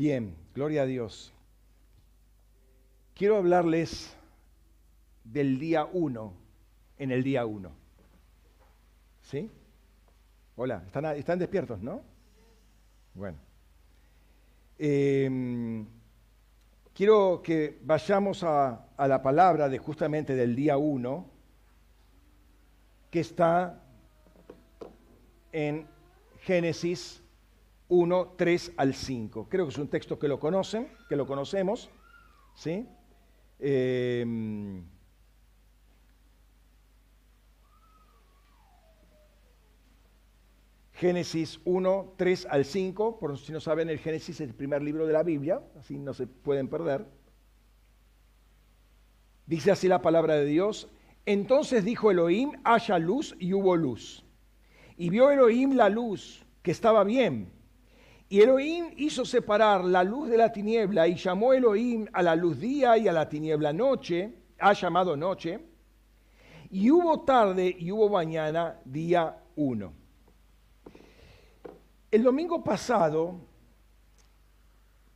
Bien, gloria a Dios. Quiero hablarles del día 1 en el día 1. ¿Sí? Hola, ¿están, despiertos, no? Bueno. Em, quiero que vayamos a, a, la palabra de justamente del día 1, que está en Génesis 1, 3 al 5. Creo que es un texto que lo conocen, que lo conocemos. ¿sí? Eh, Génesis 1, 3 al 5, por si no saben, el Génesis es el primer libro de la Biblia, así no se pueden perder. Dice así la palabra de Dios. Entonces dijo Elohim, haya luz y hubo luz. Y vio Elohim la luz, que estaba bien. Y Elohim hizo separar la luz de la tiniebla y llamó Elohim a la luz día y a la tiniebla noche, ha llamado noche. Y hubo tarde y hubo mañana, día uno. El domingo pasado,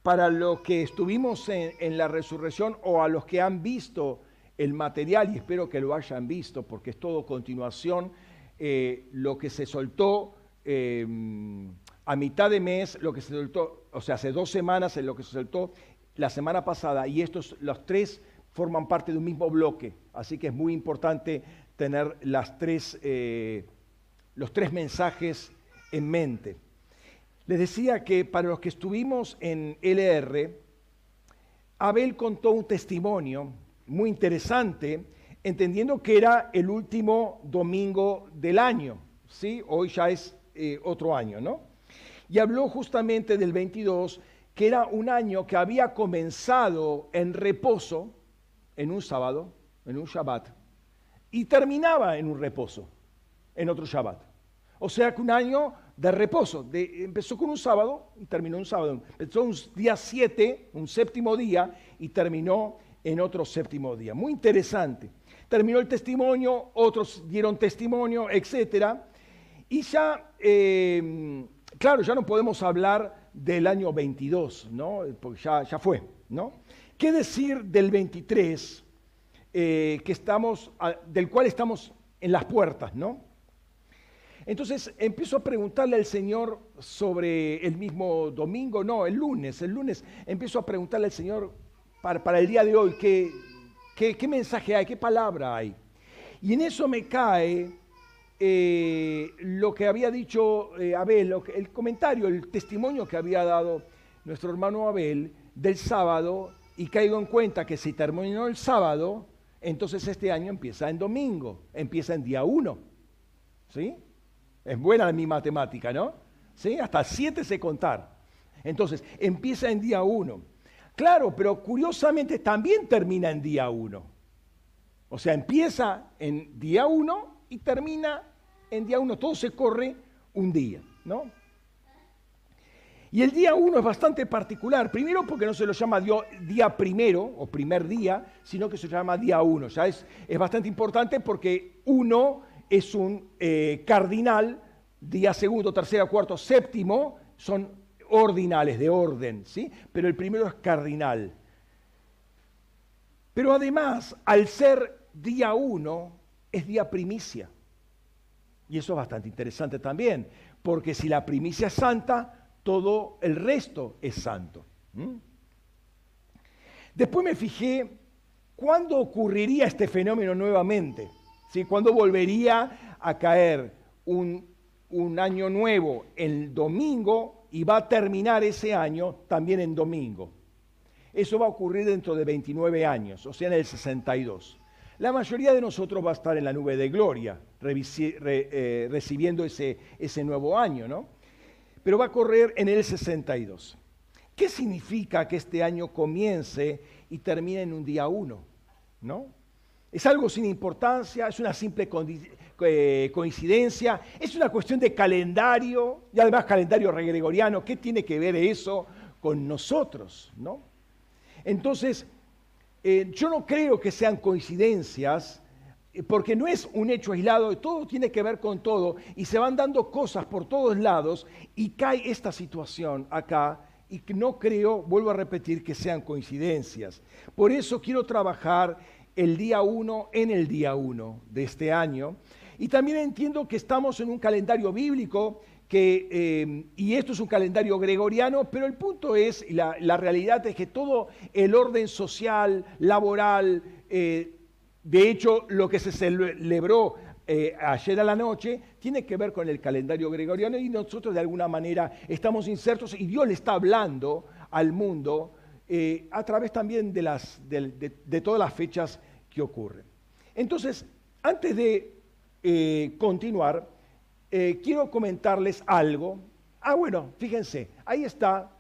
para los que estuvimos en, la resurrección o a los que han visto el material, y espero que lo hayan visto porque es todo continuación, eh, lo que se soltó eh, a mitad de mes, lo que se soltó, o sea, hace dos semanas, en lo que se soltó la semana pasada, y estos, los tres forman parte de un mismo bloque, así que es muy importante tener las tres, eh, los tres mensajes en mente. Les decía que para los que estuvimos en LR, Abel contó un testimonio muy interesante, entendiendo que era el último domingo del año, ¿sí? Hoy ya es eh, otro año, ¿no? Y habló justamente del 22, que era un año que había comenzado en reposo, en un sábado, en un Shabbat, y terminaba en un reposo, en otro Shabbat. O sea que un año de reposo. empezó con un sábado y terminó un sábado. Empezó un día 7, un séptimo día, y terminó en otro séptimo día. Muy interesante. Terminó el testimonio, otros dieron testimonio, etc. Y ya, eh, claro, ya no podemos hablar del año 22, ¿no? Porque ya, ya fue, ¿no? ¿Qué decir del 23, eh, que estamos, del cual estamos en las puertas, ¿no? Entonces empiezo a preguntarle al Señor sobre el mismo domingo, no, el lunes, el lunes empiezo a preguntarle al Señor para, el día de hoy qué, qué, mensaje hay, qué palabra hay. Y en eso me cae eh, lo que había dicho eh, Abel, el comentario, el testimonio que había dado nuestro hermano Abel del sábado y caigo en cuenta que si terminó el sábado, entonces este año empieza en domingo, empieza en día uno. ¿Sí? Es buena mi matemática, ¿no? ¿Sí? Hasta siete sé contar. Entonces, empieza en día uno. Claro, pero curiosamente también termina en día uno. O sea, empieza en día uno y termina en día uno. Todo se corre un día, ¿no? Y el día uno es bastante particular. Primero porque no se lo llama día primero o primer día, sino que se llama día uno. Ya es, es bastante importante porque uno es un eh, cardinal, día segundo, tercero, cuarto, séptimo, son ordinales, de orden, ¿sí? Pero el primero es cardinal. Pero además, al ser día uno, es día primicia. Y eso es bastante interesante también, porque si la primicia es santa, todo el resto es santo. Después me fijé cuándo ocurriría este fenómeno nuevamente. ¿Cuándo volvería a caer un, un año nuevo el domingo y va a terminar ese año también en domingo? Eso va a ocurrir dentro de 29 años, o sea, en el 62. La mayoría de nosotros va a estar en la nube de gloria, eh, recibiendo ese, ese nuevo año, ¿no? Pero va a correr en el 62. ¿Qué significa que este año comience y termine en un día uno? ¿No? Es algo sin importancia, es una simple eh, coincidencia, es una cuestión de calendario, y además calendario gregoriano, ¿qué tiene que ver eso con nosotros? ¿no? Entonces, eh, yo no creo que sean coincidencias, eh, porque no es un hecho aislado, todo tiene que ver con todo, y se van dando cosas por todos lados, y cae esta situación acá, y no creo, vuelvo a repetir, que sean coincidencias. Por eso quiero trabajar el día 1 en el día 1 de este año. Y también entiendo que estamos en un calendario bíblico eh, y esto es un calendario gregoriano, pero el punto es, la, la realidad es que todo el orden social, laboral, eh, de hecho lo que se celebró eh, ayer a la noche tiene que ver con el calendario gregoriano y nosotros de alguna manera estamos insertos y Dios le está hablando al mundo a través también de, todas las fechas que ocurren. Entonces, antes de continuar, eh, quiero comentarles algo. Ah, bueno, fíjense, ahí está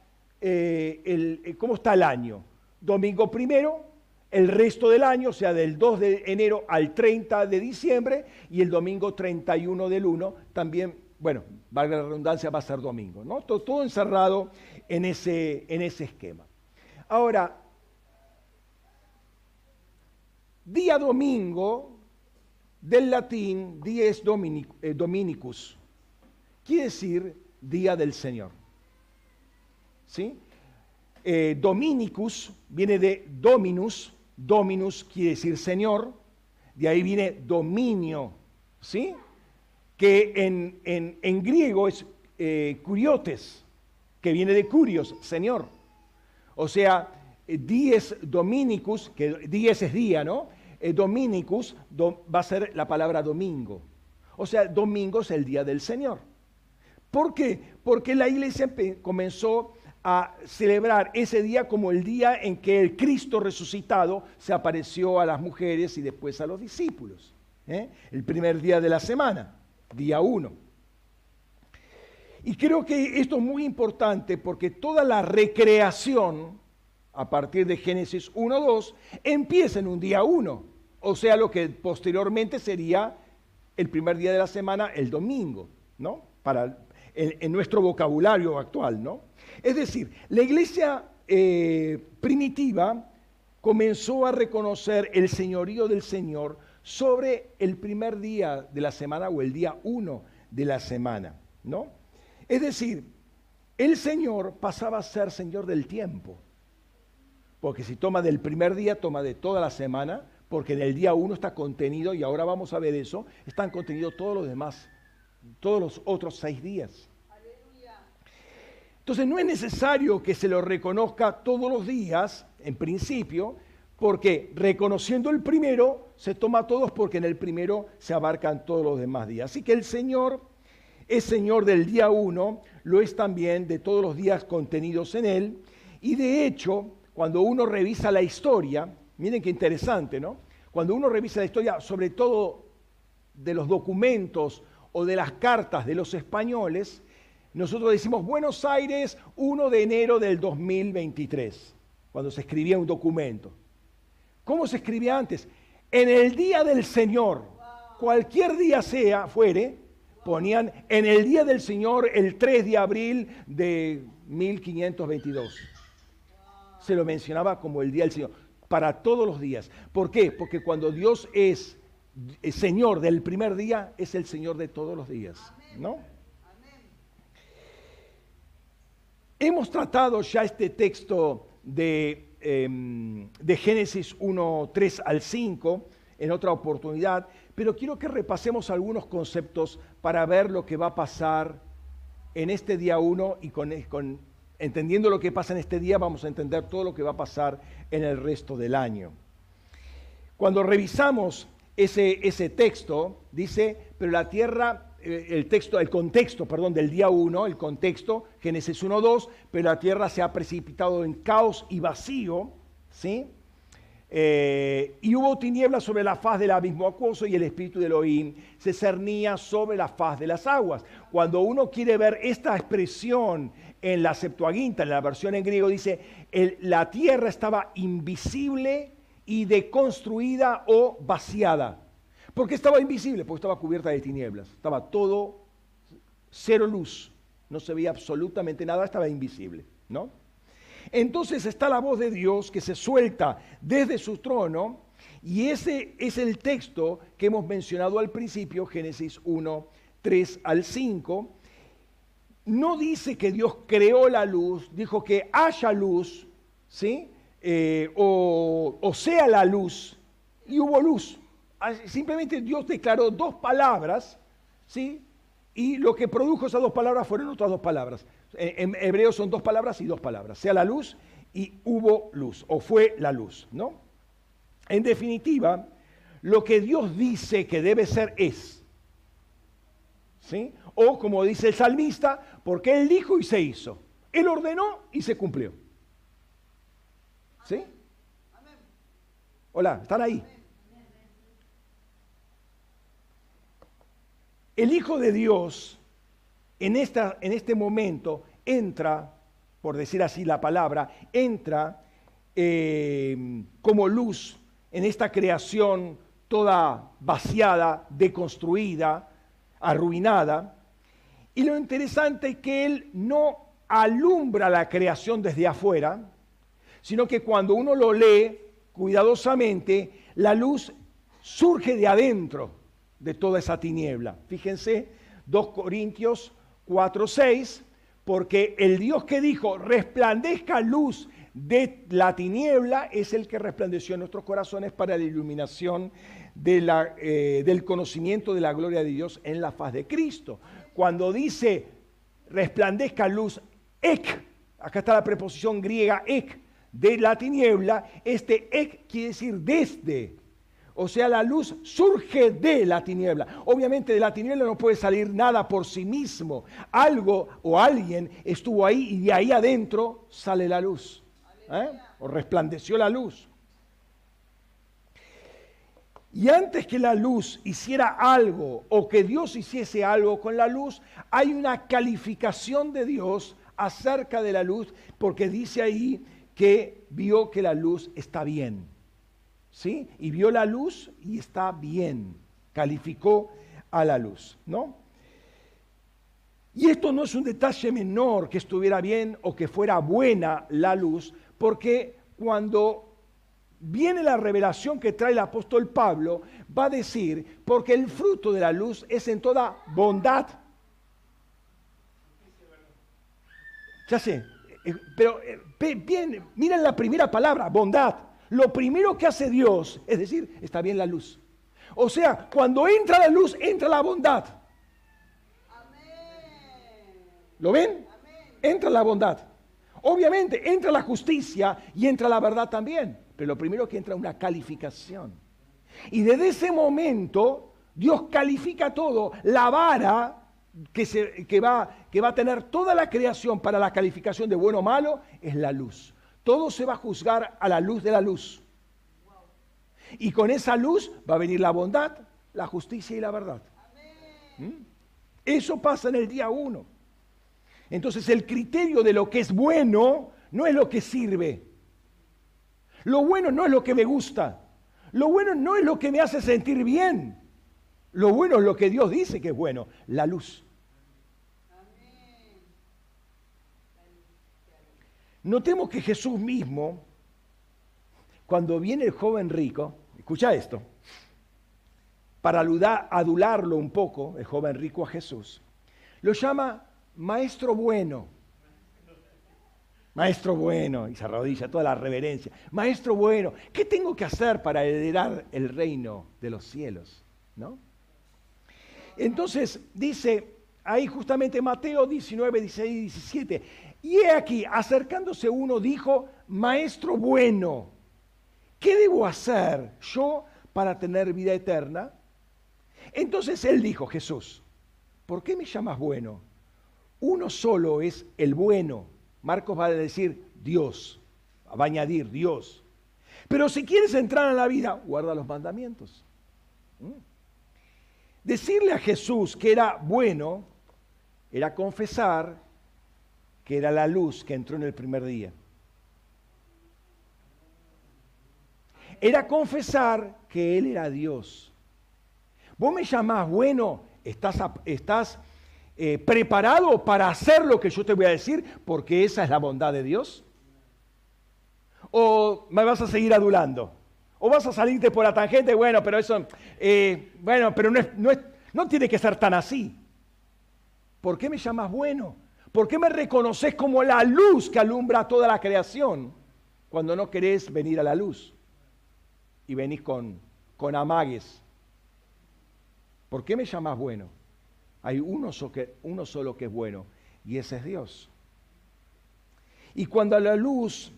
eh, el, eh, cómo está el año. Domingo primero, el resto del año, o sea, del 2 de enero al 30 de diciembre, y el domingo 31 del 1, también, bueno, valga la redundancia, va a ser domingo, ¿no? Todo, todo encerrado en ese, en ese esquema. Ahora, día domingo del latín dies eh, dominicus, quiere decir día del Señor. ¿Sí? Eh, dominicus viene de dominus, dominus quiere decir Señor, de ahí viene dominio, ¿sí? Que en, en, griego es eh, curiotes, que viene de curios, Señor. O sea, dies dominicus, que dies es día, ¿no? Eh, dominicus va a ser la palabra domingo. O sea, domingo es el día del Señor. ¿Por qué? Porque la iglesia comenzó a celebrar ese día como el día en que el Cristo resucitado se apareció a las mujeres y después a los discípulos. ¿eh? El primer día de la semana, día uno. Y creo que esto es muy importante porque toda la recreación, a partir de Génesis 1-2, empieza en un día uno o sea, lo que posteriormente sería el primer día de la semana, el domingo, ¿no? Para, en, nuestro vocabulario actual, ¿no? Es decir, la iglesia eh, primitiva comenzó a reconocer el señorío del Señor sobre el primer día de la semana o el día uno de la semana, ¿no? Es decir, el Señor pasaba a ser Señor del tiempo, porque si toma del primer día, toma de toda la semana, porque en el día uno está contenido, y ahora vamos a ver eso, están contenidos todos los demás, todos los otros seis días. Entonces no es necesario que se lo reconozca todos los días, en principio, porque reconociendo el primero, se toma todos porque en el primero se abarcan todos los demás días. Así que el Señor es Señor del día uno, lo es también de todos los días contenidos en Él, y de hecho, cuando uno revisa la historia, miren qué interesante, ¿no? Cuando uno revisa la historia, sobre todo de los documentos o de las cartas de los españoles, nosotros decimos Buenos Aires 1 de enero del 2023, cuando se escribía un documento. ¿Cómo se escribía antes? En el día del Señor, cualquier día sea, fuere, ponían en el día del Señor el 3 de abril de 1522. Se lo mencionaba como el día del Señor para todos los días. ¿Por qué? Porque cuando Dios es Señor del primer día, es el Señor de todos los días. ¿No? Hemos tratado ya este texto de, em, de Génesis 1, 3 al 5 en otra oportunidad, pero quiero que repasemos algunos conceptos para ver lo que va a pasar en este día 1 y con, con entendiendo lo que pasa en este día, vamos a entender todo lo que va a pasar en el resto del año. Cuando revisamos ese, ese texto, dice, pero la tierra, eh, el texto, el contexto, perdón, del día 1, el contexto, Génesis 1, 2, pero la tierra se ha precipitado en caos y vacío, ¿sí? Eh, y hubo tinieblas sobre la faz del abismo acuoso y el espíritu de Elohim se cernía sobre la faz de las aguas. Cuando uno quiere ver esta expresión en la Septuaginta, en la versión en griego, dice, la tierra estaba invisible y deconstruida o vaciada. ¿Por qué estaba invisible? Porque estaba cubierta de tinieblas. Estaba todo cero luz. No se veía absolutamente nada, estaba invisible, ¿no? Entonces está la voz de Dios que se suelta desde su trono y ese es el texto que hemos mencionado al principio, Génesis 1, 3 al 5, no dice que Dios creó la luz, dijo que haya luz, ¿sí? Eh, o, sea la luz, y hubo luz. Simplemente Dios declaró dos palabras, ¿sí? Y lo que produjo esas dos palabras fueron otras dos palabras. En hebreo son dos palabras y dos palabras. Sea la luz y hubo luz, o fue la luz, ¿no? En definitiva, lo que Dios dice que debe ser es. O como dice el salmista, porque Él dijo y se hizo. Él ordenó y se cumplió. ¿Sí? Hola, ¿están ahí? El Hijo de Dios en este momento entra, por decir así la palabra, entra eh, como luz en esta creación toda vaciada, deconstruida, arruinada. Y lo interesante es que Él no alumbra la creación desde afuera, sino que cuando uno lo lee cuidadosamente, la luz surge de adentro de toda esa tiniebla. Fíjense, 2 Corintios 4, 6, porque el Dios que dijo, resplandezca luz de la tiniebla, es el que resplandeció en nuestros corazones para la iluminación eh, del conocimiento de la gloria de Dios en la faz de Cristo. Cuando dice, resplandezca luz, ek, acá está la preposición griega ek, de la tiniebla, este ek quiere decir desde. O sea, la luz surge de la tiniebla. Obviamente de la tiniebla no puede salir nada por sí mismo. Algo o alguien estuvo ahí y de ahí adentro sale la luz. ¿eh? O resplandeció la luz. Y antes que la luz hiciera algo o que Dios hiciese algo con la luz, hay una calificación de Dios acerca de la luz, porque dice ahí que vio que la luz está bien. ¿sí? Y vio la luz y está bien, calificó a la luz, ¿no? Y esto no es un detalle menor que estuviera bien o que fuera buena la luz, porque cuando viene la revelación que trae el apóstol Pablo, va a decir, porque el fruto de la luz es en toda bondad. Ya sé, eh, pero eh, bien, miren la primera palabra, bondad lo primero que hace Dios es decir, está bien la luz. O sea, cuando entra la luz, entra la bondad. ¿Lo ven? Entra la bondad. Obviamente, entra la justicia y entra la verdad también. Pero lo primero que entra es una calificación. Y desde ese momento, Dios califica todo. La vara que, se, que, va, que va a tener toda la creación para la calificación de bueno o malo es la luz. Todo se va a juzgar a la luz de la luz. Y con esa luz va a venir la bondad, la justicia y la verdad. ¿Mm? Eso pasa en el día uno. Entonces el criterio de lo que es bueno no es lo que sirve. Lo bueno no es lo que me gusta. Lo bueno no es lo que me hace sentir bien. Lo bueno es lo que Dios dice que es bueno, la luz. Notemos que Jesús mismo, cuando viene el joven rico, escucha esto, para adularlo un poco, el joven rico a Jesús, lo llama maestro bueno. Maestro bueno, y se arrodilla toda la reverencia. Maestro bueno, ¿qué tengo que hacer para heredar el reino de los cielos? ¿No? Entonces dice ahí justamente Mateo 19, 16 y 17, y he aquí, acercándose uno, dijo, Maestro bueno, ¿qué debo hacer yo para tener vida eterna? Entonces él dijo, Jesús, ¿por qué me llamas bueno? Uno solo es el bueno. Marcos va a decir Dios, va a añadir Dios. Pero si quieres entrar en la vida, guarda los mandamientos. ¿Mm? Decirle a Jesús que era bueno era confesar que era la luz que entró en el primer día. Era confesar que Él era Dios. Vos me llamás bueno, estás, estás eh, preparado para hacer lo que yo te voy a decir, porque esa es la bondad de Dios. O me vas a seguir adulando. O vas a salirte por la tangente, bueno, pero eso, eh, bueno, pero no, no, no tiene que ser tan así. ¿Por qué me llamas bueno? ¿Por qué me reconoces como la luz que alumbra toda la creación cuando no querés venir a la luz? Y venís con, con amagues. ¿Por qué me llamas bueno? Hay uno, solo que es bueno y ese es Dios. Y cuando la luz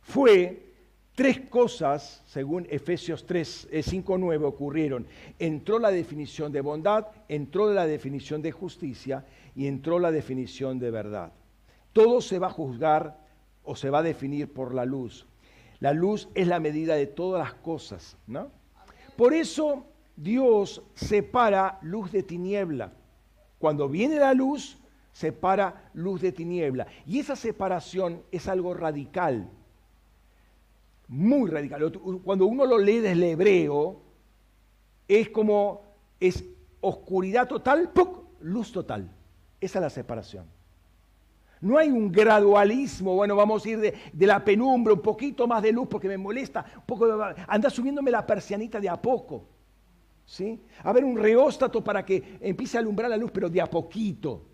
fue, tres cosas, según Efesios 3, 5, 9, ocurrieron. Entró la definición de bondad, entró la definición de justicia y entró la definición de verdad. Todo se va a juzgar o se va a definir por la luz. La luz es la medida de todas las cosas, ¿no? Por eso Dios separa luz de tiniebla. Cuando viene la luz, separa luz de tiniebla. Y esa separación es algo radical, muy radical. Cuando uno lo lee desde el hebreo, es como, es oscuridad total, ¡puc! luz total. Esa es la separación. No hay un gradualismo, bueno, vamos a ir de, la penumbra, un poquito más de luz porque me molesta, un poco anda subiéndome la persianita de a poco. ¿Sí? A ver, un reóstato para que empiece a alumbrar la luz, pero de a poquito,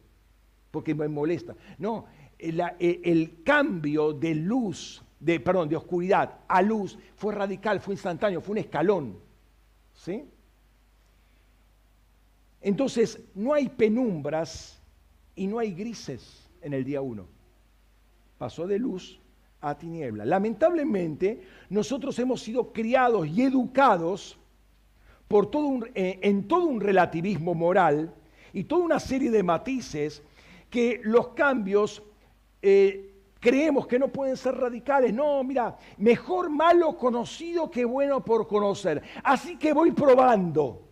porque me molesta. No, el, el cambio de luz, de, perdón, de oscuridad a luz fue radical, fue instantáneo, fue un escalón. ¿Sí? Entonces, no hay penumbras y no hay grises en el día uno. Pasó de luz a tiniebla. Lamentablemente, nosotros hemos sido criados y educados por todo eh, en todo un relativismo moral y toda una serie de matices que los cambios eh, creemos que no pueden ser radicales. No, mira, mejor malo conocido que bueno por conocer. Así que voy probando.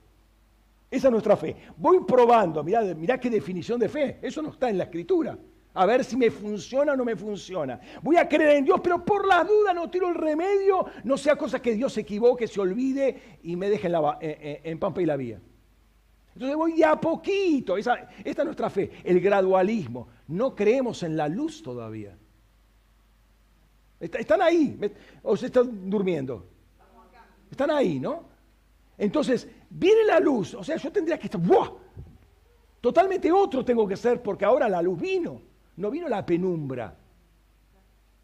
Esa es nuestra fe. Voy probando. Mirá, mirá qué definición de fe. Eso no está en la escritura. A ver si me funciona o no me funciona. Voy a creer en Dios, pero por la duda no tiro el remedio. No sea cosa que Dios se equivoque, se olvide y me deje en, Pampa y la Vía. Entonces voy de a poquito. esta es nuestra fe. El gradualismo. No creemos en la luz todavía. Están ahí. ¿O se están durmiendo? Están ahí, ¿no? Entonces, viene la luz. O sea, yo tendría que estar... ¡buah! Totalmente otro tengo que ser porque ahora la luz vino. No vino la penumbra.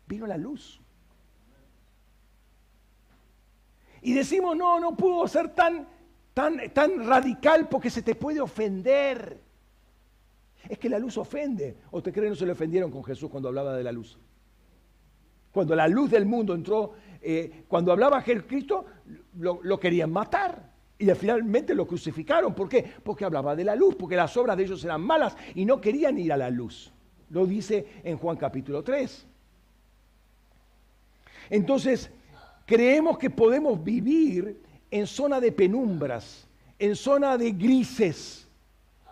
Vino la luz. Y decimos, no, no puedo ser tan, tan, tan radical porque se te puede ofender. Es que la luz ofende. ¿O te creen no se le ofendieron con Jesús cuando hablaba de la luz? Cuando la luz del mundo entró, eh, cuando hablaba Jesucristo, lo, lo querían matar. Y finalmente lo crucificaron. ¿Por qué? Porque hablaba de la luz, porque las obras de ellos eran malas y no querían ir a la luz. Lo dice en Juan capítulo 3. Entonces, creemos que podemos vivir en zona de penumbras, en zona de grises,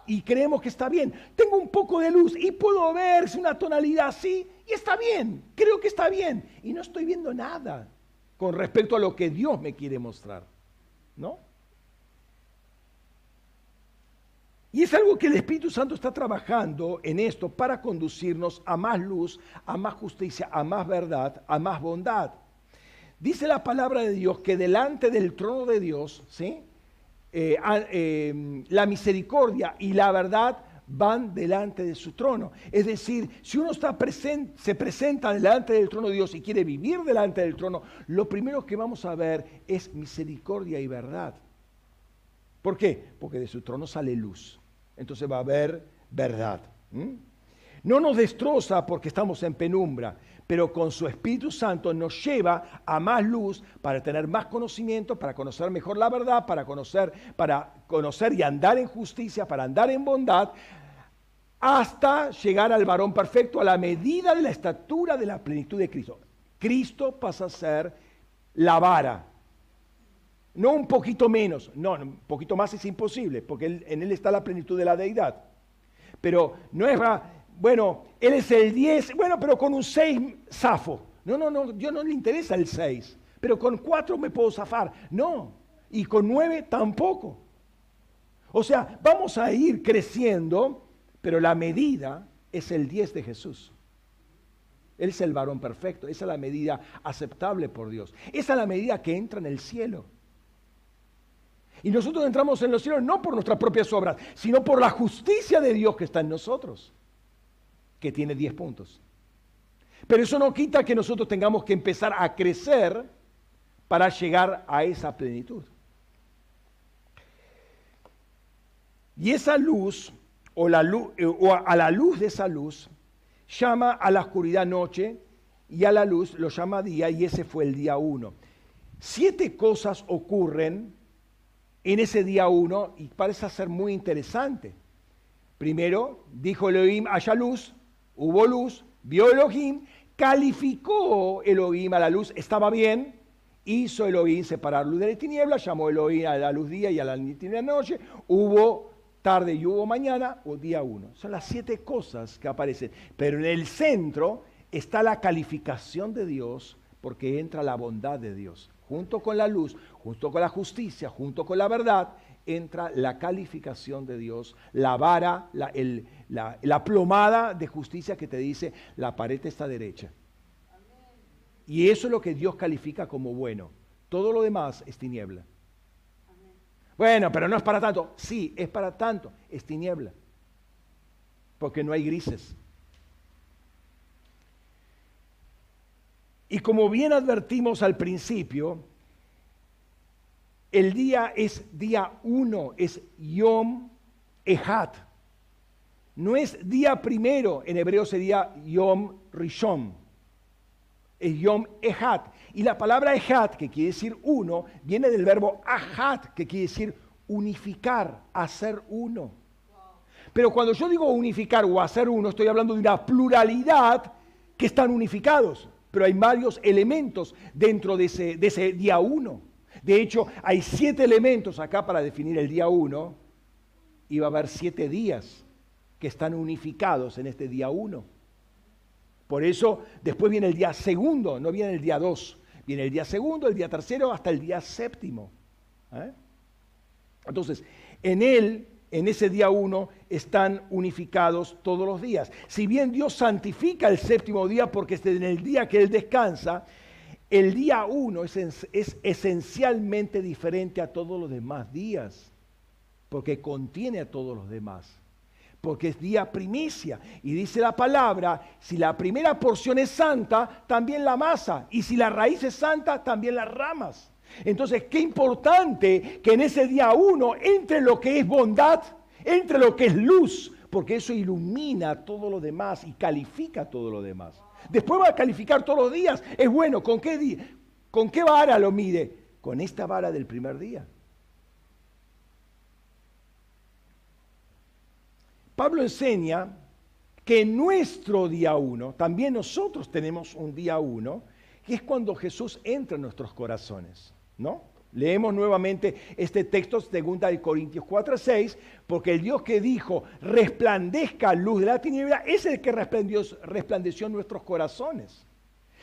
y creemos que está bien. Tengo un poco de luz y puedo ver una tonalidad así y está bien, creo que está bien. Y no estoy viendo nada con respecto a lo que Dios me quiere mostrar. ¿No? Y es algo que el Espíritu Santo está trabajando en esto para conducirnos a más luz, a más justicia, a más verdad, a más bondad. Dice la palabra de Dios que delante del trono de Dios, ¿sí? Eh, em, la misericordia y la verdad van delante de su trono. Es decir, si uno está presente, se presenta delante del trono de Dios y quiere vivir delante del trono, lo primero que vamos a ver es misericordia y verdad. ¿Por qué? Porque de su trono sale luz. Entonces va a haber verdad. No nos destroza porque estamos en penumbra, pero con su Espíritu Santo nos lleva a más luz para tener más conocimiento, para conocer mejor la verdad, para conocer, para conocer y andar en justicia, para andar en bondad, hasta llegar al varón perfecto a la medida de la estatura de la plenitud de Cristo. Cristo pasa a ser la vara. No un poquito menos, no, un poquito más es imposible, porque en Él está la plenitud de la deidad. Pero no es, bueno, Él es el 10, bueno, pero con un 6 zafo. No, no, no, yo no le interesa el 6, pero con 4 me puedo zafar. No, y con 9 tampoco. O sea, vamos a ir creciendo pero la medida es el 10 de Jesús. Él es el varón perfecto. Esa es la medida aceptable por Dios. Esa es la medida que entra en el cielo. Y nosotros entramos en los cielos no por nuestras propias obras, sino por la justicia de Dios que está en nosotros. que tiene 10 puntos. Pero eso no quita que nosotros tengamos que empezar a crecer para llegar a esa plenitud. Y esa luz, o, la luz, eh, o a la luz de esa luz, llama a la oscuridad noche y a la luz lo llama día y ese fue el día uno. Siete cosas ocurren en ese día uno y parece ser muy interesante. Primero, dijo Elohim, haya luz, hubo luz, vio Elohim, calificó Elohim a la luz, estaba bien, hizo Elohim separar luz de la tiniebla, llamó Elohim a la luz día y a la tiniebla noche, hubo tarde y hubo mañana o día uno. Son las siete cosas que aparecen. Pero en el centro está la calificación de Dios porque entra la bondad de Dios. Junto con la luz, junto con la justicia, junto con la verdad, entra la calificación de Dios, la vara, la, la, plomada de justicia que te dice la pared está derecha. Y eso es lo que Dios califica como bueno. Todo lo demás es tiniebla. Bueno, pero no es para tanto. Sí, es para tanto. Es tiniebla. Porque no hay grises. Y como bien advertimos al principio, el día es día uno, es Yom Ehad. No es día primero, en hebreo sería Yom Rishon. Es Yom Ehad. Y la palabra Ehad, que quiere decir uno, viene del verbo Ahad, que quiere decir unificar, hacer uno. Pero cuando yo digo unificar o hacer uno, estoy hablando de una pluralidad que están unificados. Pero hay varios elementos dentro de ese, día uno. De hecho, hay siete elementos acá para definir el día uno. Y va a haber siete días que están unificados en este día uno. Por eso después viene el día segundo, no viene el día dos. Viene el día segundo, el día tercero, hasta el día séptimo. ¿eh? Entonces, en él, en ese día uno, están unificados todos los días. Si bien Dios santifica el séptimo día porque es en el día que Él descansa, el día uno es, es esencialmente diferente a todos los demás días, porque contiene a todos los demás porque es día primicia. Y dice la palabra, si la primera porción es santa, también la masa. Y si la raíz es santa, también las ramas. Entonces, qué importante que en ese día uno entre lo que es bondad, entre lo que es luz, porque eso ilumina todo lo demás y califica todo lo demás. Después va a calificar todos los días. Es bueno, ¿con qué, ¿con qué vara lo mide? Con esta vara del primer día. Pablo enseña que nuestro día uno, también nosotros tenemos un día uno, que es cuando Jesús entra en nuestros corazones, ¿no? Leemos nuevamente este texto, segunda de Corintios 4 6, porque el Dios que dijo, resplandezca luz de la tiniebla, es el que resplandeció, resplandeció en nuestros corazones.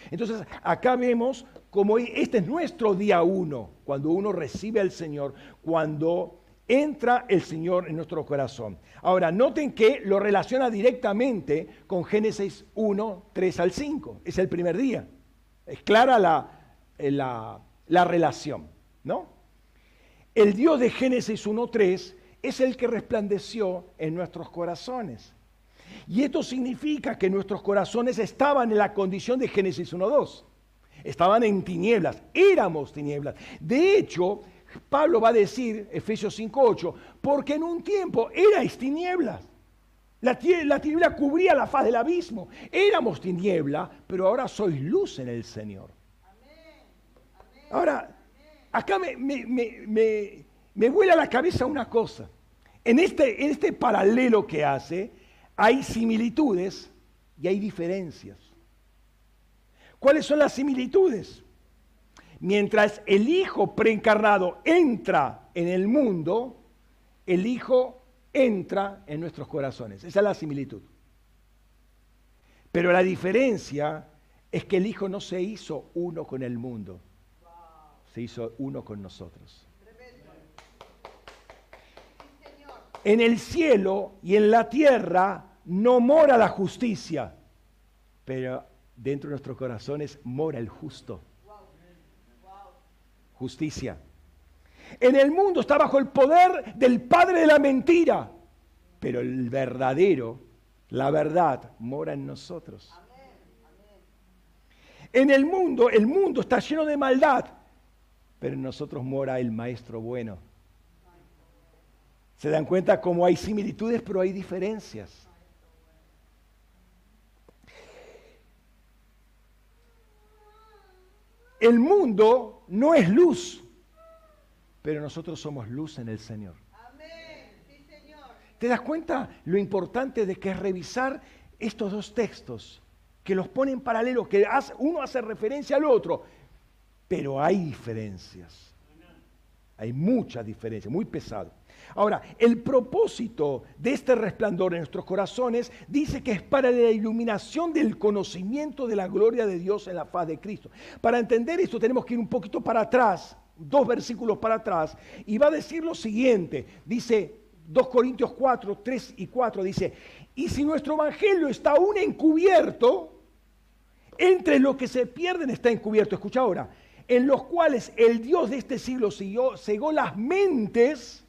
Entonces, acá vemos como este es nuestro día uno, cuando uno recibe al Señor, cuando entra el Señor en nuestro corazón. Ahora, noten que lo relaciona directamente con Génesis 1, 3 al 5. Es el primer día. Es clara la, eh, la, la relación, ¿no? El Dios de Génesis 1, 3 es el que resplandeció en nuestros corazones. Y esto significa que nuestros corazones estaban en la condición de Génesis 1.2. Estaban en tinieblas, éramos tinieblas. De hecho, Pablo va a decir, Efesios 5.8, porque en un tiempo erais tinieblas. La, la, tiniebla cubría la faz del abismo. Éramos tiniebla, pero ahora sois luz en el Señor. Ahora, acá me, me, me, vuela la cabeza una cosa. En este, en este paralelo que hace, hay similitudes y hay diferencias. ¿Cuáles son las similitudes? mientras el Hijo preencarnado entra en el mundo, el Hijo entra en nuestros corazones. Esa es la similitud. Pero la diferencia es que el Hijo no se hizo uno con el mundo, se hizo uno con nosotros. En el cielo y en la tierra no mora la justicia, pero dentro de nuestros corazones mora el justo justicia. En el mundo está bajo el poder del padre de la mentira, pero el verdadero, La verdad mora en nosotros. En el mundo, el mundo está lleno de maldad, pero en nosotros mora el Maestro bueno. Se dan cuenta cómo hay similitudes, pero hay diferencias. El mundo no es luz, pero nosotros somos luz en el Señor. ¿Te das cuenta lo importante de que es revisar estos dos textos, que los ponen en paralelo, que uno hace referencia al otro, pero hay diferencias. Hay muchas diferencias, muy pesado. Ahora, el propósito de este resplandor en nuestros corazones dice que es para la iluminación del conocimiento de la gloria de Dios en la faz de Cristo. Para entender esto tenemos que ir un poquito para atrás, dos versículos para atrás, y va a decir lo siguiente. Dice 2 Corintios 4, 3 y 4, dice, y si nuestro evangelio está aún encubierto, entre los que se pierden está encubierto, escucha ahora, en los cuales el Dios de este siglo cegó las mentes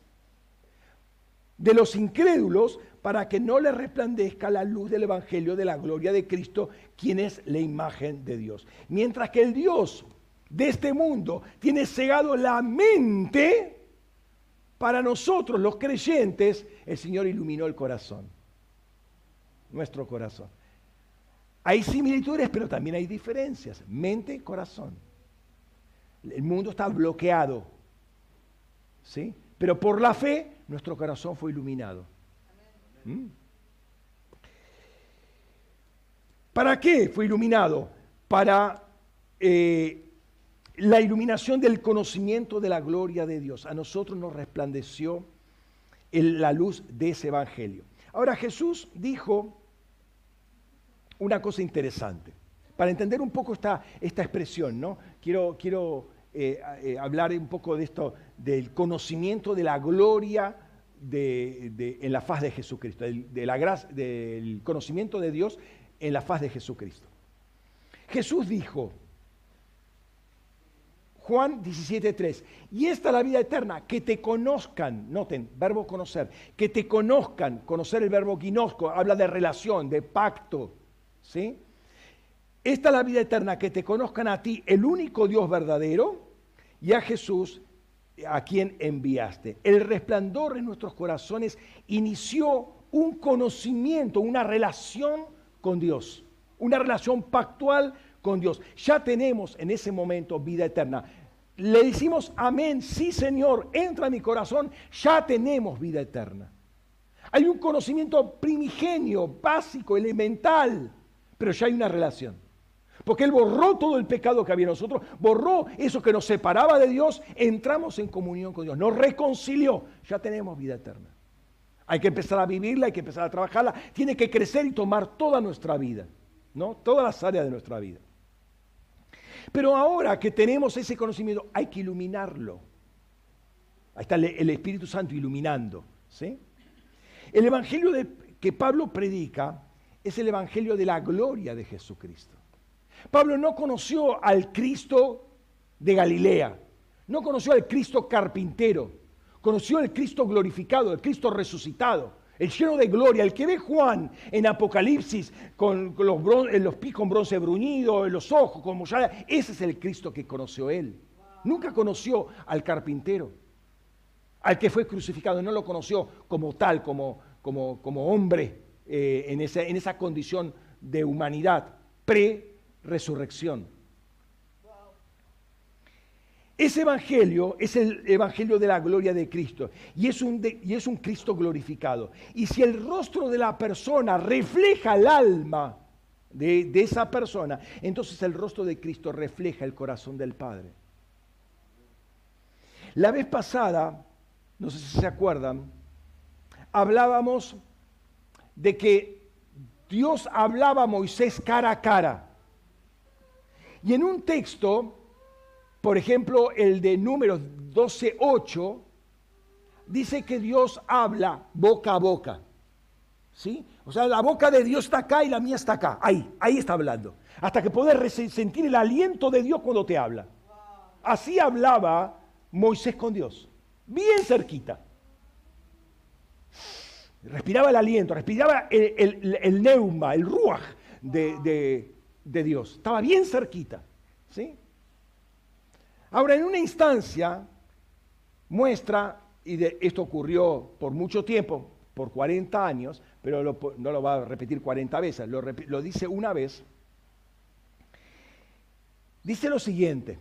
de los incrédulos para que no les resplandezca la luz del Evangelio de la gloria de Cristo, quien es la imagen de Dios. Mientras que el Dios de este mundo tiene cegado la mente, para nosotros los creyentes, el Señor iluminó el corazón, nuestro corazón. Hay similitudes, pero también hay diferencias. Mente, corazón. El mundo está bloqueado. ¿Sí? Pero por la fe, nuestro corazón fue iluminado. ¿Mm? ¿Para qué fue iluminado? Para eh, la iluminación del conocimiento de la gloria de Dios. A nosotros nos resplandeció la luz de ese evangelio. Ahora Jesús dijo una cosa interesante. Para entender un poco esta, esta expresión, ¿no? Quiero, quiero eh, eh, hablar un poco de esto, del conocimiento de la gloria de, en la faz de Jesucristo, de la gracia, del conocimiento de Dios en la faz de Jesucristo. Jesús dijo, Juan 17.3, y esta es la vida eterna, que te conozcan, noten, verbo conocer, que te conozcan, conocer el verbo ginosco, habla de relación, de pacto, ¿sí? Esta es la vida eterna, que te conozcan a ti, el único Dios verdadero, y a Jesús, a quien enviaste. El resplandor en nuestros corazones inició un conocimiento, una relación con Dios, una relación pactual con Dios. Ya tenemos en ese momento vida eterna. Le decimos amén, sí Señor, entra en mi corazón, ya tenemos vida eterna. Hay un conocimiento primigenio, básico, elemental, pero ya hay una relación. Porque Él borró todo el pecado que había en nosotros, borró eso que nos separaba de Dios, entramos en comunión con Dios, nos reconcilió, ya tenemos vida eterna. Hay que empezar a vivirla, hay que empezar a trabajarla, tiene que crecer y tomar toda nuestra vida, ¿no? Todas las áreas de nuestra vida. Pero ahora que tenemos ese conocimiento, hay que iluminarlo. Ahí está el Espíritu Santo iluminando. El evangelio que Pablo predica es el evangelio de la gloria de Jesucristo. Pablo no conoció al Cristo de Galilea, no conoció al Cristo carpintero, conoció al Cristo glorificado, el Cristo resucitado, el lleno de gloria, el que ve Juan en Apocalipsis con, los, pies con bronce bruñido, en los ojos como ya, ese es el Cristo que conoció él. Nunca conoció al carpintero, al que fue crucificado, no lo conoció como tal, como, como, como hombre eh, en, esa, en esa condición de humanidad pre-resurrección. Ese evangelio es el evangelio de la gloria de Cristo y es, un y es un Cristo glorificado. Y si el rostro de la persona refleja el alma de, de esa persona, entonces el rostro de Cristo refleja el corazón del Padre. La vez pasada, no sé si se acuerdan, hablábamos de que Dios hablaba a Moisés cara a cara. Y en un texto por ejemplo, el de números 12.8 dice que Dios habla boca a boca. ¿Sí? O sea, la boca de Dios está acá y la mía está acá. Ahí, ahí está hablando. Hasta que puedes sentir el aliento de Dios cuando te habla. Así hablaba Moisés con Dios. Bien cerquita. Respiraba el aliento, respiraba el, neuma, el ruaj de, Dios. Estaba bien cerquita. ¿sí? Ahora, en una instancia, muestra, y esto ocurrió por mucho tiempo, por 40 años, pero no lo va a repetir 40 veces, lo, lo dice una vez. Dice lo siguiente,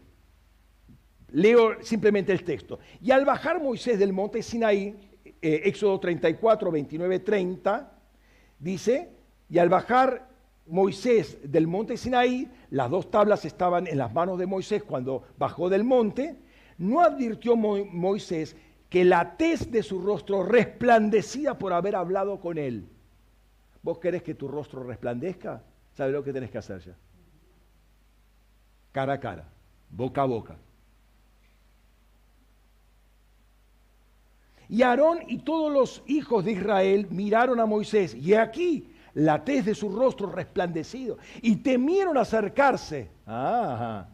leo simplemente el texto. Y al bajar Moisés del monte Sinaí, eh, Éxodo 34, 29, 30, dice, y al bajar Moisés del monte Sinaí, las dos tablas estaban en las manos de Moisés cuando bajó del monte, no advirtió Moisés que la tez de su rostro resplandecía por haber hablado con él. ¿Vos querés que tu rostro resplandezca? ¿Sabes lo que tenés que hacer ya? Cara a cara, boca a boca. Y Aarón y todos los hijos de Israel miraron a Moisés y aquí la tez de su rostro resplandecido y temieron acercarse. Ajá.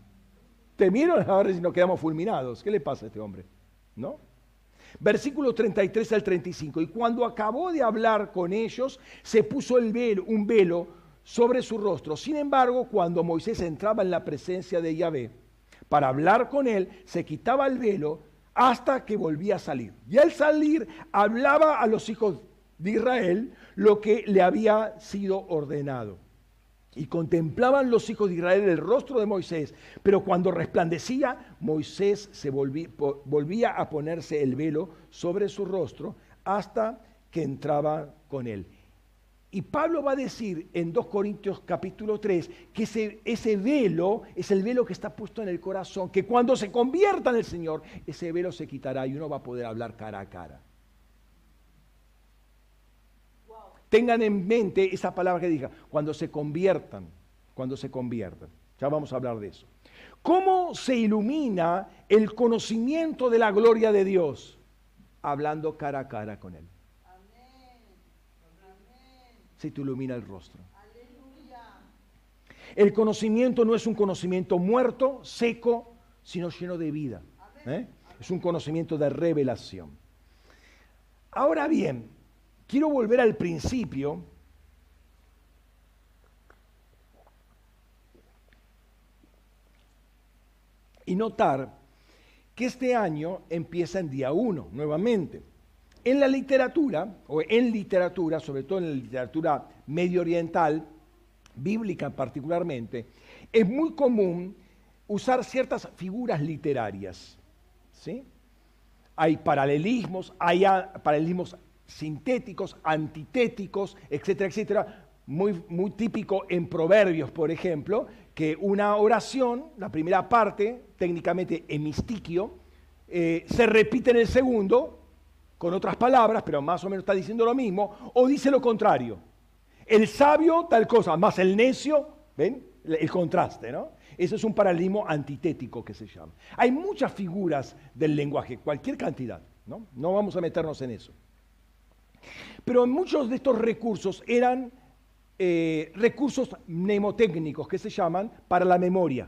Temieron a ver si nos quedamos fulminados. ¿Qué le pasa a este hombre? ¿No? Versículo 33 al 35. Y cuando acabó de hablar con ellos, se puso el velo, un velo sobre su rostro. Sin embargo, cuando Moisés entraba en la presencia de Yahvé para hablar con él, se quitaba el velo hasta que volvía a salir. Y al salir hablaba a los hijos de Israel lo que le había sido ordenado. Y contemplaban los hijos de Israel el rostro de Moisés, pero cuando resplandecía, Moisés se volvía, a ponerse el velo sobre su rostro hasta que entraba con él. Y Pablo va a decir en 2 Corintios capítulo 3 que ese, ese, velo es el velo que está puesto en el corazón, que cuando se convierta en el Señor, ese velo se quitará y uno va a poder hablar cara a cara. Tengan en mente esa palabra que diga, cuando se conviertan, cuando se conviertan. Ya vamos a hablar de eso. ¿Cómo se ilumina el conocimiento de la gloria de Dios? Hablando cara a cara con Él se te ilumina el rostro. El conocimiento no es un conocimiento muerto, seco, sino lleno de vida. ¿eh? Es un conocimiento de revelación. Ahora bien, quiero volver al principio. Y notar que este año empieza en día 1 nuevamente. En la literatura, o en literatura, sobre todo en la literatura medio oriental, bíblica particularmente, es muy común usar ciertas figuras literarias. ¿sí? Hay paralelismos, hay paralelismos sintéticos, antitéticos, etcétera, etcétera. Muy, muy típico en Proverbios, por ejemplo, que una oración, la primera parte, técnicamente hemistiquio, eh, se repite en el segundo con otras palabras, pero más o menos está diciendo lo mismo, o dice lo contrario. El sabio tal cosa, más el necio, ¿ven? El contraste, ¿no? Eso es un paralelismo antitético que se llama. Hay muchas figuras del lenguaje, cualquier cantidad, ¿no? No vamos a meternos en eso. Pero muchos de estos recursos eran eh, recursos mnemotécnicos que se llaman para la memoria,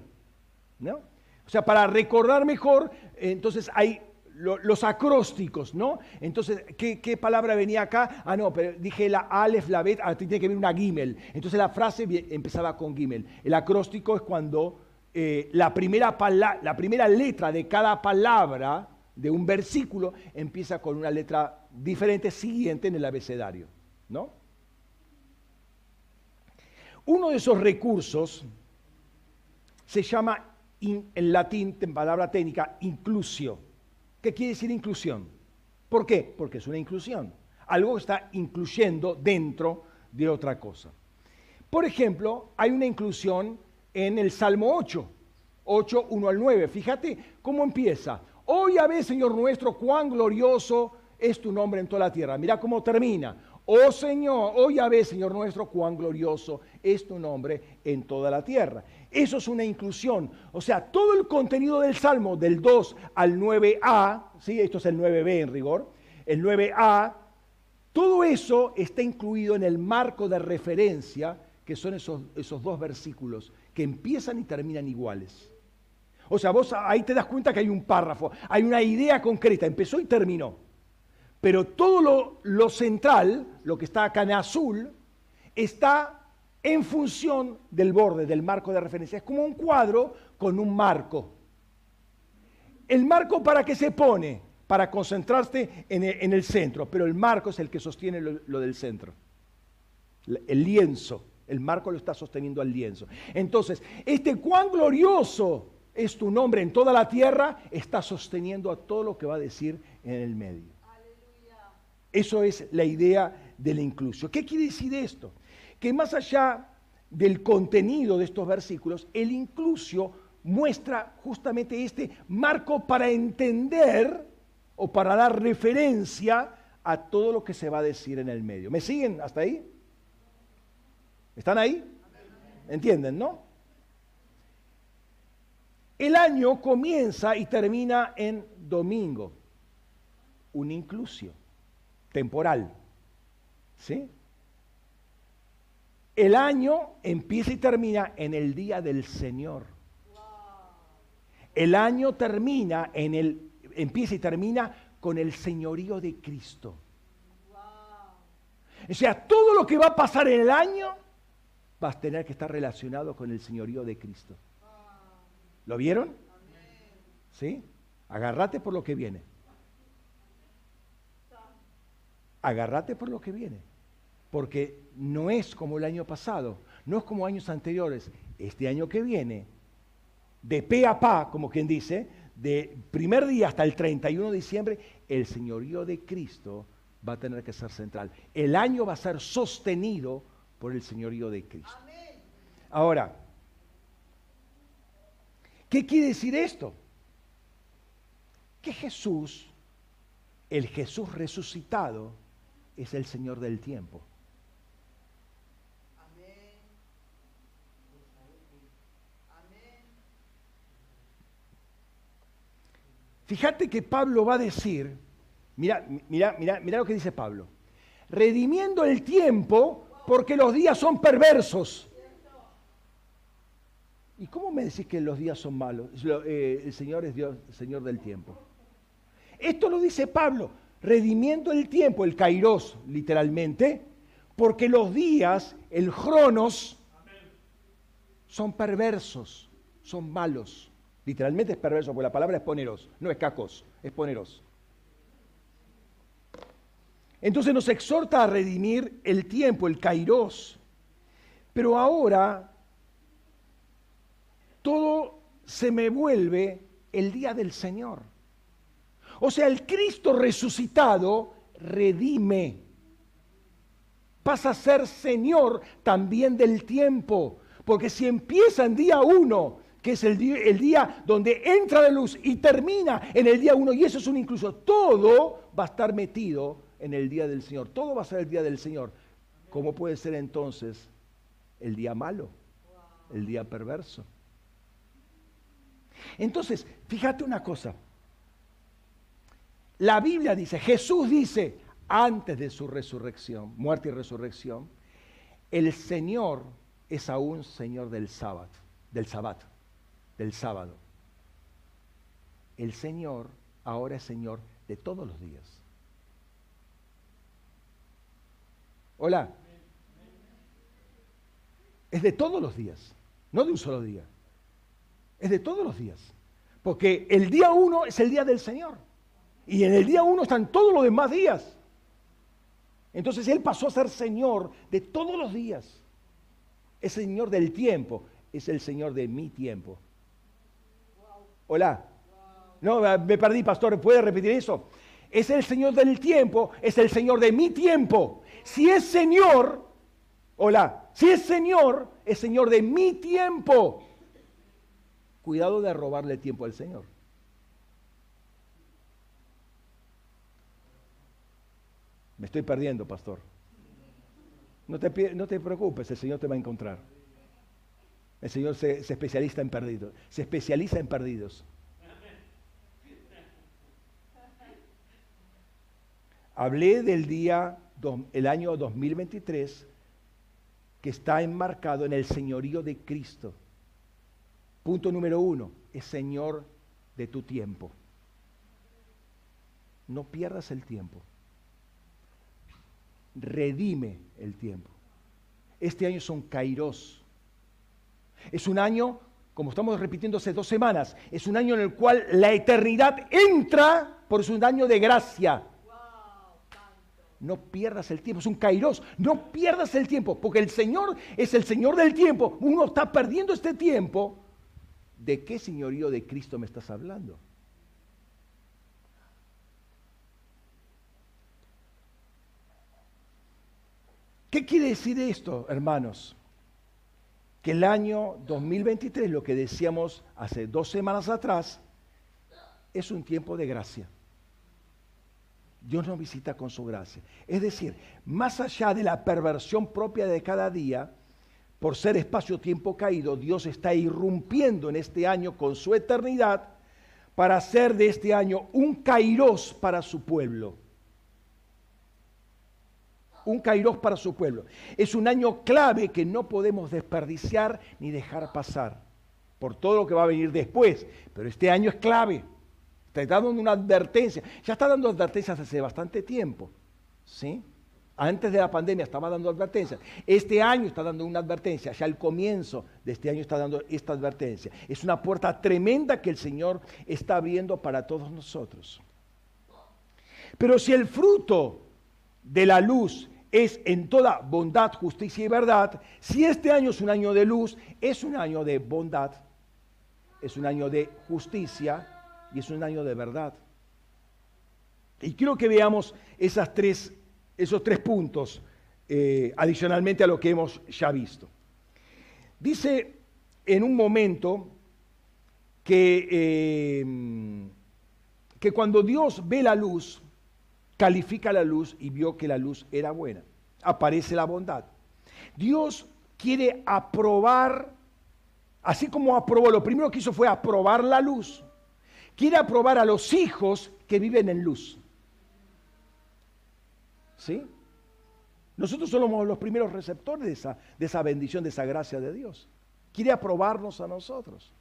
¿no? O sea, para recordar mejor, entonces hay los acrósticos, ¿no? Entonces, ¿qué, palabra venía acá? Ah, no, pero dije la alef, la bet, ah, tiene que venir una gimel. Entonces la frase empezaba con gimel. El acróstico es cuando eh, la, primera la primera letra de cada palabra de un versículo empieza con una letra diferente siguiente en el abecedario, ¿no? Uno de esos recursos se llama en latín, en palabra técnica, inclusio ¿Qué quiere decir inclusión? ¿Por qué? Porque es una inclusión. Algo está incluyendo dentro de otra cosa. Por ejemplo, hay una inclusión en el Salmo 8, 8, 1 al 9. Fíjate cómo empieza. Hoy a ver, Señor nuestro, cuán glorioso es tu nombre en toda la tierra. Mira cómo termina. Oh Señor, a ver, Señor nuestro, cuán glorioso es tu nombre en toda la tierra. Eso es una inclusión. O sea, todo el contenido del Salmo, del 2 al 9a, ¿sí? esto es el 9b en rigor, el 9a, todo eso está incluido en el marco de referencia, que son esos, esos dos versículos, que empiezan y terminan iguales. O sea, vos ahí te das cuenta que hay un párrafo, hay una idea concreta, empezó y terminó. Pero todo lo, central, lo que está acá en azul, está en función del borde, del marco de referencia. Es como un cuadro con un marco. ¿El marco para qué se pone? Para concentrarse en el, centro, pero el marco es el que sostiene lo, del centro. El lienzo, el marco lo está sosteniendo al lienzo. Entonces, este cuán glorioso es tu nombre en toda la tierra, está sosteniendo a todo lo que va a decir en el medio. Eso es la idea de la inclusión. ¿Qué quiere decir esto? que más allá del contenido de estos versículos, el inclusio muestra justamente este marco para entender o para dar referencia a todo lo que se va a decir en el medio. ¿Me siguen hasta ahí? ¿Están ahí? ¿Entienden, no? El año comienza y termina en domingo, un inclusio temporal. ¿Sí? El año empieza y termina en el día del Señor. El año termina en el empieza y termina con el señorío de Cristo. O sea, todo lo que va a pasar en el año va a tener que estar relacionado con el señorío de Cristo. ¿Lo vieron? ¿Sí? Agárrate por lo que viene. Agárrate por lo que viene porque no es como el año pasado, no es como años anteriores. Este año que viene, de pe a pa, como quien dice, de primer día hasta el 31 de diciembre, el señorío de Cristo va a tener que ser central. El año va a ser sostenido por el señorío de Cristo. Ahora, ¿qué quiere decir esto? Que Jesús, el Jesús resucitado, es el Señor del tiempo. Fíjate que Pablo va a decir, mira, mira, mira, mira lo que dice Pablo, redimiendo el tiempo porque los días son perversos. ¿Y cómo me decís que los días son malos? Eh, el Señor es Dios, el Señor del tiempo. Esto lo dice Pablo, redimiendo el tiempo, el kairos literalmente, porque los días, el cronos, son perversos, son malos. Literalmente es perverso, porque la palabra es poneros, no es cacos, es poneros. Entonces nos exhorta a redimir el tiempo, el kairos. Pero ahora todo se me vuelve el día del Señor. O sea, el Cristo resucitado redime. Pasa a ser Señor también del tiempo. Porque si empieza en día uno que es el día, donde entra la luz y termina en el día uno, y eso es un incluso, todo va a estar metido en el día del Señor, todo va a ser el día del Señor. ¿Cómo puede ser entonces el día malo, el día perverso? Entonces, fíjate una cosa, la Biblia dice, Jesús dice, antes de su resurrección, muerte y resurrección, el Señor es aún Señor del sábado, del sábado del sábado. El Señor ahora es Señor de todos los días. Hola. Es de todos los días, no de un solo día. Es de todos los días. Porque el día uno es el día del Señor. Y en el día uno están todos los demás días. Entonces Él pasó a ser Señor de todos los días. Es Señor del tiempo, es el Señor de mi tiempo. Hola. No, me perdí, pastor. ¿Puede repetir eso? Es el Señor del tiempo, es el Señor de mi tiempo. Si es Señor, hola, si es Señor, es Señor de mi tiempo. Cuidado de robarle tiempo al Señor. Me estoy perdiendo, pastor. No te, no te preocupes, el Señor te va a encontrar. El Señor se, especializa en perdidos. Se especializa en perdidos. Hablé del día, el año 2023, que está enmarcado en el señorío de Cristo. Punto número uno, es Señor de tu tiempo. No pierdas el tiempo. Redime el tiempo. Este año es un kairos. Es un año, como estamos repitiendo hace dos semanas, es un año en el cual la eternidad entra por un año de gracia. No pierdas el tiempo, es un kairos. No pierdas el tiempo, porque el Señor es el Señor del tiempo. Uno está perdiendo este tiempo. ¿De qué señorío de Cristo me estás hablando? ¿Qué quiere decir esto, hermanos? Que el año 2023, lo que decíamos hace dos semanas atrás, es un tiempo de gracia. Dios nos visita con su gracia. Es decir, más allá de la perversión propia de cada día, por ser espacio-tiempo caído, Dios está irrumpiendo en este año con su eternidad para hacer de este año un kairos para su pueblo un kairos para su pueblo. Es un año clave que no podemos desperdiciar ni dejar pasar por todo lo que va a venir después. Pero este año es clave. Está dando una advertencia. Ya está dando advertencias hace bastante tiempo. ¿Sí? Antes de la pandemia estaba dando advertencias. Este año está dando una advertencia. Ya al comienzo de este año está dando esta advertencia. Es una puerta tremenda que el Señor está abriendo para todos nosotros. Pero si el fruto de la luz es en toda bondad, justicia y verdad. Si este año es un año de luz, es un año de bondad, es un año de justicia y es un año de verdad. Y quiero que veamos esos tres puntos eh, adicionalmente a lo que hemos ya visto. Dice en un momento que, eh, que cuando Dios ve la luz, califica la luz y vio que la luz era buena. Aparece la bondad. Dios quiere aprobar, así como aprobó, lo primero que hizo fue aprobar la luz. Quiere aprobar a los hijos que viven en luz. ¿Sí? Nosotros somos los primeros receptores de esa, de esa bendición, de esa gracia de Dios. Quiere aprobarnos a nosotros.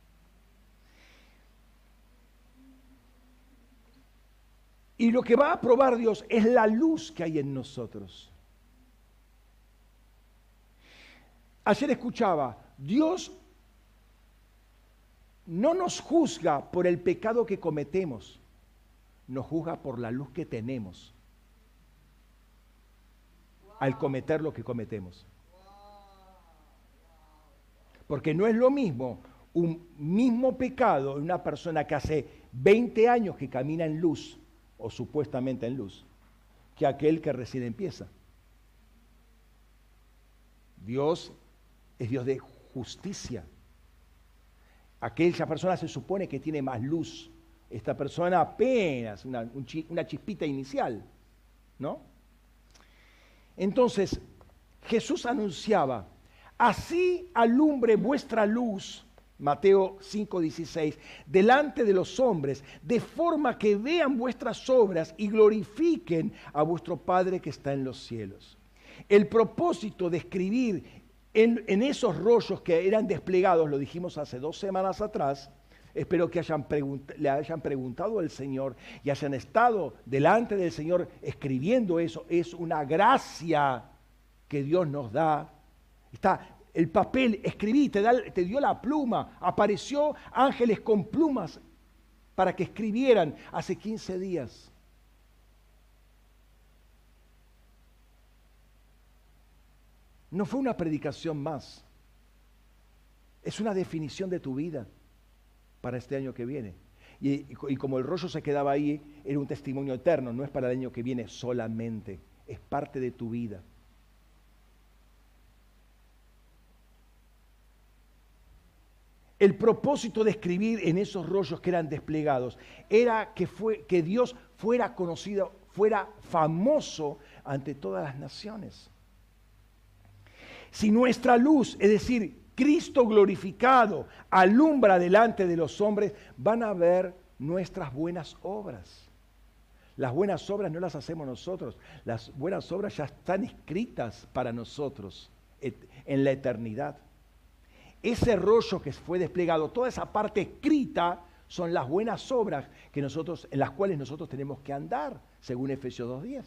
Y lo que va a probar Dios es la luz que hay en nosotros. Ayer escuchaba, Dios no nos juzga por el pecado que cometemos, nos juzga por la luz que tenemos al cometer lo que cometemos. Porque no es lo mismo un mismo pecado en una persona que hace 20 años que camina en luz o supuestamente en luz, que aquel que recién empieza. Dios es Dios de justicia. Aquella persona se supone que tiene más luz. Esta persona apenas una, una chispita inicial, ¿no? Entonces, Jesús anunciaba, así alumbre vuestra luz Mateo 5:16, delante de los hombres, de forma que vean vuestras obras y glorifiquen a vuestro Padre que está en los cielos. El propósito de escribir en, esos rollos que eran desplegados, lo dijimos hace dos semanas atrás, espero que hayan le hayan preguntado al Señor y hayan estado delante del Señor escribiendo eso, es una gracia que Dios nos da. Está el papel, escribí, te, dio la pluma, apareció ángeles con plumas para que escribieran hace 15 días. No fue una predicación más, es una definición de tu vida para este año que viene. Y, y, como el rollo se quedaba ahí, era un testimonio eterno, no es para el año que viene solamente, es parte de tu vida. El propósito de escribir en esos rollos que eran desplegados era que, fue, que Dios fuera conocido, fuera famoso ante todas las naciones. Si nuestra luz, es decir, Cristo glorificado, alumbra delante de los hombres, van a ver nuestras buenas obras. Las buenas obras no las hacemos nosotros, las buenas obras ya están escritas para nosotros en la eternidad. Ese rollo que fue desplegado, toda esa parte escrita, son las buenas obras que nosotros, en las cuales nosotros tenemos que andar, según Efesios 2.10.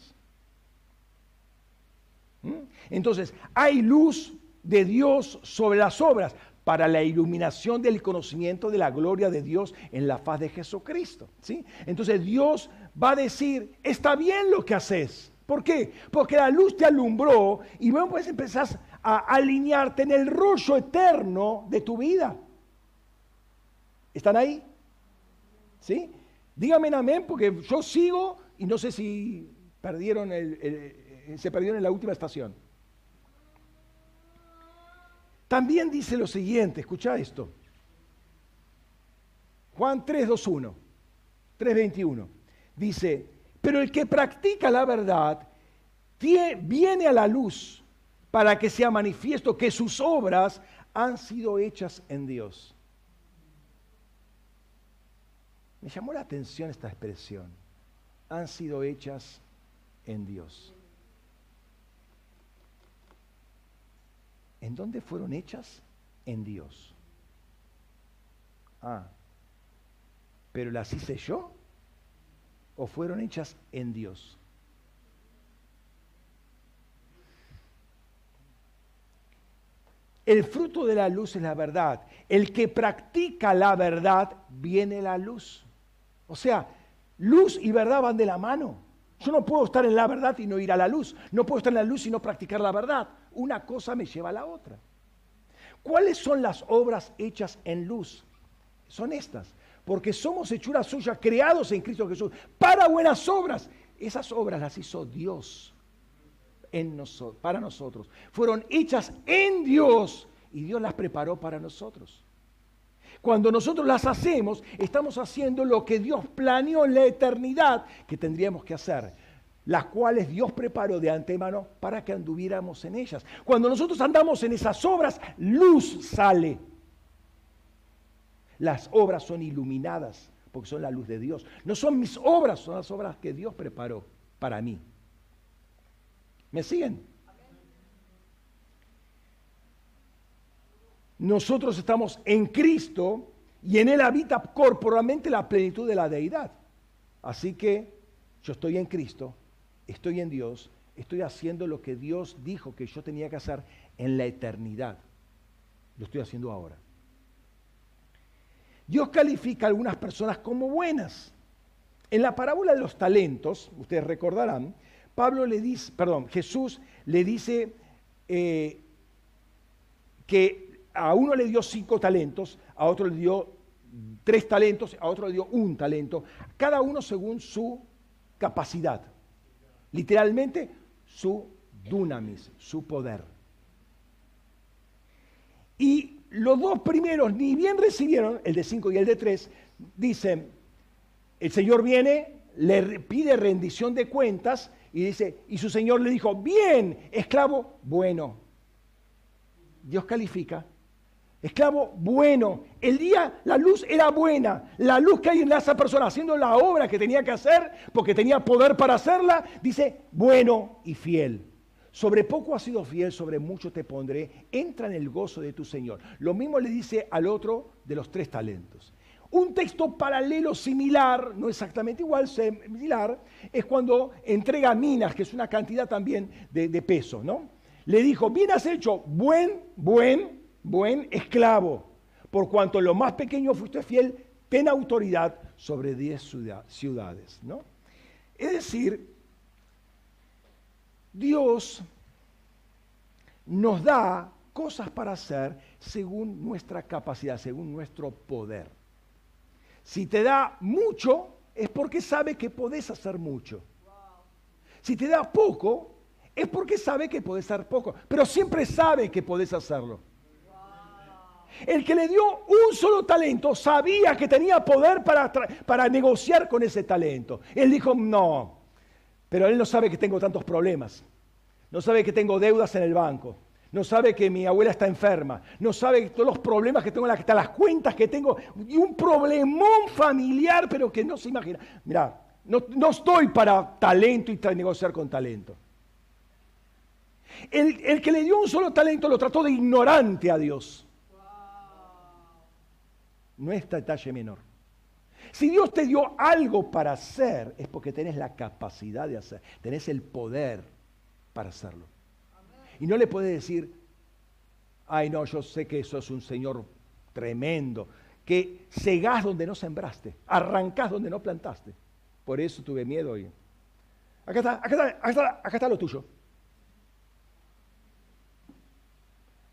¿Mm? Entonces, hay luz de Dios sobre las obras para la iluminación del conocimiento de la gloria de Dios en la faz de Jesucristo. ¿sí? Entonces Dios va a decir, está bien lo que haces. ¿Por qué? Porque la luz te alumbró y luego pues empezás a alinearte en el rollo eterno de tu vida. ¿Están ahí? ¿Sí? Dígame amén porque yo sigo y no sé si perdieron se perdieron en la última estación. También dice lo siguiente, escucha esto. Juan 3, 2, 1, 3, 21. Dice, pero el que practica la verdad viene a la luz para que sea manifiesto que sus obras han sido hechas en Dios. Me llamó la atención esta expresión. Han sido hechas en Dios. ¿En dónde fueron hechas? En Dios. Ah, ¿pero las hice yo? ¿O fueron hechas en Dios? El fruto de la luz es la verdad. El que practica la verdad viene la luz. O sea, luz y verdad van de la mano. Yo no puedo estar en la verdad y no ir a la luz. No puedo estar en la luz y no practicar la verdad. Una cosa me lleva a la otra. ¿Cuáles son las obras hechas en luz? Son estas. Porque somos hechuras suyas, creados en Cristo Jesús, para buenas obras. Esas obras las hizo Dios para nosotros. Fueron hechas en Dios y Dios las preparó para nosotros. Cuando nosotros las hacemos, estamos haciendo lo que Dios planeó en la eternidad que tendríamos que hacer las cuales Dios preparó de antemano para que anduviéramos en ellas. Cuando nosotros andamos en esas obras, luz sale. Las obras son iluminadas porque son la luz de Dios. No son mis obras, son las obras que Dios preparó para mí. ¿Me siguen? Nosotros estamos en Cristo y en Él habita corporalmente la plenitud de la deidad. Así que yo estoy en Cristo estoy en Dios, estoy haciendo lo que Dios dijo que yo tenía que hacer en la eternidad. Lo estoy haciendo ahora. Dios califica a algunas personas como buenas. En la parábola de los talentos, ustedes recordarán, Pablo le dice, perdón, Jesús le dice eh, que a uno le dio cinco talentos, a otro le dio tres talentos, a otro le dio un talento, cada uno según su capacidad literalmente su dunamis, su poder. Y los dos primeros ni bien recibieron, el de cinco y el de tres, dicen, el Señor viene, le pide rendición de cuentas y dice, y su Señor le dijo, bien, esclavo, bueno. Dios califica esclavo bueno. El día, la luz era buena. La luz que hay en esa persona haciendo la obra que tenía que hacer, porque tenía poder para hacerla, dice, bueno y fiel. Sobre poco has sido fiel, sobre mucho te pondré. Entra en el gozo de tu Señor. Lo mismo le dice al otro de los tres talentos. Un texto paralelo similar, no exactamente igual, similar, es cuando entrega minas, que es una cantidad también de, peso, ¿no? Le dijo, bien has hecho, buen, buen, buen esclavo, por cuanto lo más pequeño fuiste fiel, ten autoridad sobre diez ciudades. ¿no? Es decir, Dios nos da cosas para hacer según nuestra capacidad, según nuestro poder. Si te da mucho, es porque sabe que podés hacer mucho. Si te da poco, es porque sabe que podés hacer poco, pero siempre sabe que podés hacerlo. El que le dio un solo talento sabía que tenía poder para, para negociar con ese talento. Él dijo, no, pero él no sabe que tengo tantos problemas. No sabe que tengo deudas en el banco. No sabe que mi abuela está enferma. No sabe todos los problemas que tengo en la las cuentas que tengo. Y un problemón familiar, pero que no se imagina. Mira, no, no estoy para talento y negociar con talento. El, el que le dio un solo talento lo trató de ignorante a Dios. No es detalle menor. Si Dios te dio algo para hacer, es porque tenés la capacidad de hacer, tenés el poder para hacerlo. Y no le puede decir, ay no, yo sé que eso es un Señor tremendo, que cegás donde no sembraste, arrancás donde no plantaste. Por eso tuve miedo hoy. Acá está, acá está, acá está, acá está lo tuyo.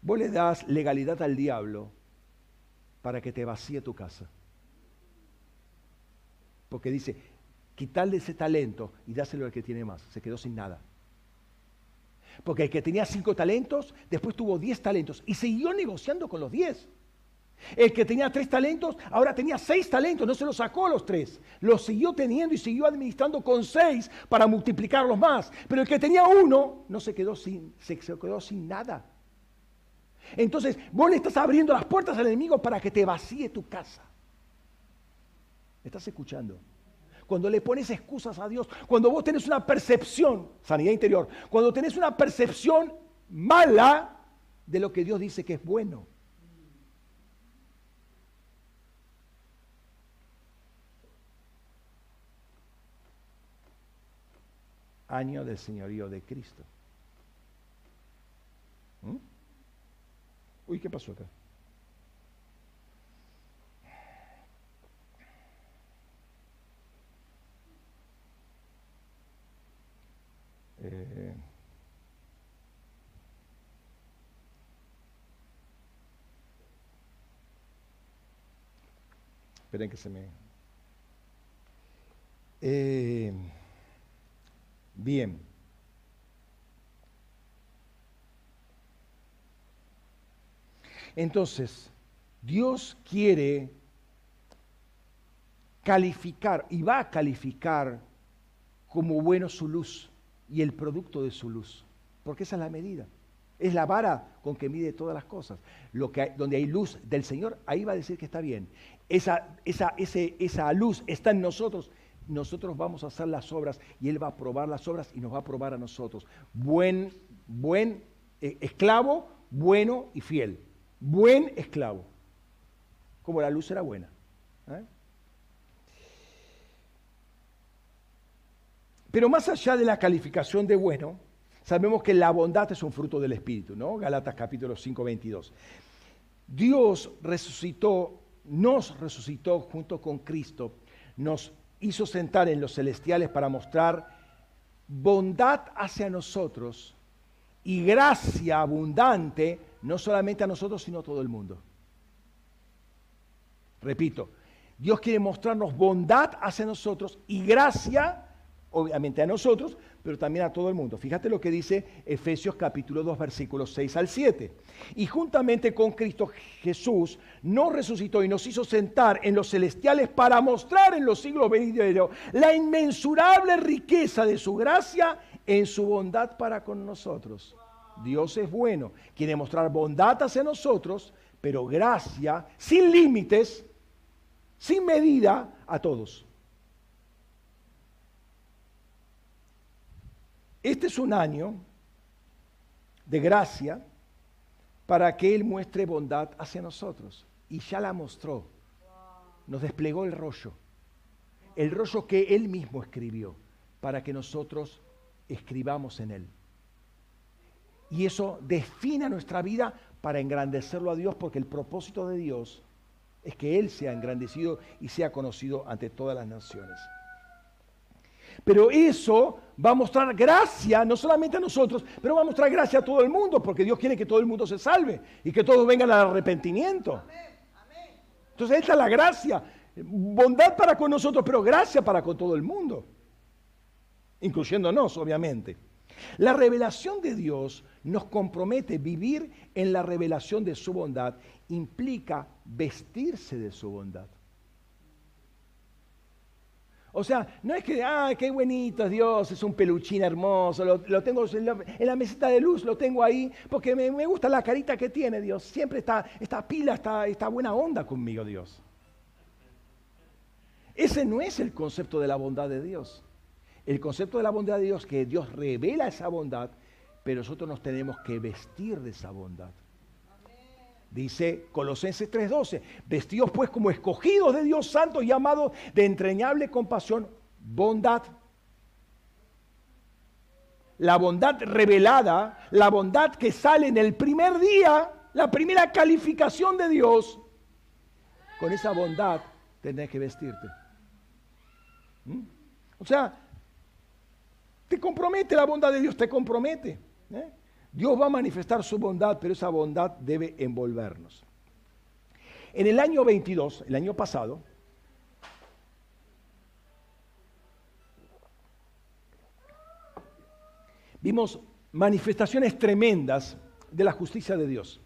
Vos le das legalidad al diablo para que te vacíe tu casa. Porque dice, quitarle ese talento y dáselo al que tiene más. Se quedó sin nada. Porque el que tenía cinco talentos, después tuvo diez talentos y siguió negociando con los diez. El que tenía tres talentos, ahora tenía seis talentos, no se los sacó los tres. Los siguió teniendo y siguió administrando con seis para multiplicarlos más. Pero el que tenía uno, no se quedó sin, se sin nada. Entonces, vos le estás abriendo las puertas al enemigo para que te vacíe tu casa. ¿Me estás escuchando? Cuando le pones excusas a Dios, cuando vos tenés una percepción, sanidad interior, cuando tenés una percepción mala de lo que Dios dice que es bueno. Año del señorío de Cristo. ¿Mm? Uy, ¿qué pasó acá? Eh, esperen que se me... Eh, bien. Entonces, Dios quiere calificar y va a calificar como bueno su luz y el producto de su luz, porque esa es la medida. Es la vara con que mide todas las cosas. Lo que donde hay luz del Señor, ahí va a decir que está bien. Esa, esa, esa luz está en nosotros. Nosotros vamos a hacer las obras y Él va a probar las obras y nos va a probar a nosotros. Buen, buen eh, esclavo, bueno y fiel buen esclavo, como la luz era buena. ¿eh? Pero más allá de la calificación de bueno, sabemos que la bondad es un fruto del Espíritu, ¿no? Galatas capítulo 5, 22. Dios resucitó, nos resucitó junto con Cristo, nos hizo sentar en los celestiales para mostrar bondad hacia nosotros y gracia abundante no solamente a nosotros, sino a todo el mundo. Repito, Dios quiere mostrarnos bondad hacia nosotros y gracia, obviamente a nosotros, pero también a todo el mundo. Fíjate lo que dice Efesios capítulo 2, versículos 6 al 7. Y juntamente con Cristo Jesús nos resucitó y nos hizo sentar en los celestiales para mostrar en los siglos venideros la inmensurable riqueza de su gracia en su bondad para con nosotros. Dios es bueno, quiere mostrar bondad hacia nosotros, pero gracia sin límites, sin medida a todos. Este es un año de gracia para que Él muestre bondad hacia nosotros. Y ya la mostró. Nos desplegó el rollo. El rollo que Él mismo escribió para que nosotros escribamos en Él. Y eso define nuestra vida para engrandecerlo a Dios, porque el propósito de Dios es que Él sea engrandecido y sea conocido ante todas las naciones. Pero eso va a mostrar gracia, no solamente a nosotros, pero va a mostrar gracia a todo el mundo, porque Dios quiere que todo el mundo se salve y que todos vengan al arrepentimiento. Entonces, esta es la gracia. Bondad para con nosotros, pero gracia para con todo el mundo, incluyéndonos, obviamente. La revelación de Dios nos compromete vivir en la revelación de su bondad, implica vestirse de su bondad. O sea, no es que, ah, qué bonito es Dios, es un peluchín hermoso, lo, tengo en la, mesita de luz, lo tengo ahí, porque me, gusta la carita que tiene Dios. Siempre está, está pila, está, está buena onda conmigo Dios. Ese no es el concepto de la bondad de Dios. El concepto de la bondad de Dios, que Dios revela esa bondad, pero nosotros nos tenemos que vestir de esa bondad. Dice Colosenses 3:12, vestidos pues como escogidos de Dios santo y amados de entrañable compasión, bondad. la bondad revelada, la bondad que sale en el primer día, la primera calificación de Dios, con esa bondad tenés que vestirte. ¿Mm? O sea, te compromete la bondad de Dios, te compromete. ¿eh? Dios va a manifestar su bondad, pero esa bondad debe envolvernos. En el año 22, el año pasado, vimos manifestaciones tremendas de la justicia de Dios.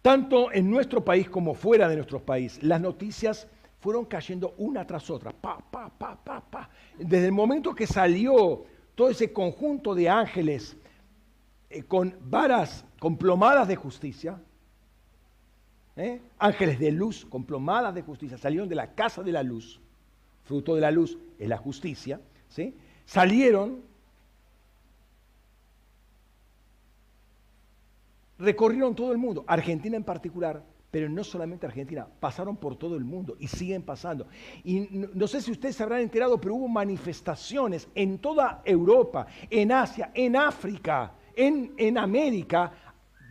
Tanto en nuestro país como fuera de nuestro país, las noticias fueron cayendo una tras otra, pa, pa, pa, pa, pa. Desde el momento que salió todo ese conjunto de ángeles eh, con varas, con plomadas de justicia, ¿eh? ángeles de luz con plomadas de justicia, salieron de la casa de la luz, fruto de la luz es la justicia, ¿sí? salieron, recorrieron todo el mundo, Argentina en particular, pero no solamente Argentina, pasaron por todo el mundo y siguen pasando. Y no, sé si ustedes se habrán enterado, pero hubo manifestaciones en toda Europa, en Asia, en África, en, en América,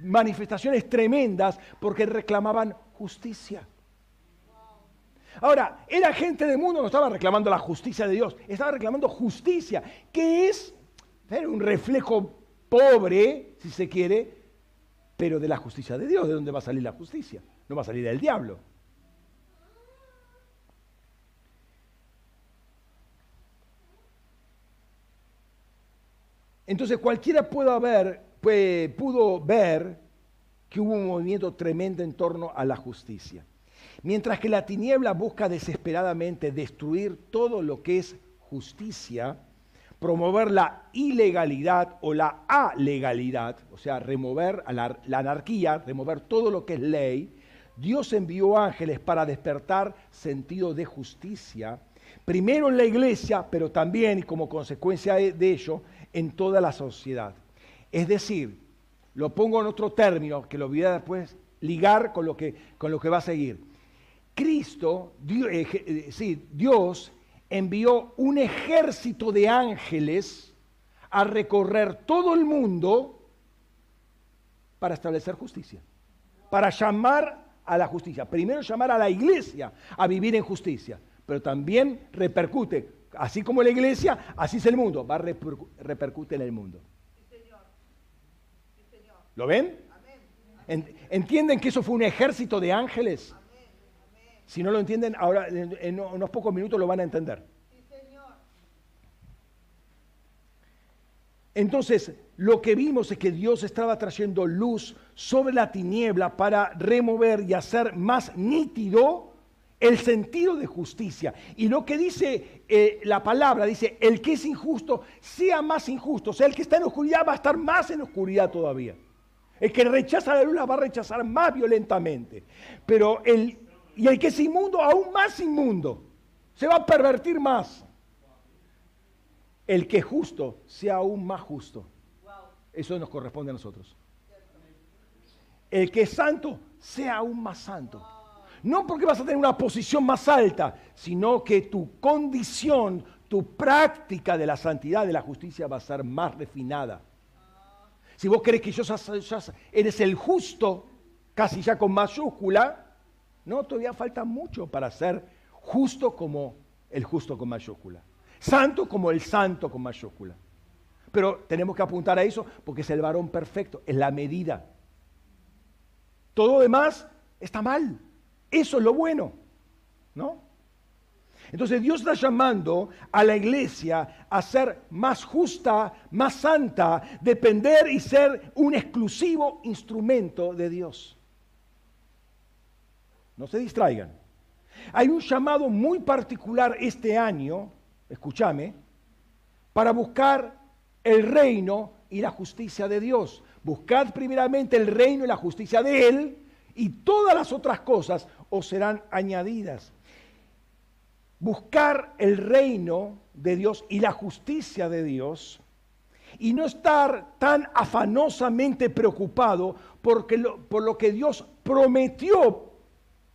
manifestaciones tremendas porque reclamaban justicia. Ahora, era gente del mundo, no estaba reclamando la justicia de Dios, estaba reclamando justicia, que es un reflejo pobre, si se quiere, pero de la justicia de Dios. ¿De dónde va a salir la justicia? No va a salir del diablo. Entonces cualquiera pudo ver, pudo ver que hubo un movimiento tremendo en torno a la justicia. Mientras que la tiniebla busca desesperadamente destruir todo lo que es justicia, promover la ilegalidad o la alegalidad, o sea, remover la anarquía, remover todo lo que es ley, Dios envió ángeles para despertar sentido de justicia, primero en la iglesia, pero también, y como consecuencia de ello, en toda la sociedad. Es decir, lo pongo en otro término, que lo voy a después ligar con lo que, con lo que va a seguir. Cristo, Dios, eh, eh, sí, Dios envió un ejército de ángeles a recorrer todo el mundo para establecer justicia, para llamar a la justicia. Primero llamar a la iglesia a vivir en justicia, pero también repercute, así como la iglesia, así es el mundo, va a repercute en el mundo. ¿Lo ven? ¿Entienden que eso fue un ejército de ángeles? Si no lo entienden, ahora en unos pocos minutos lo van a entender. Entonces, lo que vimos es que Dios estaba trayendo luz sobre la tiniebla para remover y hacer más nítido el sentido de justicia. Y lo que dice eh, la palabra, dice, el que es injusto sea más injusto. O sea, el que está en oscuridad va a estar más en oscuridad todavía. El que rechaza la luz la va a rechazar más violentamente. Pero el, y el que es inmundo, aún más inmundo. Se va a pervertir más el que es justo sea aún más justo. Eso nos corresponde a nosotros. El que es santo sea aún más santo. No porque vas a tener una posición más alta, sino que tu condición, tu práctica de la santidad, de la justicia va a ser más refinada. Si vos crees que yo eres el justo, casi ya con mayúscula, no, todavía falta mucho para ser justo como el justo con mayúscula. Santo como el santo con mayúscula. Pero tenemos que apuntar a eso porque es el varón perfecto, es la medida. Todo demás está mal. Eso es lo bueno, ¿no? Entonces Dios está llamando a la iglesia a ser más justa, más santa, depender y ser un exclusivo instrumento de Dios. No se distraigan. Hay un llamado muy particular este año escúchame, para buscar el reino y la justicia de Dios. Buscad primeramente el reino y la justicia de Él y todas las otras cosas os serán añadidas. Buscar el reino de Dios y la justicia de Dios y no estar tan afanosamente preocupado porque por lo que Dios prometió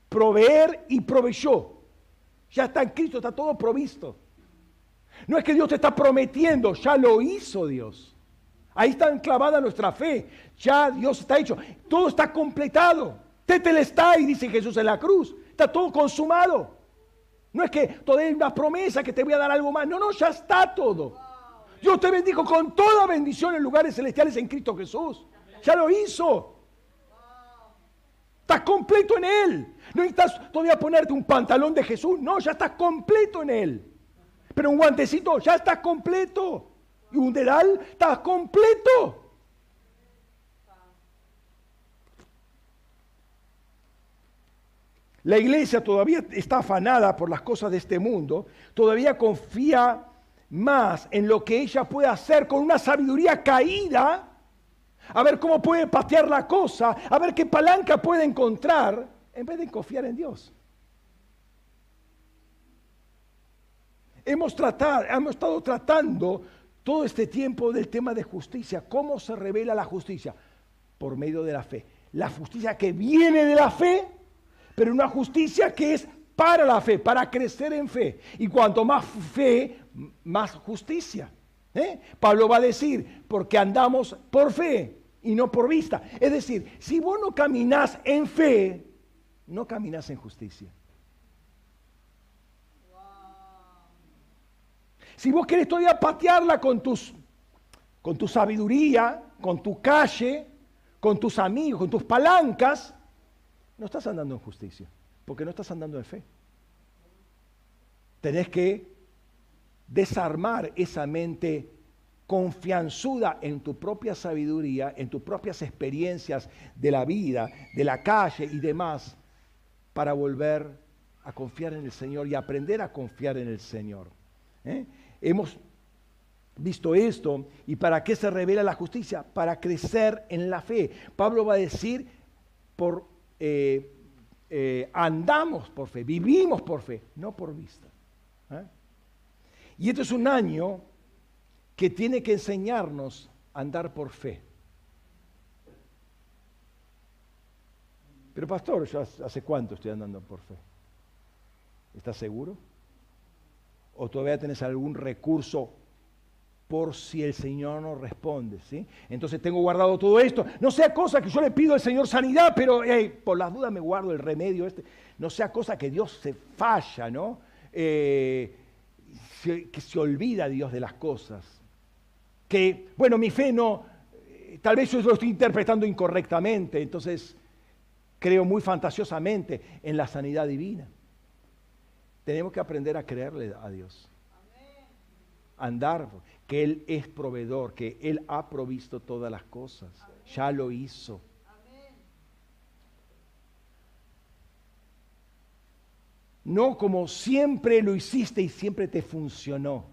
proveer y proveyó. Ya está en Cristo, está todo provisto. No es que Dios te está prometiendo, ya lo hizo Dios. Ahí está enclavada nuestra fe. Ya Dios está hecho. Todo está completado. Tetelestai, dice Jesús en la cruz. Está todo consumado. No es que todavía hay una promesa que te voy a dar algo más. No, no, ya está todo. Dios te bendijo con toda bendición en lugares celestiales en Cristo Jesús. Ya lo hizo. Estás completo en Él. No necesitas todavía ponerte un pantalón de Jesús. No, ya estás completo en Él. Pero un guantecito, ya estás completo. Y un dedal, estás completo. La iglesia todavía está afanada por las cosas de este mundo, todavía confía más en lo que ella puede hacer con una sabiduría caída, a ver cómo puede patear la cosa, a ver qué palanca puede encontrar, en vez de confiar en Dios. Hemos, tratado, hemos estado tratando todo este tiempo del tema de justicia. ¿Cómo se revela la justicia? Por medio de la fe. La justicia que viene de la fe pero una justicia que es para la fe, para crecer en fe. Y cuanto más fe, más justicia. ¿eh? Pablo va a decir, porque andamos por fe y no por vista. Es decir, si vos no caminás en fe, no caminás en justicia. Si vos querés todavía patearla con, tus, con tu sabiduría, con tu calle, con tus amigos, con tus palancas, no estás andando en justicia, porque no estás andando en fe. Tenés que desarmar esa mente confianzuda en tu propia sabiduría, en tus propias experiencias de la vida, de la calle y demás, para volver a confiar en el Señor y aprender a confiar en el Señor. ¿eh? Hemos visto esto y para qué se revela la justicia, para crecer en la fe. Pablo va a decir, por eh, eh, andamos por fe, vivimos por fe, no por vista. ¿eh? Y este es un año que tiene que enseñarnos a andar por fe. Pero pastor, ¿yo hace cuánto estoy andando por fe? ¿Estás seguro? ¿O todavía tenés algún recurso por si el Señor no responde. ¿sí? Entonces tengo guardado todo esto. No sea cosa que yo le pido al Señor sanidad, pero por las dudas me guardo el remedio este. No sea cosa que Dios se falla, ¿no? Eh, que se olvida Dios de las cosas. Que, bueno, mi fe no, eh, tal vez yo lo estoy interpretando incorrectamente, entonces creo muy fantasiosamente en la sanidad divina. Tenemos que aprender a creerle a Dios. Andar que Él es proveedor, que Él ha provisto todas las cosas. Ya lo hizo. No como siempre lo hiciste y siempre te funcionó.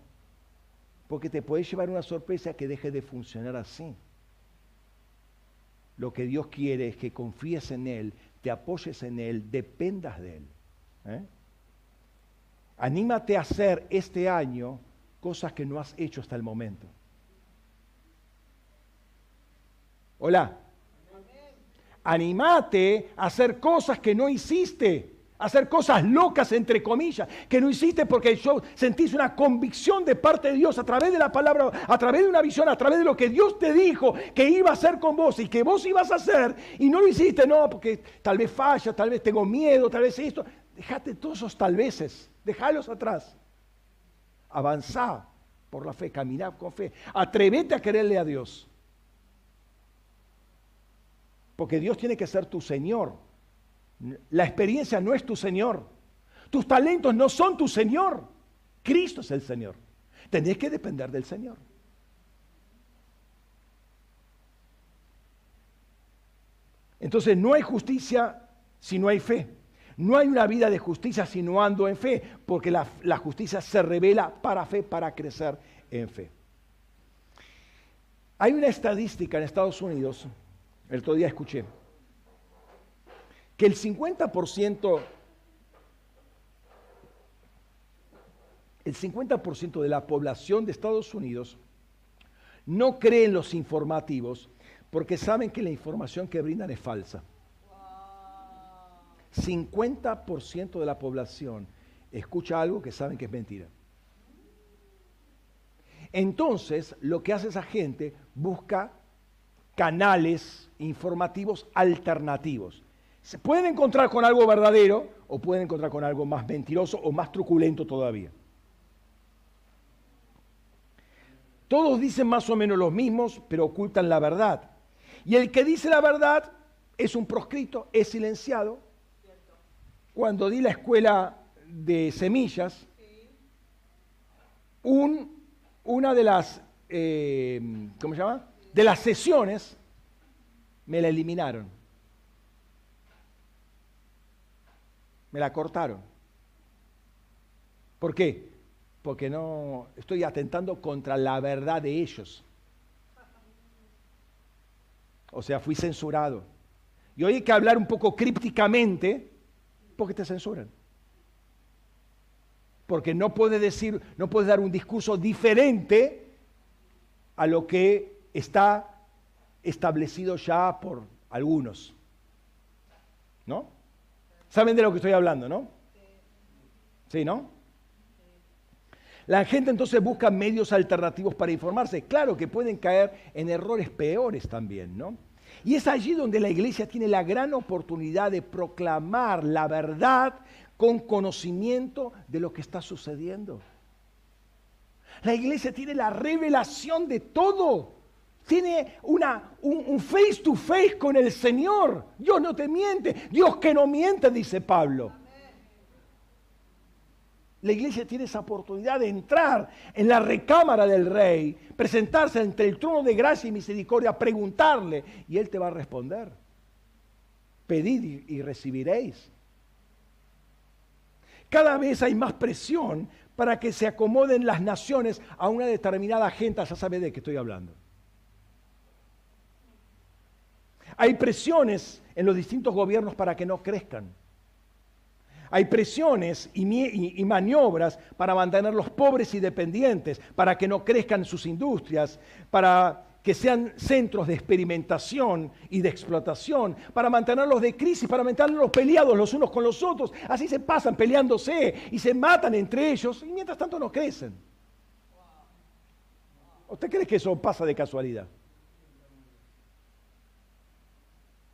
Porque te puede llevar una sorpresa que deje de funcionar así. Lo que Dios quiere es que confíes en Él, te apoyes en Él, dependas de Él. ¿eh? Anímate a hacer este año cosas que no has hecho hasta el momento. Hola. Animate a hacer cosas que no hiciste. Hacer cosas locas, entre comillas, que no hiciste porque yo sentís una convicción de parte de Dios a través de la palabra, a través de una visión, a través de lo que Dios te dijo que iba a hacer con vos y que vos ibas a hacer y no lo hiciste, no, porque tal vez falla, tal vez tengo miedo, tal vez esto. Dejate todos esos tal veces, déjalos atrás avanzá por la fe, caminá con fe. Atrevete a quererle a Dios. Porque Dios tiene que ser tu Señor. La experiencia no es tu Señor. Tus talentos no son tu Señor. Cristo es el Señor. Tenés que depender del Señor. Entonces no hay justicia si no hay fe. No hay una vida de justicia si no ando en fe, porque la, justicia se revela para fe, para crecer en fe. Hay una estadística en Estados Unidos, el otro día escuché, que el 50%, el 50% de la población de Estados Unidos no cree en los informativos porque saben que la información que brindan es falsa. 50% de la población escucha algo que saben que es mentira. Entonces, lo que hace esa gente busca canales informativos alternativos. Se pueden encontrar con algo verdadero o pueden encontrar con algo más mentiroso o más truculento todavía. Todos dicen más o menos los mismos, pero ocultan la verdad. Y el que dice la verdad es un proscrito, es silenciado. Cuando di la escuela de semillas, una de las, eh, ¿cómo se llama? De las sesiones me la eliminaron. Me la cortaron. ¿Por qué? Porque no estoy atentando contra la verdad de ellos. O sea, fui censurado. Y hoy hay que hablar un poco crípticamente porque te censuran. Porque no puedes decir, no puedes dar un discurso diferente a lo que está establecido ya por algunos. ¿No? ¿Saben de lo que estoy hablando, no? Sí, ¿no? La gente entonces busca medios alternativos para informarse. Claro que pueden caer en errores peores también, ¿no? Y es allí donde la iglesia tiene la gran oportunidad de proclamar la verdad con conocimiento de lo que está sucediendo. La iglesia tiene la revelación de todo. Tiene una, un, face to face con el Señor. Dios no te miente. Dios que no miente, dice Pablo. La iglesia tiene esa oportunidad de entrar en la recámara del rey, presentarse entre el trono de gracia y misericordia, preguntarle y él te va a responder. Pedid y recibiréis. Cada vez hay más presión para que se acomoden las naciones a una determinada agenda, ya sabe de qué estoy hablando. Hay presiones en los distintos gobiernos para que no crezcan. Hay presiones y, maniobras para mantenerlos pobres y dependientes, para que no crezcan sus industrias, para que sean centros de experimentación y de explotación, para mantenerlos de crisis, para mantenerlos peleados los unos con los otros. Así se pasan peleándose y se matan entre ellos y mientras tanto no crecen. ¿Usted cree que eso pasa de casualidad?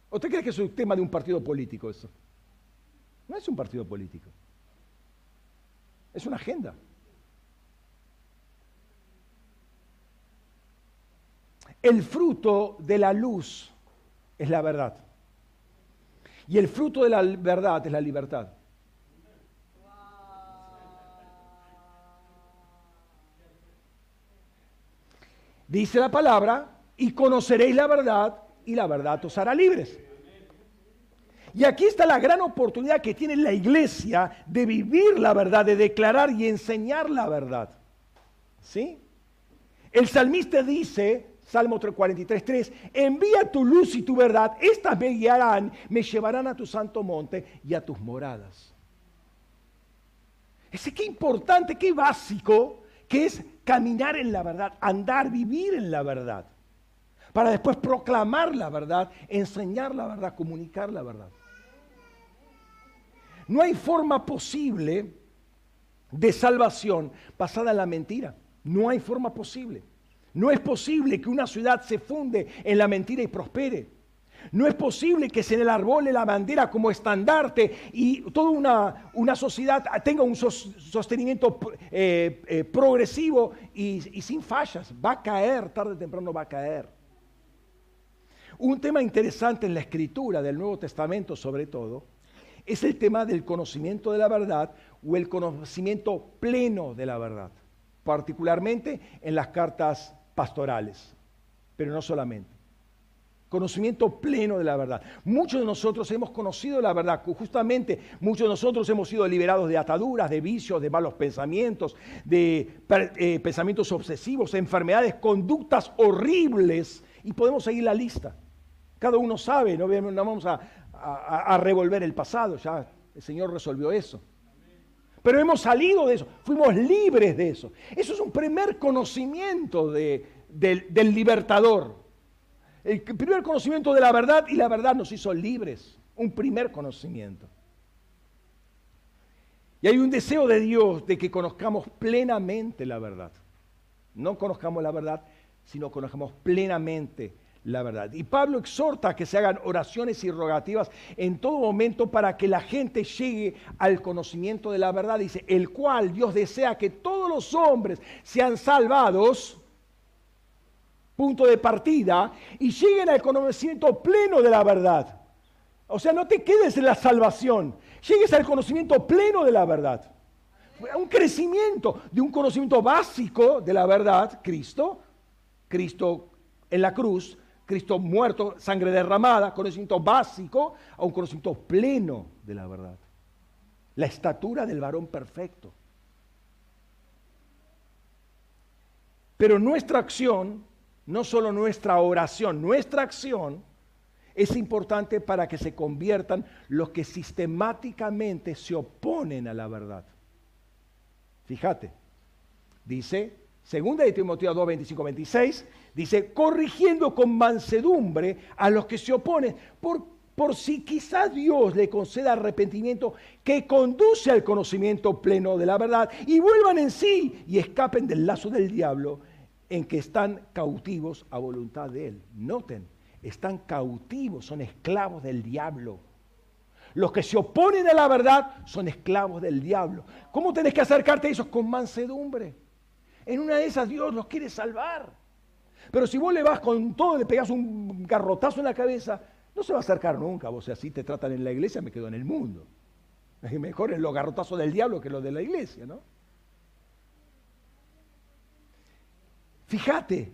¿Usted cree que es un tema de un partido político eso? No es un partido político. Es una agenda. El fruto de la luz es la verdad. Y el fruto de la verdad es la libertad. Dice la palabra, y conoceréis la verdad, y la verdad os hará libres. Y aquí está la gran oportunidad que tiene la iglesia de vivir la verdad, de declarar y enseñar la verdad. ¿Sí? El salmista dice, Salmo 43, 3, envía tu luz y tu verdad, estas me guiarán, me llevarán a tu santo monte y a tus moradas. Ese qué importante, qué básico, que es caminar en la verdad, andar, vivir en la verdad, para después proclamar la verdad, enseñar la verdad, comunicar la verdad. No hay forma posible de salvación basada en la mentira. No hay forma posible. No es posible que una ciudad se funde en la mentira y prospere. No es posible que se le arbole la bandera como estandarte y toda una, sociedad tenga un sostenimiento eh, eh, progresivo y sin fallas. Va a caer, tarde o temprano va a caer. Un tema interesante en la escritura del Nuevo Testamento sobre todo es el tema del conocimiento de la verdad o el conocimiento pleno de la verdad, particularmente en las cartas pastorales, pero no solamente. Conocimiento pleno de la verdad. Muchos de nosotros hemos conocido la verdad, justamente muchos de nosotros hemos sido liberados de ataduras, de vicios, de malos pensamientos, de eh, pensamientos obsesivos, enfermedades, conductas horribles, y podemos seguir la lista. Cada uno sabe, no vamos a, a, revolver el pasado, ya el Señor resolvió eso. Pero hemos salido de eso, fuimos libres de eso. Eso es un primer conocimiento del, del libertador. El primer conocimiento de la verdad y la verdad nos hizo libres. Un primer conocimiento. Y hay un deseo de Dios de que conozcamos plenamente la verdad. No conozcamos la verdad, sino conozcamos plenamente la verdad. Y Pablo exhorta a que se hagan oraciones y rogativas en todo momento para que la gente llegue al conocimiento de la verdad. Dice, el cual Dios desea que todos los hombres sean salvados, punto de partida, y lleguen al conocimiento pleno de la verdad. O sea, no te quedes en la salvación, llegues al conocimiento pleno de la verdad. Un crecimiento de un conocimiento básico de la verdad, Cristo, Cristo en la cruz, Cristo muerto, sangre derramada, conocimiento básico a un conocimiento pleno de la verdad. La estatura del varón perfecto. Pero nuestra acción, no solo nuestra oración, nuestra acción es importante para que se conviertan los que sistemáticamente se oponen a la verdad. Fíjate, dice Segunda de Timoteo 2, 25, 26, dice, corrigiendo con mansedumbre a los que se oponen, por, por si quizás Dios le conceda arrepentimiento que conduce al conocimiento pleno de la verdad y vuelvan en sí y escapen del lazo del diablo en que están cautivos a voluntad de él. Noten, están cautivos, son esclavos del diablo. Los que se oponen a la verdad son esclavos del diablo. ¿Cómo tenés que acercarte a ellos? Con mansedumbre. En una de esas Dios los quiere salvar. Pero si vos le vas con todo, le pegas un garrotazo en la cabeza, no se va a acercar nunca. Vos, si así te tratan en la iglesia, me quedo en el mundo. Mejor es los garrotazos del diablo que los de la iglesia, ¿no? Fíjate,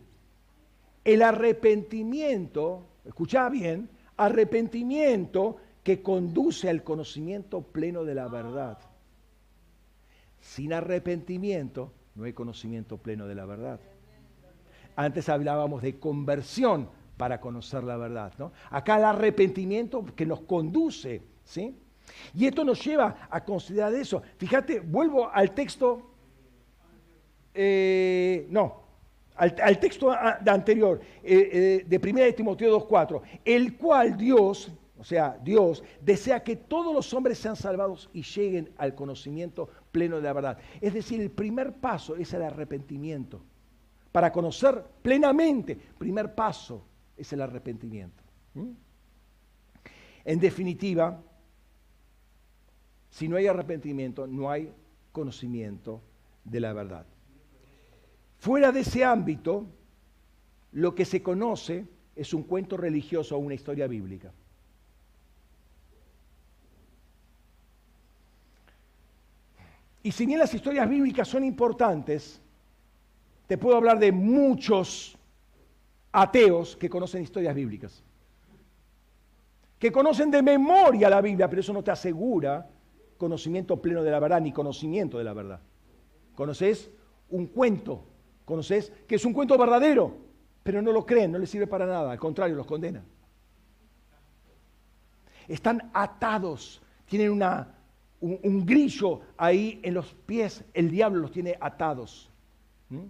el arrepentimiento, escuchá bien, arrepentimiento que conduce al conocimiento pleno de la verdad. Sin arrepentimiento no hay conocimiento pleno de la verdad. Antes hablábamos de conversión para conocer la verdad. ¿no? Acá el arrepentimiento que nos conduce. ¿sí? Y esto nos lleva a considerar eso. Fíjate, vuelvo al texto, eh, no, al, texto anterior, eh, eh, de 1 de Timoteo 2.4, el cual Dios, o sea, Dios desea que todos los hombres sean salvados y lleguen al conocimiento pleno de la verdad. Es decir, el primer paso es el arrepentimiento. Para conocer plenamente, primer paso es el arrepentimiento. ¿Mm? En definitiva, si no hay arrepentimiento, no hay conocimiento de la verdad. Fuera de ese ámbito, lo que se conoce es un cuento religioso o una historia bíblica. Y si bien las historias bíblicas son importantes, te puedo hablar de muchos ateos que conocen historias bíblicas. Que conocen de memoria la Biblia, pero eso no te asegura conocimiento pleno de la verdad ni conocimiento de la verdad. Conoces un cuento, conoces que es un cuento verdadero, pero no lo creen, no les sirve para nada, al contrario, los condena. Están atados, tienen una un, grillo ahí en los pies, el diablo los tiene atados. ¿Mm?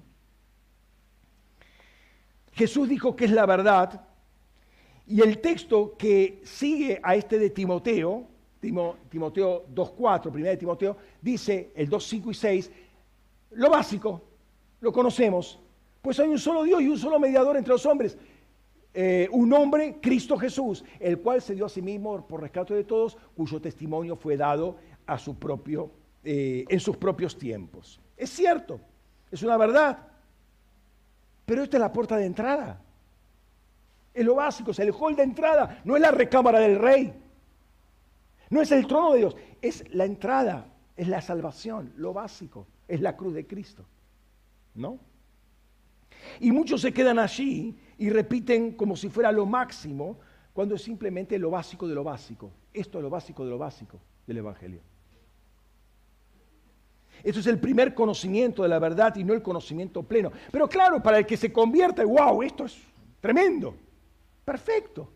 Jesús dijo que es la verdad y el texto que sigue a este de Timoteo, Timoteo 2.4, primera de Timoteo, dice el 2.5 y 6, lo básico, lo conocemos, pues hay un solo Dios y un solo mediador entre los hombres, eh, un hombre, Cristo Jesús, el cual se dio a sí mismo por rescate de todos, cuyo testimonio fue dado a su propio, eh, en sus propios tiempos. Es cierto, es una verdad, pero esta es la puerta de entrada. Es lo básico, es el hall de entrada, no es la recámara del rey, no es el trono de Dios, es la entrada, es la salvación, lo básico, es la cruz de Cristo. ¿No? Y muchos se quedan allí y repiten como si fuera lo máximo, cuando es simplemente lo básico de lo básico. Esto es lo básico de lo básico del Evangelio. Eso es el primer conocimiento de la verdad y no el conocimiento pleno. Pero claro, para el que se convierta, wow, esto es tremendo. Perfecto.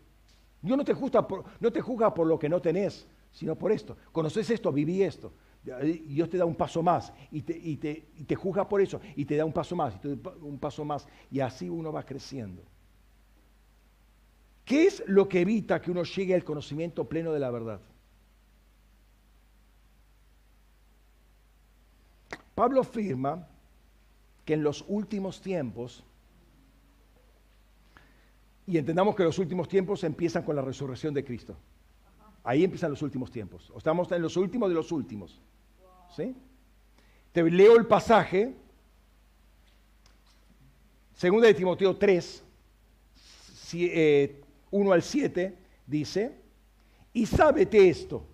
Dios no te, juzga por, no te juzga por lo que no tenés, sino por esto. Conoces esto, viví esto. Dios te da un paso más y te, y te, juzga por eso y te da un paso más y te da un paso más y así uno va creciendo. ¿Qué es lo que evita que uno llegue al conocimiento pleno de la verdad? Pablo afirma que en los últimos tiempos, y entendamos que los últimos tiempos empiezan con la resurrección de Cristo. Ahí empiezan los últimos tiempos. Estamos en los últimos de los últimos. ¿Sí? Te leo el pasaje, segunda de Timoteo 3, 1 eh, al 7, dice, y sábete esto,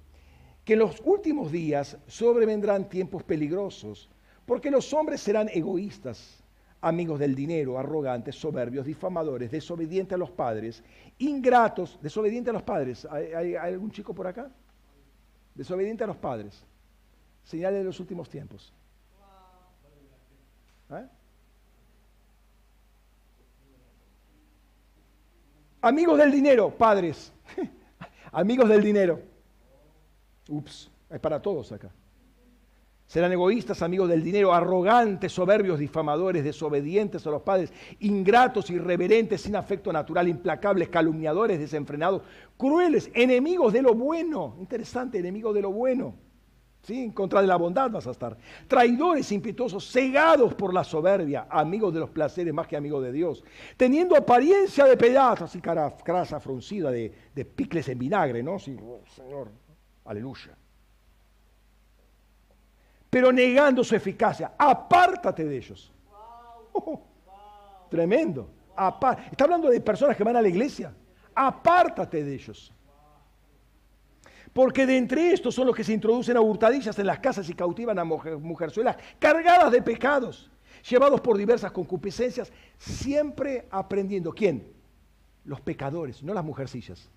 que en los últimos días sobrevendrán tiempos peligrosos, porque los hombres serán egoístas, amigos del dinero, arrogantes, soberbios, difamadores, desobedientes a los padres, ingratos, desobedientes a los padres. ¿Hay, algún chico por acá? Desobediente a los padres. Señales de los últimos tiempos. ¿Eh? Amigos del dinero, padres. Amigos del dinero. Ups, es para todos acá. Serán egoístas, amigos del dinero, arrogantes, soberbios, difamadores, desobedientes a los padres, ingratos, irreverentes, sin afecto natural, implacables, calumniadores, desenfrenados, crueles, enemigos de lo bueno. Interesante, enemigos de lo bueno. ¿Sí? En contra de la bondad vas a estar. Traidores, impetuosos, cegados por la soberbia, amigos de los placeres más que amigos de Dios. Teniendo apariencia de pedazos, así cara, grasa fruncida de, picles en vinagre, ¿no? Sí, Señor, aleluya pero negando su eficacia. Apártate de ellos. Oh, tremendo. Está hablando de personas que van a la iglesia. Apártate de ellos. Porque de entre estos son los que se introducen a hurtadillas en las casas y cautivan a mujerzuelas cargadas de pecados, llevados por diversas concupiscencias, siempre aprendiendo. ¿Quién? Los pecadores, no las mujercillas.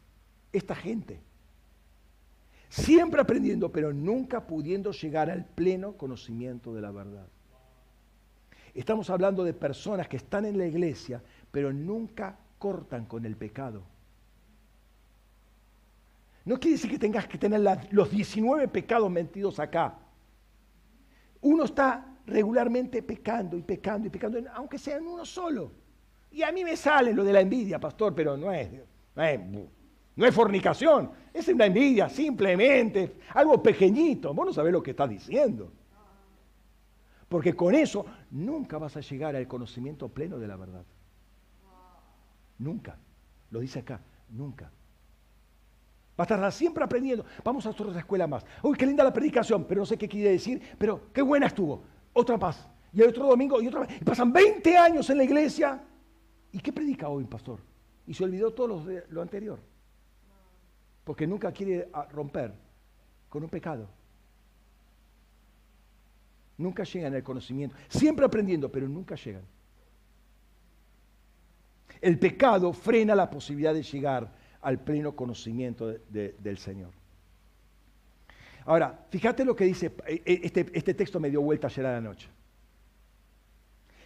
Esta gente siempre aprendiendo, pero nunca pudiendo llegar al pleno conocimiento de la verdad. Estamos hablando de personas que están en la iglesia, pero nunca cortan con el pecado. No quiere decir que tengas que tener los 19 pecados mentidos acá. Uno está regularmente pecando y pecando y pecando, aunque sea en uno solo. Y a mí me sale lo de la envidia, pastor, pero no es, no es no es fornicación, es una envidia, simplemente algo pequeñito. Vos no sabés lo que estás diciendo. Porque con eso nunca vas a llegar al conocimiento pleno de la verdad. Nunca. Lo dice acá, nunca. Va a estar siempre aprendiendo. Vamos a otra escuela más. Uy, qué linda la predicación, pero no sé qué quiere decir, pero qué buena estuvo. Otra más. Y el otro domingo y otra vez. Y pasan 20 años en la iglesia. ¿Y qué predica hoy, pastor? Y se olvidó todo lo, lo anterior porque nunca quiere ah, romper con un pecado. Nunca llegan al conocimiento, siempre aprendiendo, pero nunca llegan. El pecado frena la posibilidad de llegar al pleno conocimiento del Señor. Ahora, fíjate lo que dice, eh, eh, este, este, texto me dio vuelta ayer a la noche.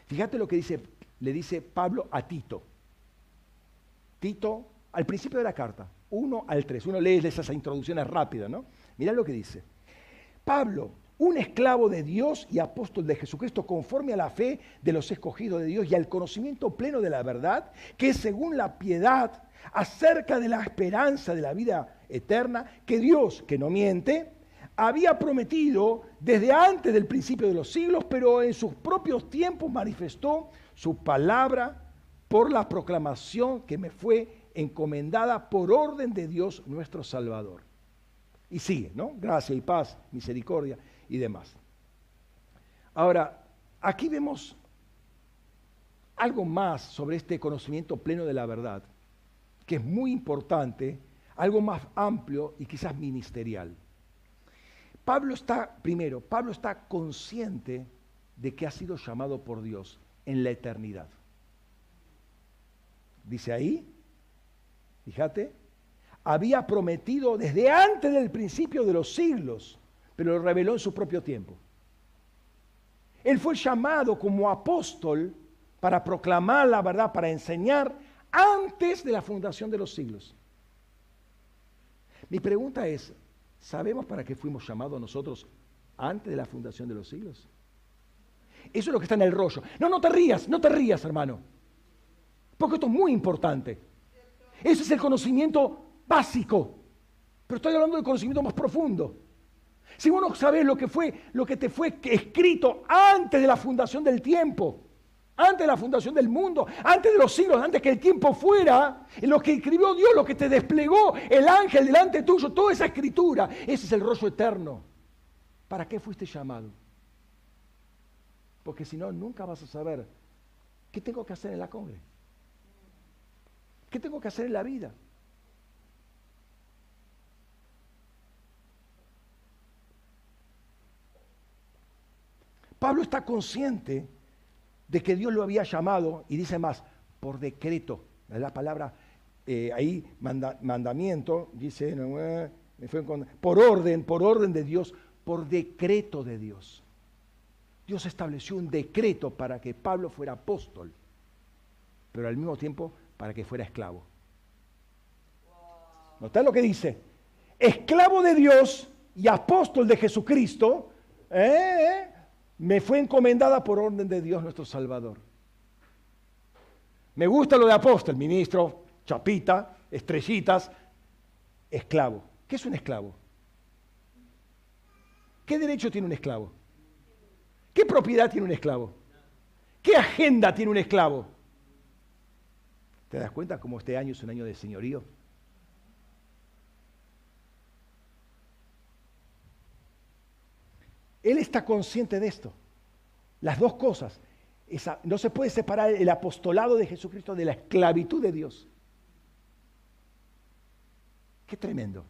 Fíjate lo que dice, le dice Pablo a Tito. Tito, al principio de la carta, 1 al 3. Uno lee esas introducciones rápidas, ¿no? Mirá lo que dice. Pablo, un esclavo de Dios y apóstol de Jesucristo, conforme a la fe de los escogidos de Dios y al conocimiento pleno de la verdad, que según la piedad acerca de la esperanza de la vida eterna, que Dios, que no miente, había prometido desde antes del principio de los siglos, pero en sus propios tiempos manifestó su palabra por la proclamación que me fue encomendada por orden de Dios nuestro Salvador. Y sigue, ¿no? Gracia y paz, misericordia y demás. Ahora, aquí vemos algo más sobre este conocimiento pleno de la verdad, que es muy importante, algo más amplio y quizás ministerial. Pablo está, primero, Pablo está consciente de que ha sido llamado por Dios en la eternidad. Dice ahí, fíjate, había prometido desde antes del principio de los siglos, pero lo reveló en su propio tiempo. Él fue llamado como apóstol para proclamar la verdad, para enseñar antes de la fundación de los siglos. Mi pregunta es, ¿sabemos para qué fuimos llamados nosotros antes de la fundación de los siglos? Eso es lo que está en el rollo. No, no te rías, no te rías, hermano. Porque esto es muy importante. Ese es el conocimiento básico. Pero estoy hablando del conocimiento más profundo. Si vos no sabés lo que fue, lo que te fue escrito antes de la fundación del tiempo, antes de la fundación del mundo, antes de los siglos, antes que el tiempo fuera, en lo que escribió Dios, lo que te desplegó el ángel delante tuyo, toda esa escritura, ese es el rollo eterno. ¿Para qué fuiste llamado? Porque si no, nunca vas a saber qué tengo que hacer en la congre. ¿Qué tengo que hacer en la vida? Pablo está consciente de que Dios lo había llamado y dice más, por decreto. La palabra eh, ahí, mandamiento, dice, fue por orden, por orden de Dios, por decreto de Dios. Dios estableció un decreto para que Pablo fuera apóstol, pero al mismo tiempo para que fuera esclavo. ¿Notás lo que dice? Esclavo de Dios y apóstol de Jesucristo, ¿eh? me fue encomendada por orden de Dios nuestro Salvador. Me gusta lo de apóstol, ministro, chapita, estrellitas, esclavo. ¿Qué es un esclavo? ¿Qué derecho tiene un esclavo? ¿Qué propiedad tiene un esclavo? ¿Qué agenda tiene un esclavo? ¿Te das cuenta cómo este año es un año de señorío? Él está consciente de esto. Las dos cosas. no se puede separar el apostolado de Jesucristo de la esclavitud de Dios. Qué tremendo.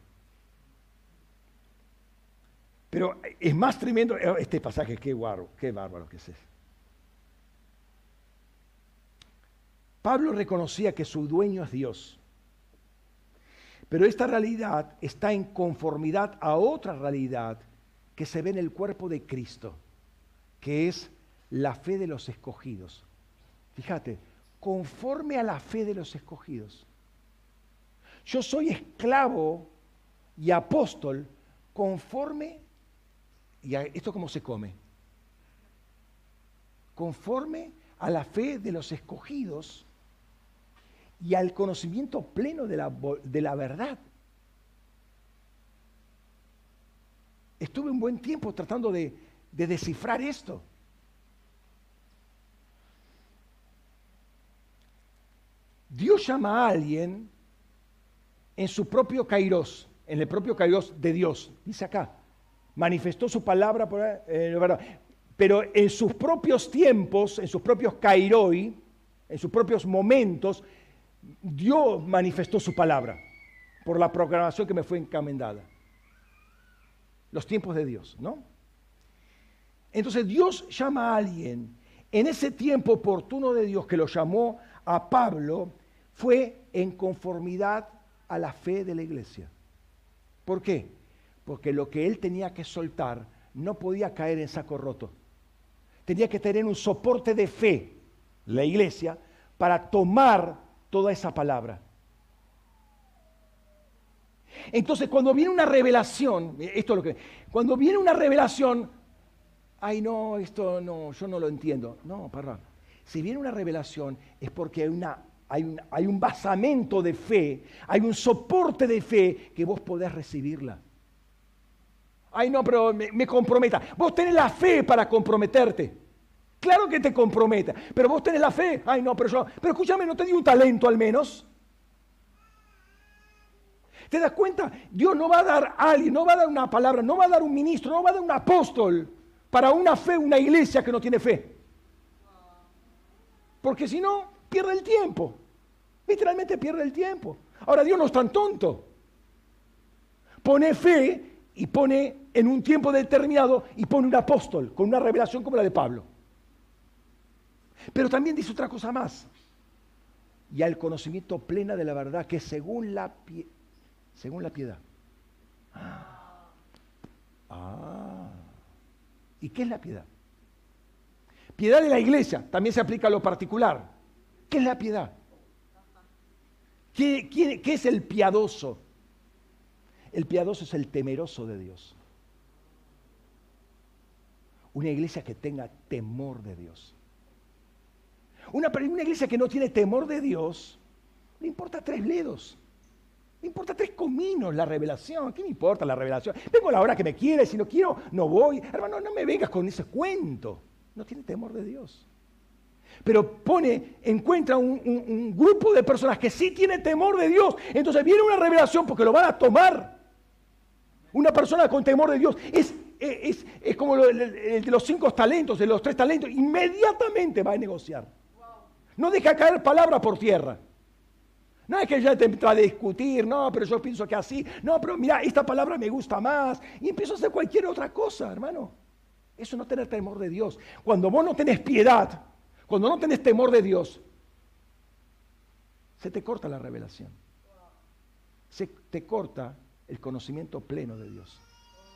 Pero es más tremendo este pasaje, qué, guarro, qué bárbaro que es eso. Pablo reconocía que su dueño es Dios. Pero esta realidad está en conformidad a otra realidad que se ve en el cuerpo de Cristo, que es la fe de los escogidos. Fíjate, conforme a la fe de los escogidos. Yo soy esclavo y apóstol conforme, y esto cómo se come, conforme a la fe de los escogidos y al conocimiento pleno de la, de la verdad. estuve un buen tiempo tratando de, descifrar esto. Dios llama a alguien en su propio kairos, en el propio kairos de Dios, dice acá. Manifestó su palabra, por, eh, pero en sus propios tiempos, en sus propios kairoi, en sus propios momentos, Dios manifestó su palabra por la programación que me fue encomendada los tiempos de Dios, ¿no? Entonces Dios llama a alguien. En ese tiempo oportuno de Dios que lo llamó a Pablo, fue en conformidad a la fe de la iglesia. ¿Por qué? Porque lo que él tenía que soltar no podía caer en saco roto. Tenía que tener un soporte de fe, la iglesia, para tomar toda esa palabra. Entonces, cuando viene una revelación, esto es lo que. Cuando viene una revelación, ay, no, esto no, yo no lo entiendo. No, perdón. Si viene una revelación es porque hay, una, hay, un, hay un basamento de fe, hay un soporte de fe que vos podés recibirla. Ay, no, pero me, me comprometa. Vos tenés la fe para comprometerte. Claro que te comprometa, pero vos tenés la fe. Ay, no, pero yo, pero escúchame, no te di un talento al menos. ¿Te das cuenta? Dios no va a dar a alguien, no va a dar una palabra, no va a dar un ministro, no va a dar un apóstol para una fe, una iglesia que no tiene fe. Porque si no, pierde el tiempo. Literalmente pierde el tiempo. Ahora Dios no es tan tonto. Pone fe y pone en un tiempo determinado y pone un apóstol con una revelación como la de Pablo. Pero también dice otra cosa más. Y al conocimiento plena de la verdad que según la, según la piedad. Ah. ¿Y qué es la piedad? Piedad de la iglesia, también se aplica a lo particular. ¿Qué es la piedad? ¿Qué, qué es el piadoso? El piadoso es el temeroso de Dios. Una iglesia que tenga temor de Dios. Una, una iglesia que no tiene temor de Dios, le importa tres ledos Me importa tres cominos la revelación. ¿Qué me importa la revelación? Vengo a la hora que me quieres, si no quiero, no voy. Hermano, no me vengas con ese cuento. No tiene temor de Dios. Pero pone, encuentra un, un grupo de personas que sí tienen temor de Dios. Entonces viene una revelación porque lo van a tomar. Una persona con temor de Dios es es, como el, de los cinco talentos, de los tres talentos, inmediatamente va a negociar. No deja caer palabra por tierra. No es que ya te entra a discutir, no, pero yo pienso que así, no, pero mira, esta palabra me gusta más, y empiezo a hacer cualquier otra cosa, hermano. Eso no tener temor de Dios. Cuando vos no tenés piedad, cuando no tenés temor de Dios, se te corta la revelación. Se te corta el conocimiento pleno de Dios.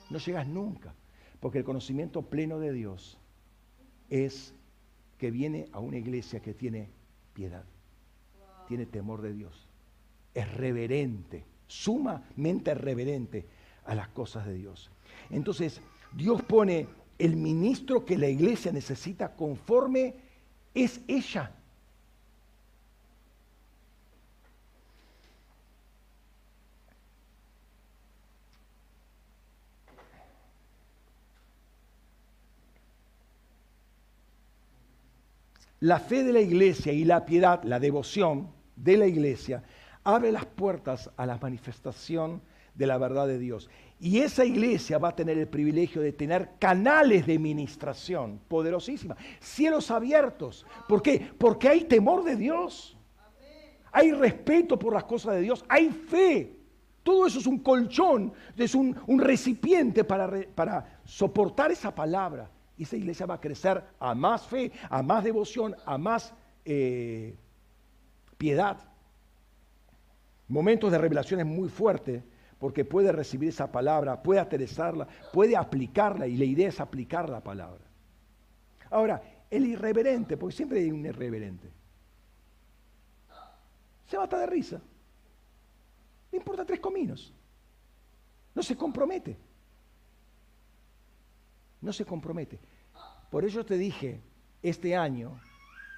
No llegas nunca, porque el conocimiento pleno de Dios es que viene a una iglesia que tiene piedad, tiene temor de Dios, es reverente, sumamente reverente a las cosas de Dios. Entonces, Dios pone el ministro que la iglesia necesita conforme es ella. La fe de la iglesia y la piedad, la devoción de la iglesia, abre las puertas a la manifestación de la verdad de Dios. Y esa iglesia va a tener el privilegio de tener canales de ministración poderosísima, cielos abiertos. ¿Por qué? Porque hay temor de Dios. Hay respeto por las cosas de Dios. Hay fe. Todo eso es un colchón, es un, recipiente para, para soportar esa palabra y esa iglesia va a crecer a más fe, a más devoción, a más eh, piedad. Momentos de revelación es muy fuerte porque puede recibir esa palabra, puede aterrizarla, puede aplicarla y la idea es aplicar la palabra. Ahora, el irreverente, porque siempre hay un irreverente, se mata de risa. No importa tres cominos. No se compromete no se compromete. Por eso te dije, este año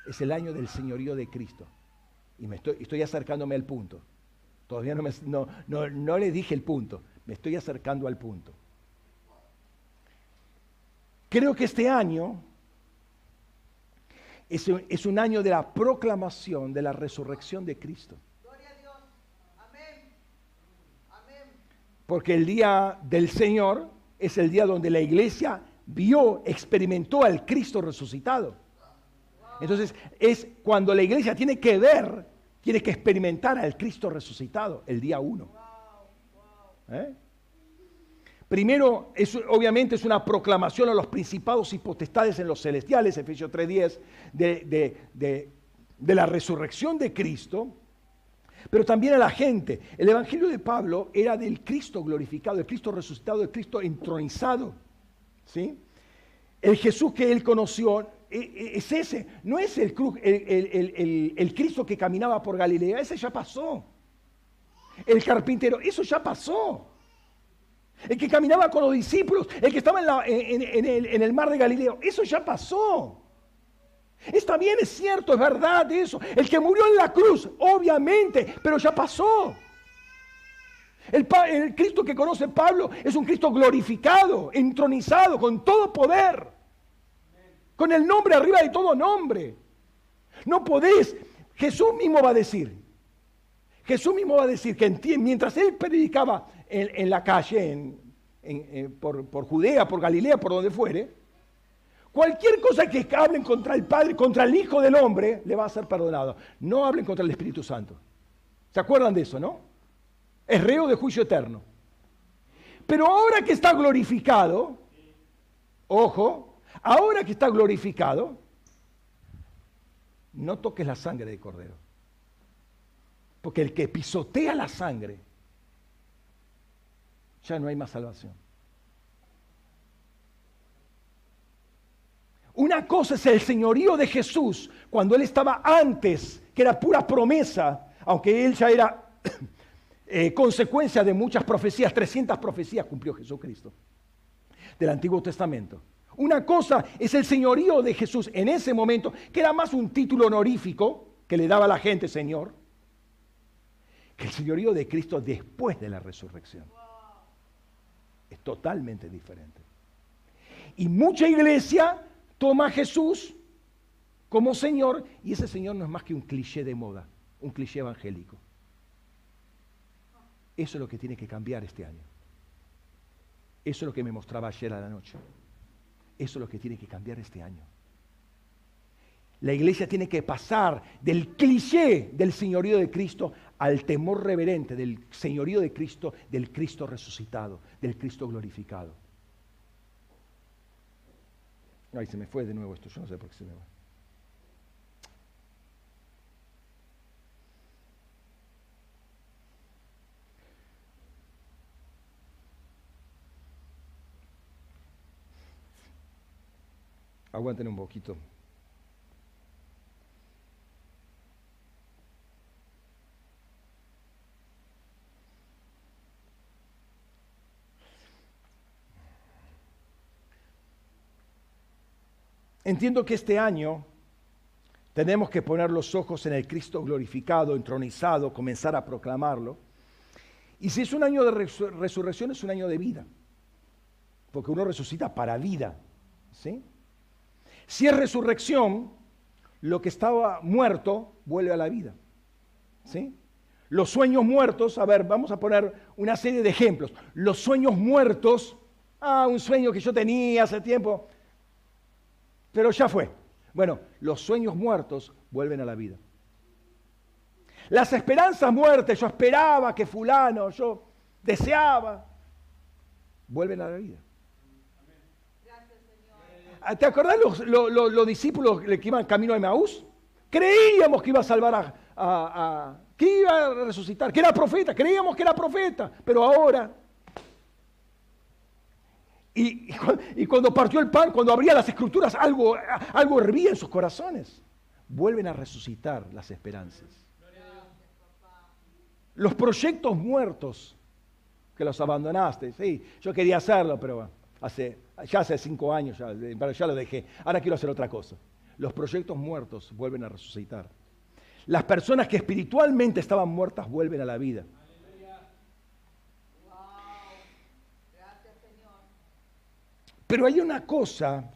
es el año del señorío de Cristo. Y me estoy, estoy acercándome al punto. Todavía no, me, no, no, le dije el punto, me estoy acercando al punto. Creo que este año es un, es un año de la proclamación de la resurrección de Cristo. Porque el día del Señor es el día donde la iglesia vio, experimentó al Cristo resucitado. Entonces es cuando la iglesia tiene que ver, tiene que experimentar al Cristo resucitado el día uno. ¿Eh? Primero, obviamente es una proclamación a los principados y potestades en los celestiales, Efesios 3.10, de, de la resurrección de Cristo, pero también a la gente. El Evangelio de Pablo era del Cristo glorificado, del Cristo resucitado, del Cristo entronizado. ¿Sí? El Jesús que él conoció e, e, es ese, no es el, el, Cristo que caminaba por Galilea, ese ya pasó. El carpintero, eso ya pasó. El que caminaba con los discípulos, el que estaba en, el, mar de Galileo, eso ya pasó. Está bien, es cierto, es verdad eso. El que murió en la cruz, obviamente, pero ya pasó. El, Cristo que conoce Pablo es un Cristo glorificado, entronizado, con todo poder, con el nombre arriba de todo nombre. No podés, Jesús mismo va a decir, Jesús mismo va a decir que mientras él predicaba en, la calle, por, por Judea, por Galilea, por donde fuere, cualquier cosa que hablen contra el Padre, contra el Hijo del Hombre, le va a ser perdonado. No hablen contra el Espíritu Santo. ¿Se acuerdan de eso, no? Es reo de juicio eterno. Pero ahora que está glorificado, ojo, ahora que está glorificado, no toques la sangre de cordero. Porque el que pisotea la sangre, ya no hay más salvación. Una cosa es el señorío de Jesús cuando él estaba antes, que era pura promesa, aunque él ya era eh, consecuencia de muchas profecías, 300 profecías cumplió Jesucristo del Antiguo Testamento. Una cosa es el señorío de Jesús en ese momento, que era más un título honorífico que le daba a la gente Señor, que el señorío de Cristo después de la resurrección. Es totalmente diferente. Y mucha iglesia toma a Jesús como Señor y ese Señor no es más que un cliché de moda, un cliché evangélico. Eso es lo que tiene que cambiar este año. Eso es lo que me mostraba ayer a la noche. Eso es lo que tiene que cambiar este año. La iglesia tiene que pasar del cliché del señorío de Cristo al temor reverente del señorío de Cristo, del Cristo resucitado, del Cristo glorificado. Ay, se me fue de nuevo esto, yo no sé por qué se me va. Aguanten un poquito. Entiendo que este año tenemos que poner los ojos en el Cristo glorificado, entronizado, comenzar a proclamarlo. Y si es un año de resurrección, es un año de vida, porque uno resucita para vida. ¿sí? Si es resurrección, lo que estaba muerto vuelve a la vida. ¿sí? Los sueños muertos, a ver, vamos a poner una serie de ejemplos. Los sueños muertos, ah, un sueño que yo tenía hace tiempo, pero ya fue. Bueno, los sueños muertos vuelven a la vida. Las esperanzas muertas, yo esperaba que fulano, yo deseaba, vuelven a la vida. Ah, ¿Te acordás los, los, discípulos que iban camino a Emaús? Creíamos que iba a salvar a, a, que iba a resucitar, que era profeta, creíamos que era profeta, pero ahora y, cuando partió el pan, cuando abría las escrituras, algo, algo hervía en sus corazones. Vuelven a resucitar las esperanzas. Los proyectos muertos que los abandonaste. Sí, yo quería hacerlo, pero hace, ya hace cinco años ya, ya lo dejé. Ahora quiero hacer otra cosa. Los proyectos muertos vuelven a resucitar. Las personas que espiritualmente estaban muertas vuelven a la vida. Pero hay una cosa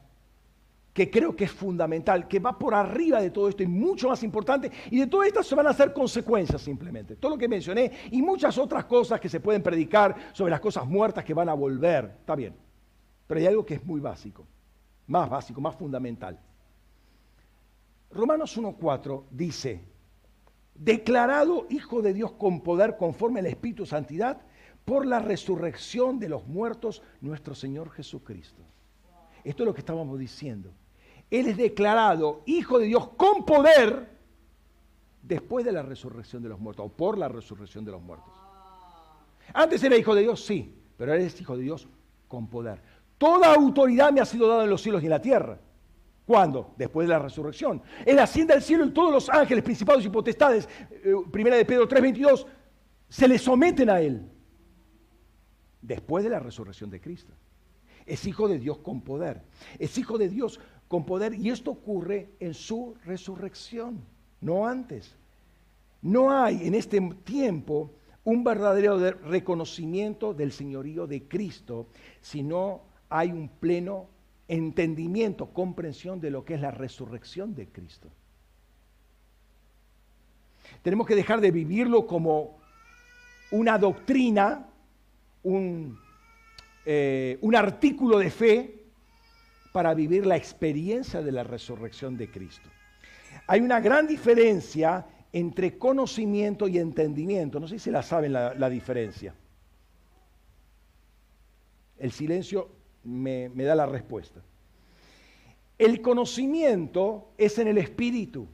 que creo que es fundamental, que va por arriba de todo esto y mucho más importante, y de todo esto se van a hacer consecuencias simplemente. Todo lo que mencioné y muchas otras cosas que se pueden predicar sobre las cosas muertas que van a volver, está bien. Pero hay algo que es muy básico, más básico, más fundamental. Romanos 1.4 dice, declarado Hijo de Dios con poder conforme al Espíritu Santidad, por la resurrección de los muertos, nuestro Señor Jesucristo. Esto es lo que estábamos diciendo. Él es declarado Hijo de Dios con poder después de la resurrección de los muertos, o por la resurrección de los muertos. Antes era Hijo de Dios, sí, pero Él es Hijo de Dios con poder. Toda autoridad me ha sido dada en los cielos y en la tierra. ¿Cuándo? Después de la resurrección. Él asciende al cielo y todos los ángeles, principados y potestades, eh, primera de Pedro 3:22, se le someten a Él después de la resurrección de Cristo. Es hijo de Dios con poder. Es hijo de Dios con poder y esto ocurre en su resurrección, no antes. No hay en este tiempo un verdadero reconocimiento del señorío de Cristo, sino hay un pleno entendimiento, comprensión de lo que es la resurrección de Cristo. Tenemos que dejar de vivirlo como una doctrina un, eh, un artículo de fe para vivir la experiencia de la resurrección de Cristo. Hay una gran diferencia entre conocimiento y entendimiento. No sé si la saben la, diferencia. El silencio me, da la respuesta. El conocimiento es en el espíritu.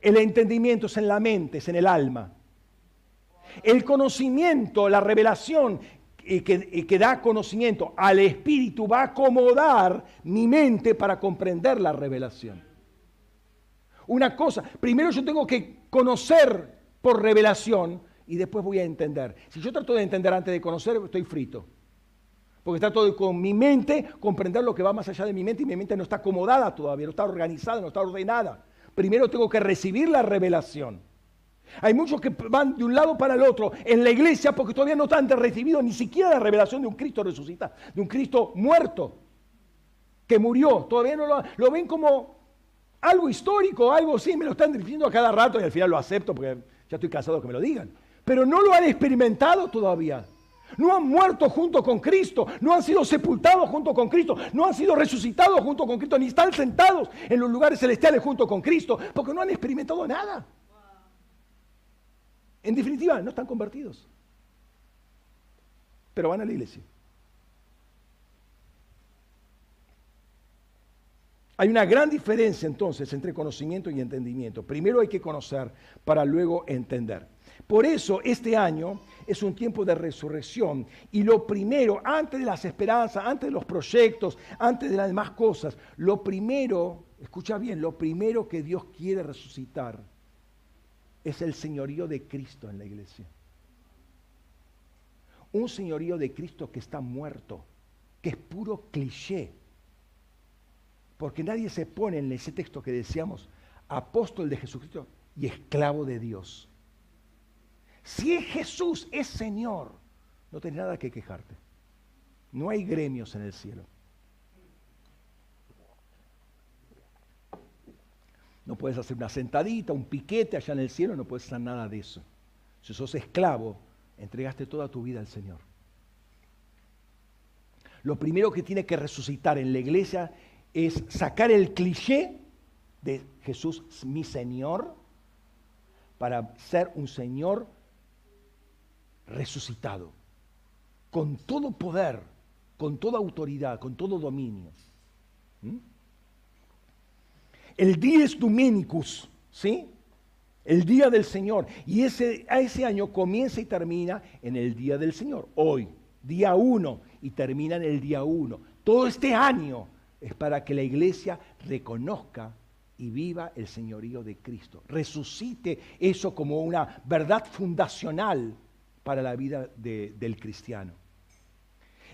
El entendimiento es en la mente, es en el alma. El conocimiento, la revelación que, da conocimiento al Espíritu va a acomodar mi mente para comprender la revelación. Una cosa, primero yo tengo que conocer por revelación y después voy a entender. Si yo trato de entender antes de conocer, estoy frito. Porque trato de con mi mente comprender lo que va más allá de mi mente y mi mente no está acomodada todavía, no está organizada, no está ordenada. Primero tengo que recibir la revelación. Hay muchos que van de un lado para el otro en la iglesia porque todavía no han recibido ni siquiera la revelación de un Cristo resucitado, de un Cristo muerto, que murió. Todavía no lo, lo ven como algo histórico, algo así, me lo están diciendo a cada rato y al final lo acepto porque ya estoy cansado que me lo digan. Pero no lo han experimentado todavía. No han muerto junto con Cristo, no han sido sepultados junto con Cristo, no han sido resucitados junto con Cristo, ni están sentados en los lugares celestiales junto con Cristo, porque no han experimentado nada. En definitiva, no están convertidos, pero van a la iglesia. Hay una gran diferencia entonces entre conocimiento y entendimiento. Primero hay que conocer para luego entender. Por eso este año es un tiempo de resurrección y lo primero, antes de las esperanzas, antes de los proyectos, antes de las demás cosas, lo primero, escucha bien, lo primero que Dios quiere resucitar es el señorío de Cristo en la iglesia. Un señorío de Cristo que está muerto, que es puro cliché. Porque nadie se pone en ese texto que decíamos, apóstol de Jesucristo y esclavo de Dios. Si Jesús es Señor, no tienes nada que quejarte. No hay gremios en el cielo. No puedes hacer una sentadita, un piquete allá en el cielo, no puedes hacer nada de eso. Si sos esclavo, entregaste toda tu vida al Señor. Lo primero que tiene que resucitar en la iglesia es sacar el cliché de Jesús mi Señor para ser un Señor resucitado, con todo poder, con toda autoridad, con todo dominio. ¿Mm? El dies Dominicus, ¿sí? El día del Señor. Y ese, ese año comienza y termina en el día del Señor. Hoy, día uno, y termina en el día uno. Todo este año es para que la iglesia reconozca y viva el señorío de Cristo. Resucite eso como una verdad fundacional para la vida del cristiano.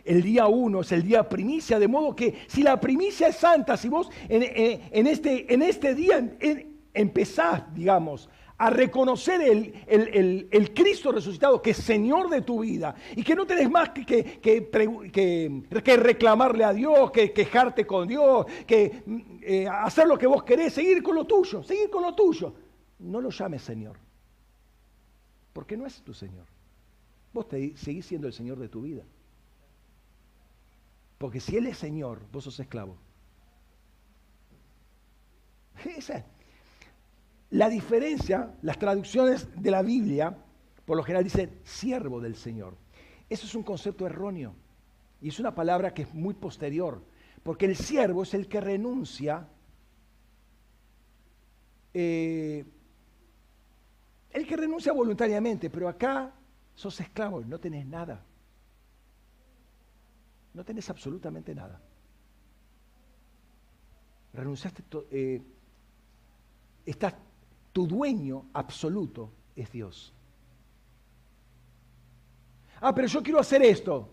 El día uno es el día primicia, de modo que si la primicia es santa, si vos en, este, este, día empezás, digamos, a reconocer el, Cristo resucitado, que es Señor de tu vida, y que no tenés más que, que, reclamarle a Dios, que quejarte con Dios, que eh, hacer lo que vos querés, seguir con lo tuyo, seguir con lo tuyo. No lo llames Señor, porque no es tu Señor. Vos te, seguís siendo el Señor de tu vida. Porque si Él es Señor, vos sos esclavo. Esa. La diferencia, las traducciones de la Biblia, por lo general dicen siervo del Señor. Eso es un concepto erróneo. Y es una palabra que es muy posterior. Porque el siervo es el que renuncia, eh, el que renuncia voluntariamente, pero acá sos esclavo no tenés nada. No tenés absolutamente nada. Renunciaste, eh, estás, tu dueño absoluto es Dios. Ah, pero yo quiero hacer esto.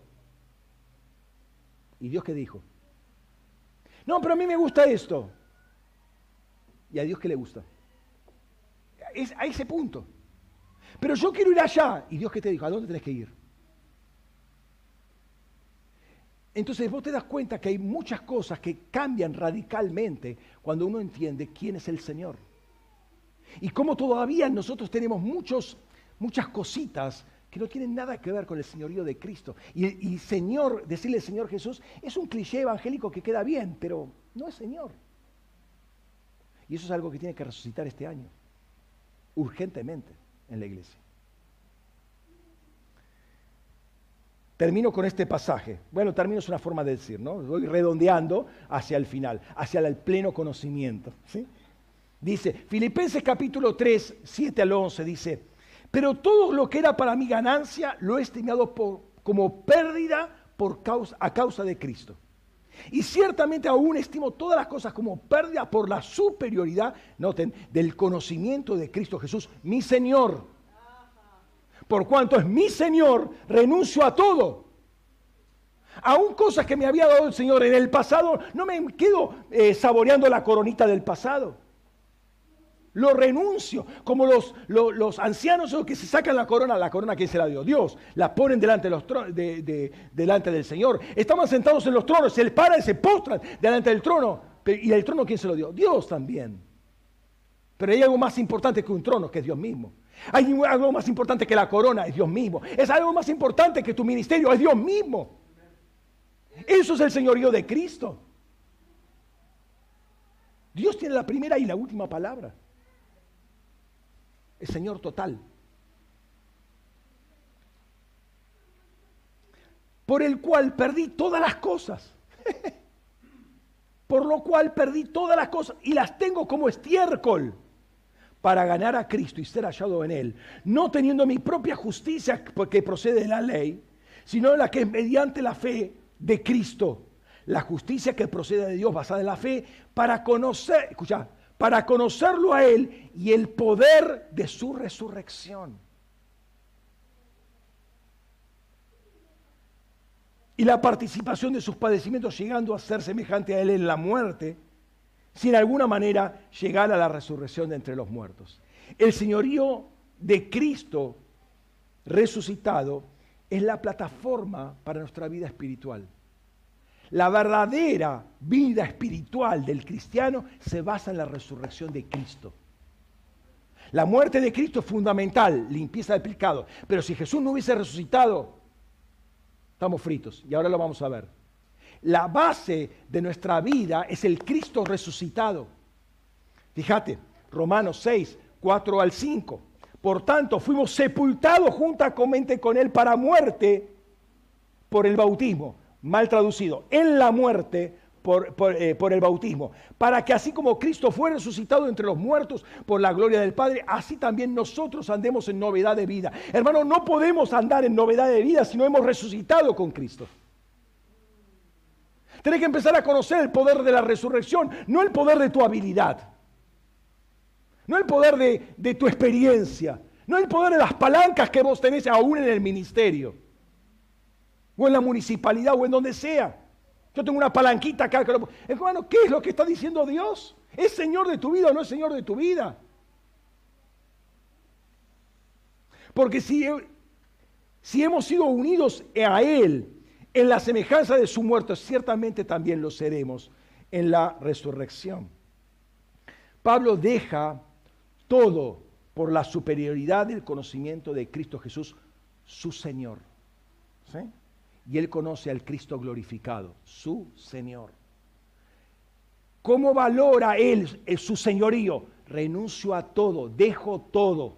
¿Y Dios qué dijo? No, pero a mí me gusta esto. ¿Y a Dios qué le gusta? Es a ese punto. Pero yo quiero ir allá. ¿Y Dios qué te dijo? ¿A dónde tenés que ir? Entonces vos te das cuenta que hay muchas cosas que cambian radicalmente cuando uno entiende quién es el Señor. Y cómo todavía nosotros tenemos muchos, muchas cositas que no tienen nada que ver con el señorío de Cristo. Y, y Señor, decirle Señor Jesús, es un cliché evangélico que queda bien, pero no es Señor. Y eso es algo que tiene que resucitar este año, urgentemente en la iglesia. Termino con este pasaje. Bueno, termino es una forma de decir, ¿no? Voy redondeando hacia el final, hacia el pleno conocimiento. ¿sí? Dice, Filipenses capítulo 3, 7 al 11, dice, pero todo lo que era para mi ganancia lo he estimado como pérdida por causa, a causa de Cristo. Y ciertamente aún estimo todas las cosas como pérdida por la superioridad, noten, del conocimiento de Cristo Jesús, mi Señor. Por cuanto es mi Señor, renuncio a todo. Aún cosas que me había dado el Señor en el pasado, no me quedo eh, saboreando la coronita del pasado. Lo renuncio. Como los, los, ancianos que se sacan la corona, la corona que se la dio Dios, la ponen delante, de los delante del Señor. Estaban sentados en los tronos, se paran y se postran delante del trono. ¿Y el trono quién se lo dio? Dios también. Pero hay algo más importante que un trono, que es Dios mismo. Hay algo más importante que la corona, es Dios mismo. Es algo más importante que tu ministerio, es Dios mismo. Eso es el señorío de Cristo. Dios tiene la primera y la última palabra. El Señor total. Por el cual perdí todas las cosas. Por lo cual perdí todas las cosas y las tengo como estiércol para ganar a Cristo y ser hallado en Él, no teniendo mi propia justicia que procede de la ley, sino la que es mediante la fe de Cristo, la justicia que procede de Dios basada en la fe, para conocer, escucha, para conocerlo a Él y el poder de su resurrección. Y la participación de sus padecimientos llegando a ser semejante a Él en la muerte si en alguna manera llegara la resurrección de entre los muertos. El señorío de Cristo resucitado es la plataforma para nuestra vida espiritual. La verdadera vida espiritual del cristiano se basa en la resurrección de Cristo. La muerte de Cristo es fundamental, limpieza del pecado. Pero si Jesús no hubiese resucitado, estamos fritos. Y ahora lo vamos a ver. La base de nuestra vida es el Cristo resucitado. Fíjate, Romanos 6, 4 al 5. Por tanto, fuimos sepultados juntamente con Él para muerte por el bautismo, mal traducido, en la muerte por, eh, por, el bautismo, para que así como Cristo fue resucitado entre los muertos por la gloria del Padre, así también nosotros andemos en novedad de vida. Hermano, no podemos andar en novedad de vida si no hemos resucitado con Cristo. Tienes que empezar a conocer el poder de la resurrección, no el poder de tu habilidad, no el poder de, tu experiencia, no el poder de las palancas que vos tenés aún en el ministerio, o en la municipalidad, o en donde sea. Yo tengo una palanquita acá. Hermano, ¿qué es lo que está diciendo Dios? ¿Es Señor de tu vida o no es Señor de tu vida? Porque si, si hemos sido unidos a Él en la semejanza de su muerto, ciertamente también lo seremos en la resurrección. Pablo deja todo por la superioridad del conocimiento de Cristo Jesús, su Señor. Y él conoce al Cristo glorificado, su Señor. ¿Cómo valora él su señorío? Renuncio a todo, dejo todo.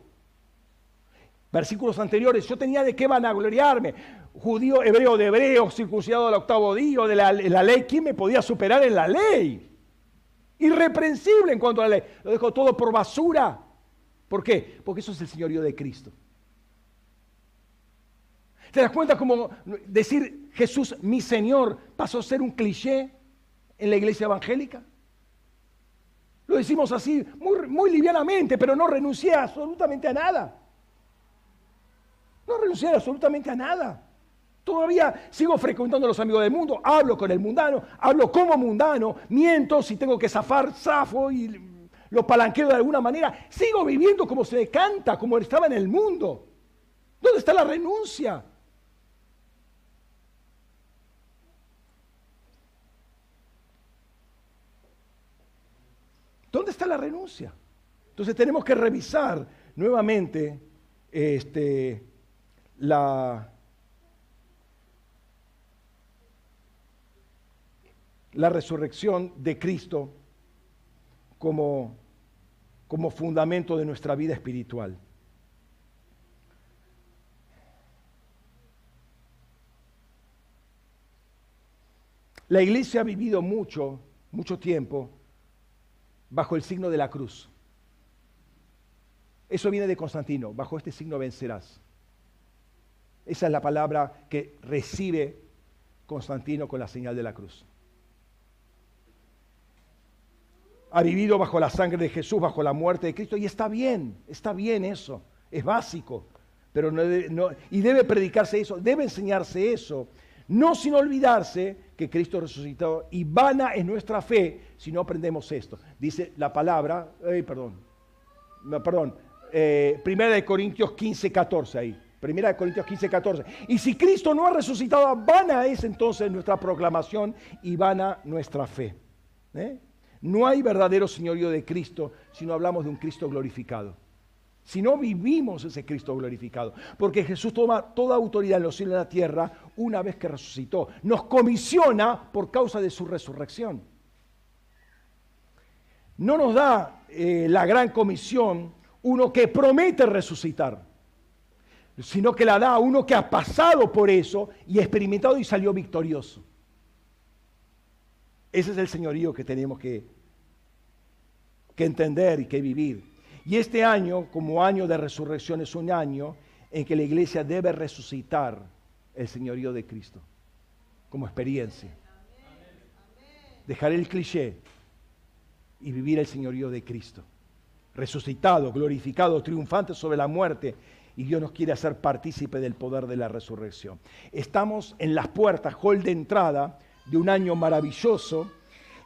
Versículos anteriores, yo tenía de qué vanagloriarme judío, hebreo de hebreo, circuncidado al octavo día, de la, ley, ¿quién me podía superar en la ley? Irreprensible en cuanto a la ley. Lo dejo todo por basura. ¿Por qué? Porque eso es el señorío de Cristo. ¿Te das cuenta cómo decir Jesús mi Señor pasó a ser un cliché en la iglesia evangélica? Lo decimos así muy, muy livianamente, pero no renuncié absolutamente a nada. No renuncié absolutamente a nada. Todavía sigo frecuentando a los amigos del mundo, hablo con el mundano, hablo como mundano, miento si tengo que zafar, zafo y lo palanqueo de alguna manera. Sigo viviendo como se canta, como estaba en el mundo. ¿Dónde está la renuncia? ¿Dónde está la renuncia? Entonces tenemos que revisar nuevamente este, la, la resurrección de Cristo como, como fundamento de nuestra vida espiritual. La iglesia ha vivido mucho, mucho tiempo bajo el signo de la cruz. Eso viene de Constantino, bajo este signo vencerás. Esa es la palabra que recibe Constantino con la señal de la cruz. ha vivido bajo la sangre de Jesús, bajo la muerte de Cristo, y está bien, está bien eso, es básico, pero no, y debe predicarse eso, debe enseñarse eso, no sin olvidarse que Cristo resucitó y vana es nuestra fe si no aprendemos esto. Dice la palabra, perdón, perdón, eh, Primera de Corintios 15, 14 ahí. Primera de Corintios 15, 14. Y si Cristo no ha resucitado, vana es entonces nuestra proclamación y vana nuestra fe. ¿eh? No hay verdadero señorío de Cristo si no hablamos de un Cristo glorificado. Si no vivimos ese Cristo glorificado. Porque Jesús toma toda autoridad en los cielos y en la tierra una vez que resucitó. Nos comisiona por causa de su resurrección. No nos da eh, la gran comisión uno que promete resucitar, sino que la da uno que ha pasado por eso y experimentado y salió victorioso. Ese es el señorío que tenemos que entender y que vivir. Y este año, como año de resurrección, es un año en que la iglesia debe resucitar el señorío de Cristo como experiencia. Dejar el cliché y vivir el señorío de Cristo. Resucitado, glorificado, triunfante sobre la muerte. Y Dios nos quiere hacer partícipe del poder de la resurrección. Estamos en las puertas, hall de entrada de un año maravilloso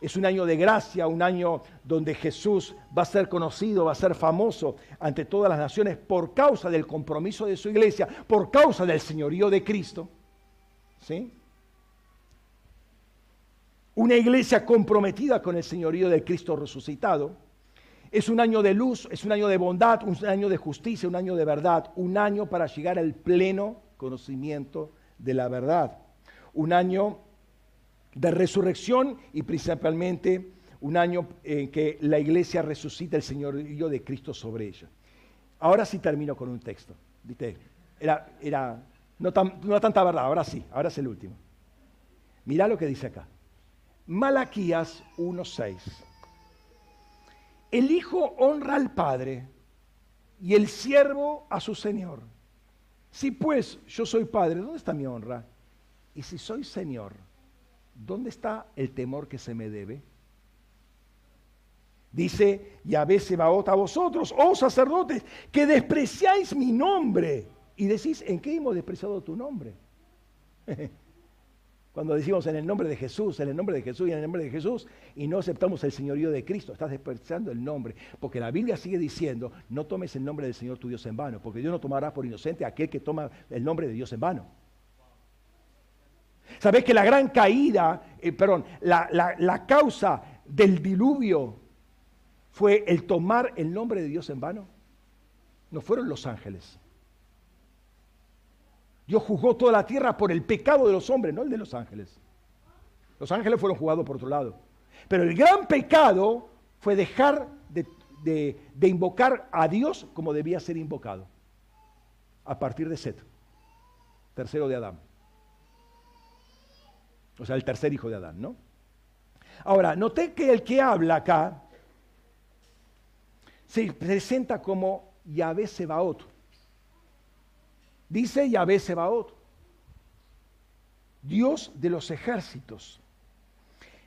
es un año de gracia, un año donde Jesús va a ser conocido, va a ser famoso ante todas las naciones por causa del compromiso de su iglesia, por causa del señorío de Cristo. ¿Sí? Una iglesia comprometida con el señorío del Cristo resucitado. Es un año de luz, es un año de bondad, un año de justicia, un año de verdad, un año para llegar al pleno conocimiento de la verdad. Un año de resurrección y principalmente un año en que la iglesia resucita el señorío de Cristo sobre ella. Ahora sí termino con un texto. ¿Viste? Era, era no, no tanta verdad, ahora sí, ahora es el último. Mirá lo que dice acá. Malaquías 1.6. El hijo honra al padre y el siervo a su señor. Si pues yo soy padre, ¿dónde está mi honra? Y si soy señor, ¿dónde está el temor que se me debe? Dice Yahvé Sebaot a vosotros, oh sacerdotes, que despreciáis mi nombre. Y decís, ¿en qué hemos despreciado tu nombre? Cuando decimos en el nombre de Jesús, en el nombre de Jesús y en el nombre de Jesús, y no aceptamos el señorío de Cristo, estás despreciando el nombre. Porque la Biblia sigue diciendo, no tomes el nombre del Señor tu Dios en vano, porque Dios no tomará por inocente a aquel que toma el nombre de Dios en vano. ¿Sabes que la gran caída, eh, perdón, la, la causa del diluvio fue el tomar el nombre de Dios en vano? No fueron los ángeles. Dios juzgó toda la tierra por el pecado de los hombres, no el de los ángeles. Los ángeles fueron juzgados por otro lado. Pero el gran pecado fue dejar de, de invocar a Dios como debía ser invocado. A partir de Set, tercero de Adán. O sea, el tercer hijo de Adán, ¿no? Ahora, noté que el que habla acá se presenta como Yahvé Sebaot. Dice Yahvé Sebaot, Dios de los ejércitos.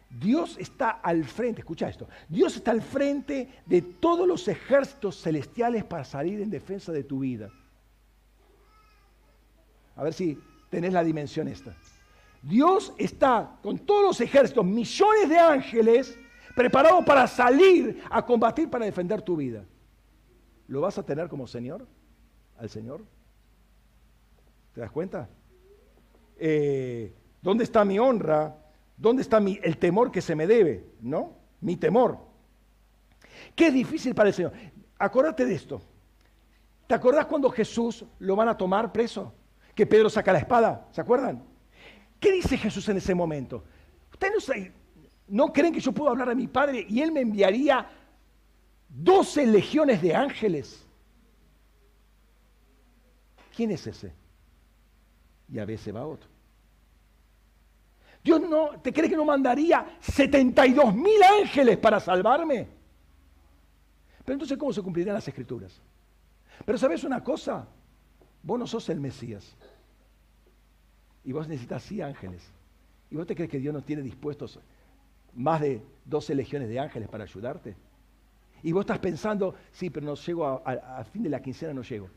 Dios está al frente, escucha esto, Dios está al frente de todos los ejércitos celestiales para salir en defensa de tu vida. A ver si tenés la dimensión esta. Dios está con todos los ejércitos, millones de ángeles, preparados para salir a combatir para defender tu vida. ¿Lo vas a tener como Señor? ¿Al Señor? ¿Te das cuenta? Eh, ¿Dónde está mi honra? ¿Dónde está mi, el temor que se me debe? ¿No? Mi temor. Qué difícil para el Señor. Acordate de esto. ¿Te acordás cuando Jesús lo van a tomar preso? Que Pedro saca la espada. ¿Se acuerdan? ¿Qué dice Jesús en ese momento? Ustedes no, no creen que yo puedo hablar a mi Padre y Él me enviaría 12 legiones de ángeles. ¿Quién es ese? Y a veces va otro. Dios no, ¿te cree que no mandaría 72 mil ángeles para salvarme? Pero entonces, ¿cómo se cumplirían las escrituras? Pero ¿sabes una cosa? Vos no sos el Mesías. Y vos necesitas sí ángeles. ¿Y vos te crees que Dios no tiene dispuestos más de 12 legiones de ángeles para ayudarte? Y vos estás pensando, sí, pero no llego a, fin de la quincena, no llego.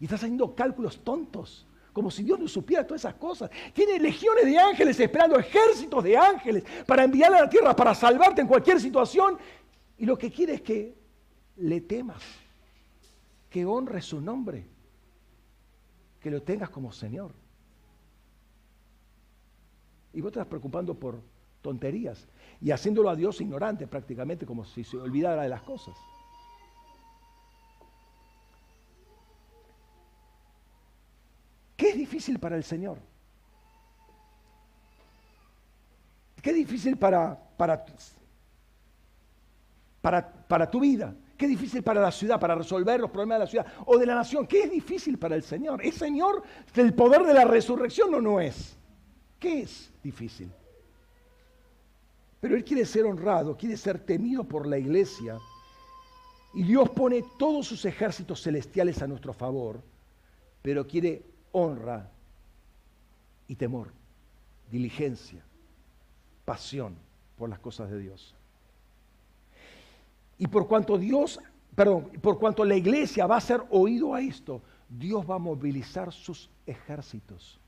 Y estás haciendo cálculos tontos, como si Dios no supiera todas esas cosas. Tiene legiones de ángeles esperando, ejércitos de ángeles para enviar a la tierra, para salvarte en cualquier situación. Y lo que quiere es que le temas que honres su nombre, que lo tengas como Señor. Y vos estás preocupando por tonterías y haciéndolo a Dios ignorante prácticamente, como si se olvidara de las cosas. ¿Qué es difícil para el Señor? ¿Qué es difícil para, para, para, para tu vida? ¿Qué es difícil para la ciudad, para resolver los problemas de la ciudad o de la nación? ¿Qué es difícil para el Señor? ¿Es Señor del poder de la resurrección o no es? ¿Qué es difícil? Pero Él quiere ser honrado, quiere ser temido por la iglesia. Y Dios pone todos sus ejércitos celestiales a nuestro favor, pero quiere honra y temor, diligencia, pasión por las cosas de Dios. Y por cuanto Dios, perdón, por cuanto la iglesia va a ser oído a esto, Dios va a movilizar sus ejércitos.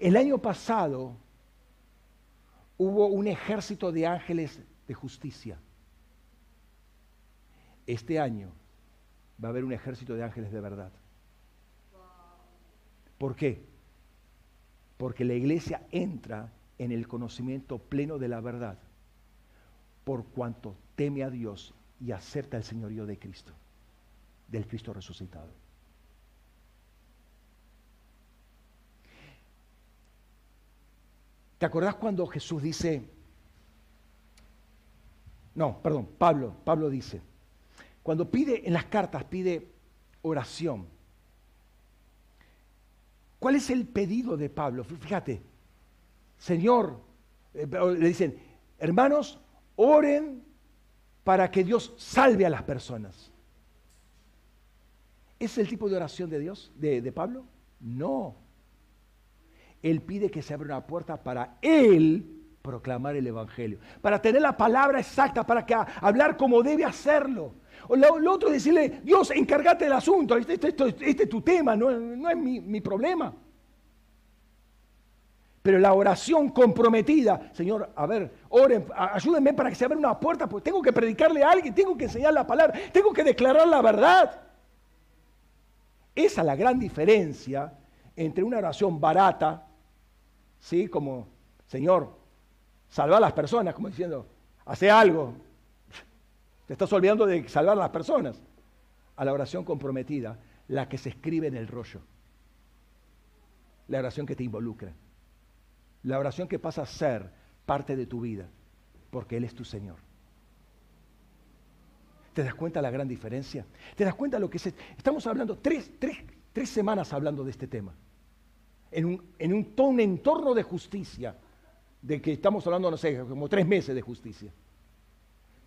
El año pasado hubo un ejército de ángeles de justicia. Este año va a haber un ejército de ángeles de verdad. ¿Por qué? Porque la iglesia entra en el conocimiento pleno de la verdad por cuanto teme a Dios y acepta el señorío de Cristo, del Cristo resucitado. ¿Te acordás cuando Jesús dice, no, perdón, Pablo, Pablo dice, cuando pide en las cartas, pide oración. ¿Cuál es el pedido de Pablo? Fíjate, Señor, eh, le dicen, hermanos, oren para que Dios salve a las personas. ¿Es el tipo de oración de Dios, de, de Pablo? No. Él pide que se abra una puerta para Él proclamar el Evangelio, para tener la palabra exacta, para que hablar como debe hacerlo. O lo, otro es decirle, Dios, encárgate del asunto, este, este, este, es tu tema, no, es mi, problema. Pero la oración comprometida, Señor, a ver, oren, ayúdenme para que se abra una puerta, porque tengo que predicarle a alguien, tengo que enseñar la palabra, tengo que declarar la verdad. Esa es la gran diferencia entre una oración barata ¿sí? Como, Señor, salva a las personas, como diciendo, hace algo. Te estás olvidando de salvar a las personas. A la oración comprometida, la que se escribe en el rollo. La oración que te involucra. La oración que pasa a ser parte de tu vida, porque Él es tu Señor. ¿Te das cuenta la gran diferencia? ¿Te das cuenta lo que es? Estamos hablando tres, tres semanas hablando de este tema en un, un, entorno de justicia, de que estamos hablando, no sé, como tres meses de justicia.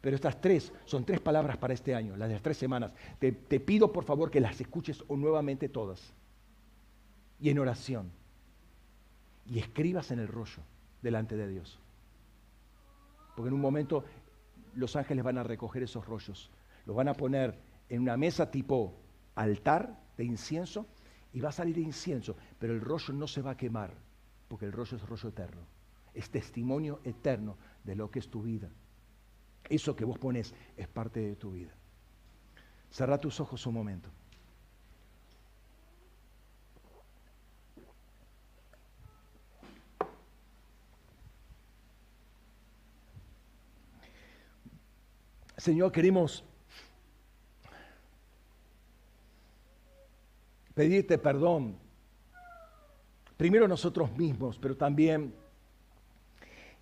Pero estas tres son tres palabras para este año, las de las tres semanas. Te, te pido por favor que las escuches nuevamente todas. Y en oración. Y escribas en el rollo delante de Dios. Porque en un momento los ángeles van a recoger esos rollos. Los van a poner en una mesa tipo altar de incienso y va a salir incienso, pero el rollo no se va a quemar, porque el rollo es rollo eterno. Es testimonio eterno de lo que es tu vida. Eso que vos pones es parte de tu vida. Cerra tus ojos un momento. Señor, queremos pedirte perdón. Primero nosotros mismos, pero también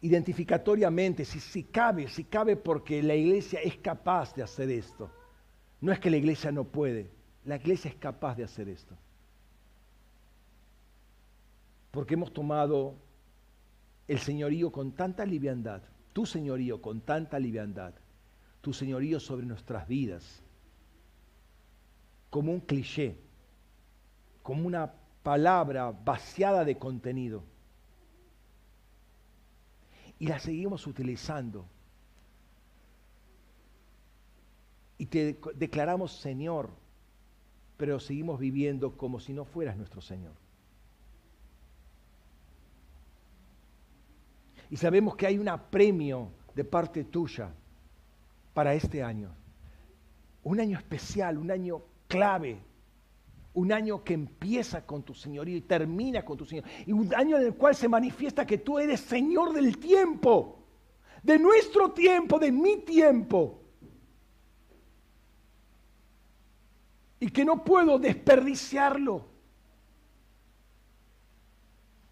identificatoriamente, si, si cabe, si cabe porque la iglesia es capaz de hacer esto. No es que la iglesia no puede, la iglesia es capaz de hacer esto. Porque hemos tomado el señorío con tanta liviandad, tu señorío con tanta liviandad, tu señorío sobre nuestras vidas, como un cliché como una palabra vaciada de contenido. Y la seguimos utilizando. Y te declaramos Señor, pero seguimos viviendo como si no fueras nuestro Señor. Y sabemos que hay un apremio de parte tuya para este año. un año especial, un año clave, un año que empieza con tu señorío y termina con tu señor, y un año en el cual se manifiesta que tú eres señor del tiempo, de nuestro tiempo, de mi tiempo. Y que no puedo desperdiciarlo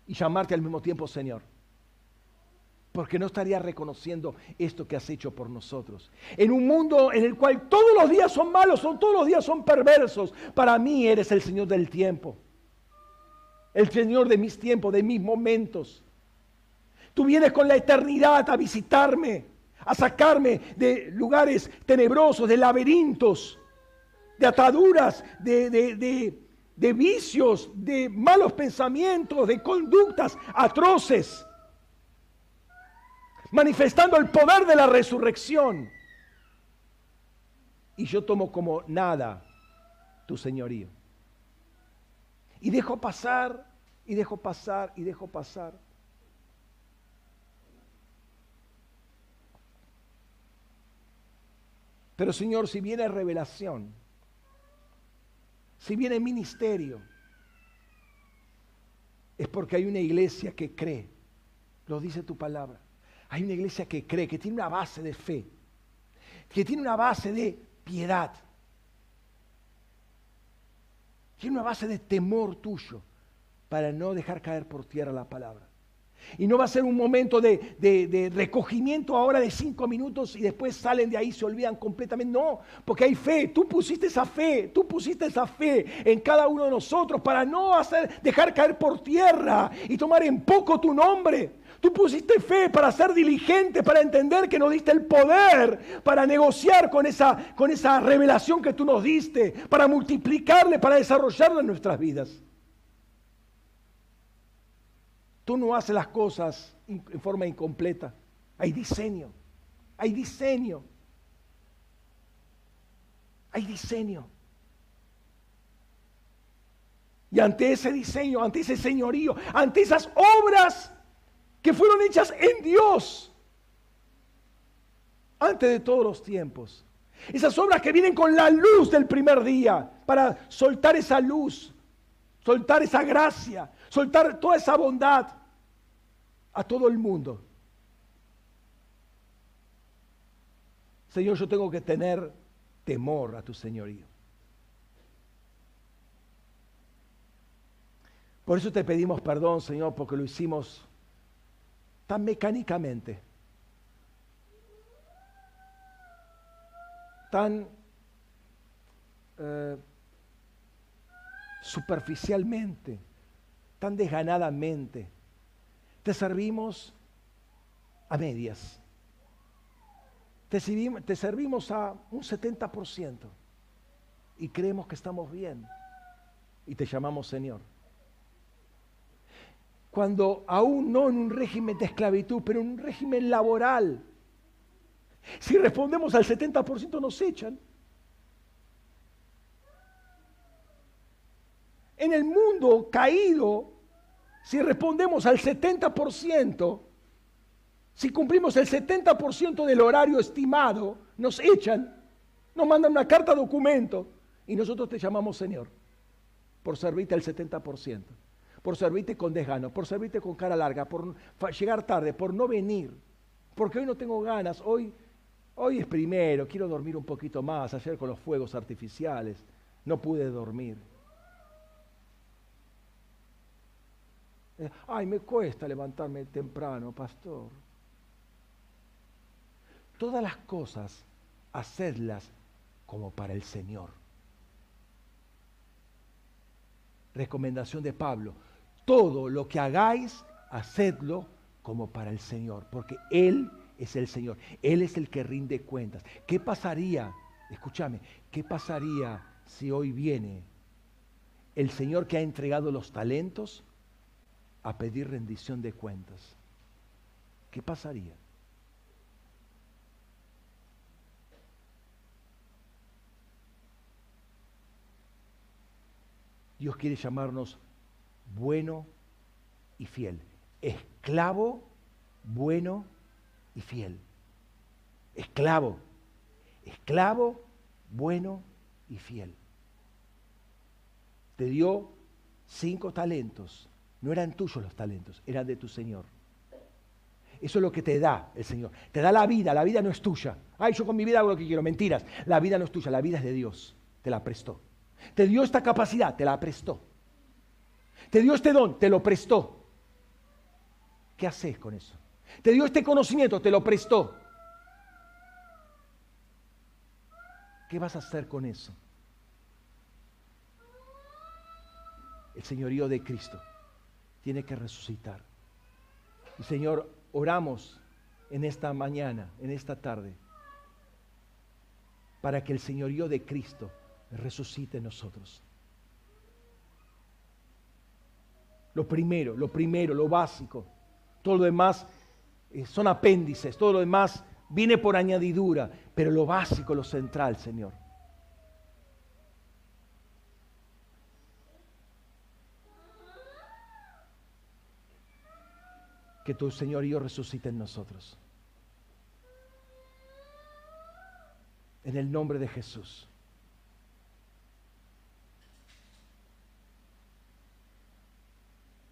y llamarte al mismo tiempo Señor porque no estaría reconociendo esto que has hecho por nosotros. En un mundo en el cual todos los días son malos, son, todos los días son perversos, para mí eres el Señor del tiempo, el Señor de mis tiempos, de mis momentos. Tú vienes con la eternidad a visitarme, a sacarme de lugares tenebrosos, de laberintos, de ataduras, de, de, de vicios, de malos pensamientos, de conductas atroces manifestando el poder de la resurrección. Y yo tomo como nada tu señorío. Y dejo pasar, y dejo pasar, y dejo pasar. Pero Señor, si viene revelación, si viene ministerio, es porque hay una iglesia que cree, lo dice tu palabra. Hay una iglesia que cree, que tiene una base de fe, que tiene una base de piedad, tiene una base de temor tuyo para no dejar caer por tierra la palabra. Y no va a ser un momento de, recogimiento ahora de cinco minutos y después salen de ahí se olvidan completamente. No, porque hay fe. Tú pusiste esa fe, tú pusiste esa fe en cada uno de nosotros para no hacer, dejar caer por tierra y tomar en poco tu nombre. Tú pusiste fe para ser diligente, para entender que nos diste el poder para negociar con esa, con esa revelación que tú nos diste, para multiplicarle, para desarrollarla en nuestras vidas. Tú no haces las cosas en forma incompleta. Hay diseño, hay diseño, hay diseño. Y ante ese diseño, ante ese señorío, ante esas obras que fueron hechas en Dios antes de todos los tiempos. Esas obras que vienen con la luz del primer día para soltar esa luz, soltar esa gracia, soltar toda esa bondad a todo el mundo. Señor, yo tengo que tener temor a tu señorío. Por eso te pedimos perdón, Señor, porque lo hicimos tan mecánicamente, tan eh, superficialmente, tan desganadamente. Te servimos a medias. Te servimos, te servimos a un 70% y creemos que estamos bien y te llamamos Señor cuando aún no en un régimen de esclavitud, pero en un régimen laboral. Si respondemos al 70% nos echan. En el mundo caído, si respondemos al 70%, si cumplimos el 70% del horario estimado, nos echan, nos mandan una carta documento y nosotros te llamamos Señor por servirte al 70% por servirte con desgano, por servirte con cara larga, por llegar tarde, por no venir, porque hoy no tengo ganas, hoy, hoy es primero, quiero dormir un poquito más, ayer con los fuegos artificiales, no pude dormir. Eh, ay, me cuesta levantarme temprano, pastor. Todas las cosas, hacedlas como para el Señor. Recomendación de Pablo, todo lo que hagáis, hacedlo como para el Señor, porque Él es el Señor, Él es el que rinde cuentas. ¿Qué pasaría? Escúchame, ¿qué pasaría si hoy viene el Señor que ha entregado los talentos a pedir rendición de cuentas? ¿Qué pasaría? Dios quiere llamarnos bueno y fiel. Esclavo, bueno y fiel. Esclavo, esclavo, bueno y fiel. Te dio cinco talentos. No eran tuyos los talentos, eran de tu Señor. Eso es lo que te da el Señor. Te da la vida, la vida no es tuya. Ay, yo con mi vida hago lo que quiero. Mentiras. La vida no es tuya, la vida es de Dios. Te la prestó. Te dio esta capacidad, te la prestó. Te dio este don, te lo prestó. ¿Qué haces con eso? Te dio este conocimiento, te lo prestó. ¿Qué vas a hacer con eso? El señorío de Cristo tiene que resucitar. Y Señor, oramos en esta mañana, en esta tarde, para que el señorío de Cristo resucite en nosotros. Lo primero, lo primero, lo básico. Todo lo demás eh, son apéndices, todo lo demás viene por añadidura, pero lo básico, lo central, Señor. Que tu Señorío resucite en nosotros. En el nombre de Jesús.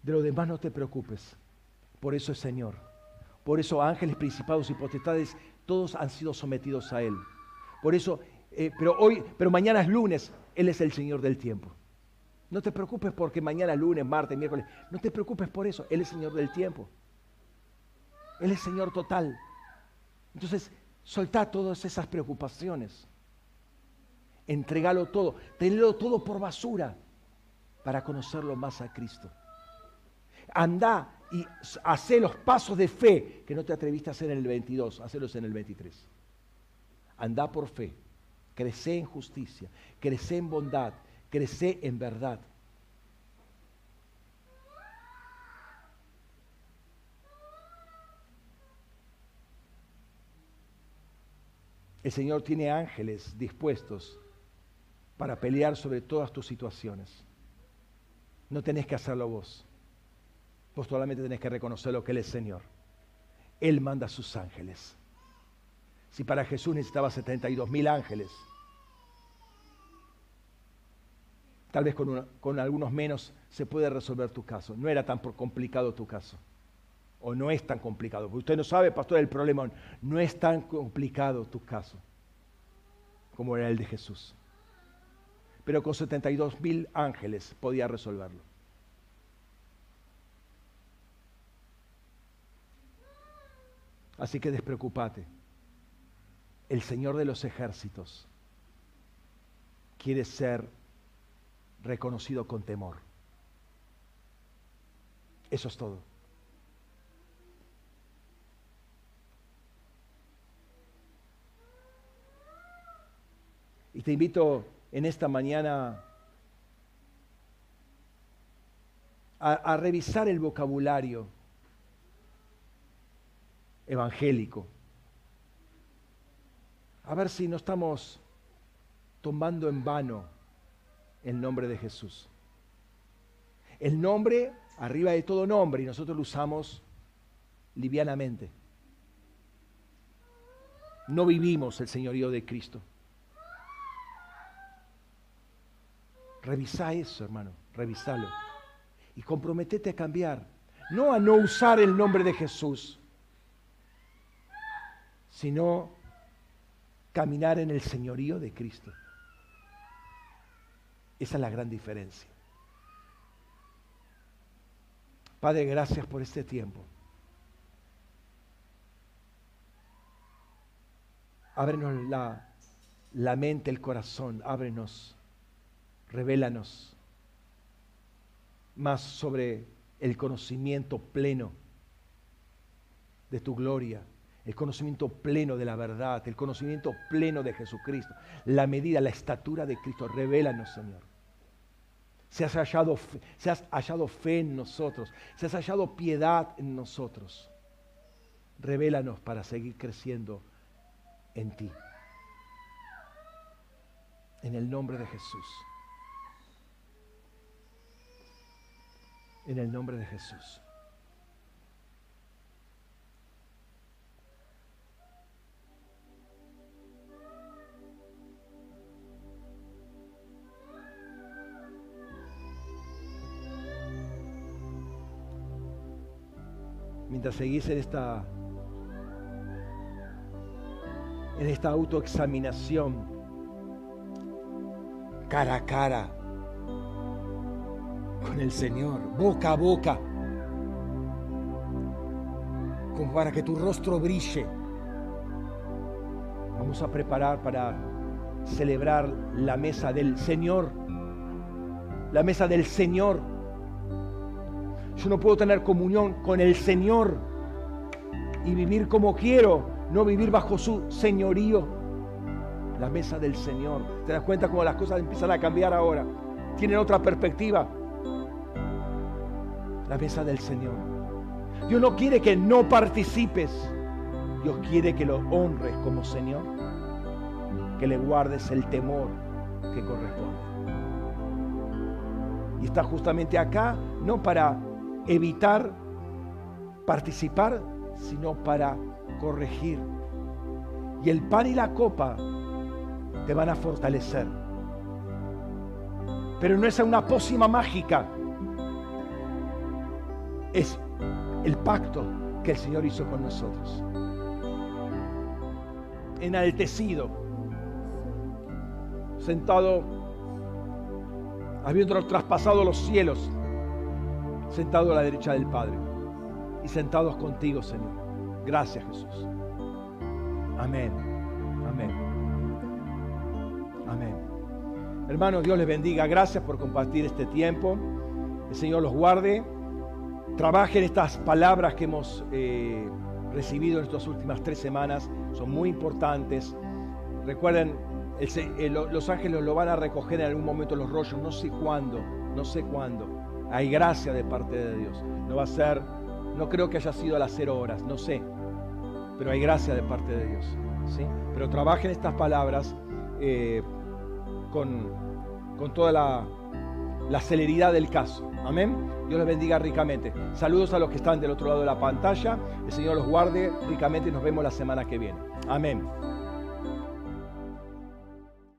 De lo demás no te preocupes. Por eso es Señor. Por eso ángeles, principados y potestades, todos han sido sometidos a Él. Por eso, eh, pero hoy, pero mañana es lunes, Él es el Señor del tiempo. No te preocupes porque mañana es lunes, martes, miércoles. No te preocupes por eso. Él es Señor del tiempo. Él es Señor total. Entonces, soltá todas esas preocupaciones. Entregalo todo. Tenlo todo por basura para conocerlo más a Cristo. Anda y hace los pasos de fe que no te atreviste a hacer en el 22, hacerlos en el 23. Anda por fe, crece en justicia, crece en bondad, crece en verdad. El Señor tiene ángeles dispuestos para pelear sobre todas tus situaciones. No tenés que hacerlo vos. Vos solamente tenés que reconocer lo que Él es Señor. Él manda a sus ángeles. Si para Jesús necesitaba 72 mil ángeles, tal vez con, con, algunos menos se puede resolver tu caso. No era tan complicado tu caso. O no es tan complicado. Porque usted no sabe, pastor, el problema. No es tan complicado tu caso como era el de Jesús. Pero con 72 mil ángeles podía resolverlo. Así que despreocúpate. El Señor de los ejércitos quiere ser reconocido con temor. Eso es todo. Y te invito en esta mañana a, a revisar el vocabulario evangélico. A ver si no estamos tomando en vano el nombre de Jesús. El nombre arriba de todo nombre y nosotros lo usamos livianamente. No vivimos el señorío de Cristo. Revisa eso, hermano, revisalo. Y comprometete a cambiar. No a no usar el nombre de Jesús, sino caminar en el señorío de Cristo. Esa es la gran diferencia. Padre, gracias por este tiempo. Ábrenos la, la mente, el corazón, ábrenos, revélanos más sobre el conocimiento pleno de tu gloria el conocimiento pleno de la verdad, el conocimiento pleno de Jesucristo, la medida, la estatura de Cristo. Revélanos, Señor. Se has, hallado, has hallado fe en nosotros, se has hallado piedad en nosotros. Revélanos para seguir creciendo en ti. En el nombre de Jesús. En el nombre de Jesús. Mientras seguís en esta en esta autoexaminación cara a cara con el Señor, boca a boca, como para que tu rostro brille. Vamos a preparar para celebrar la mesa del Señor, la mesa del Señor. Yo no puedo tener comunión con el Señor y vivir como quiero no vivir bajo su señorío. La mesa del Señor. ¿Te das cuenta cómo las cosas empiezan a cambiar ahora? Tienen otra perspectiva. La mesa del Señor. Dios no quiere que no participes. Dios quiere que lo honres como Señor. Que le guardes el temor que corresponde. Y está justamente acá no para evitar participar, sino para corregir. Y el pan y la copa te van a fortalecer. Pero no es una pócima mágica. Es el pacto que el Señor hizo con nosotros. Enaltecido, sentado, habiendo traspasado los cielos, sentado a la derecha del Padre y sentados contigo, Señor. Gracias Jesús. Amén. Amén. Amén. Hermanos, Dios les bendiga. Gracias por compartir este tiempo. El Señor los guarde. Trabajen estas palabras que hemos eh, recibido en estas últimas tres semanas. Son muy importantes. Recuerden, eh, los ángeles lo van a recoger en algún momento los rollos. No sé cuándo. No sé cuándo. Hay gracia de parte de Dios. No va a ser, no creo que haya sido a las cero horas. No sé pero hay gracia de parte de Dios. ¿sí? Pero trabajen estas palabras eh, con, toda la, la celeridad del caso. Amén. Dios les bendiga ricamente. Saludos a los que están del otro lado de la pantalla. El Señor los guarde ricamente y nos vemos la semana que viene. Amén.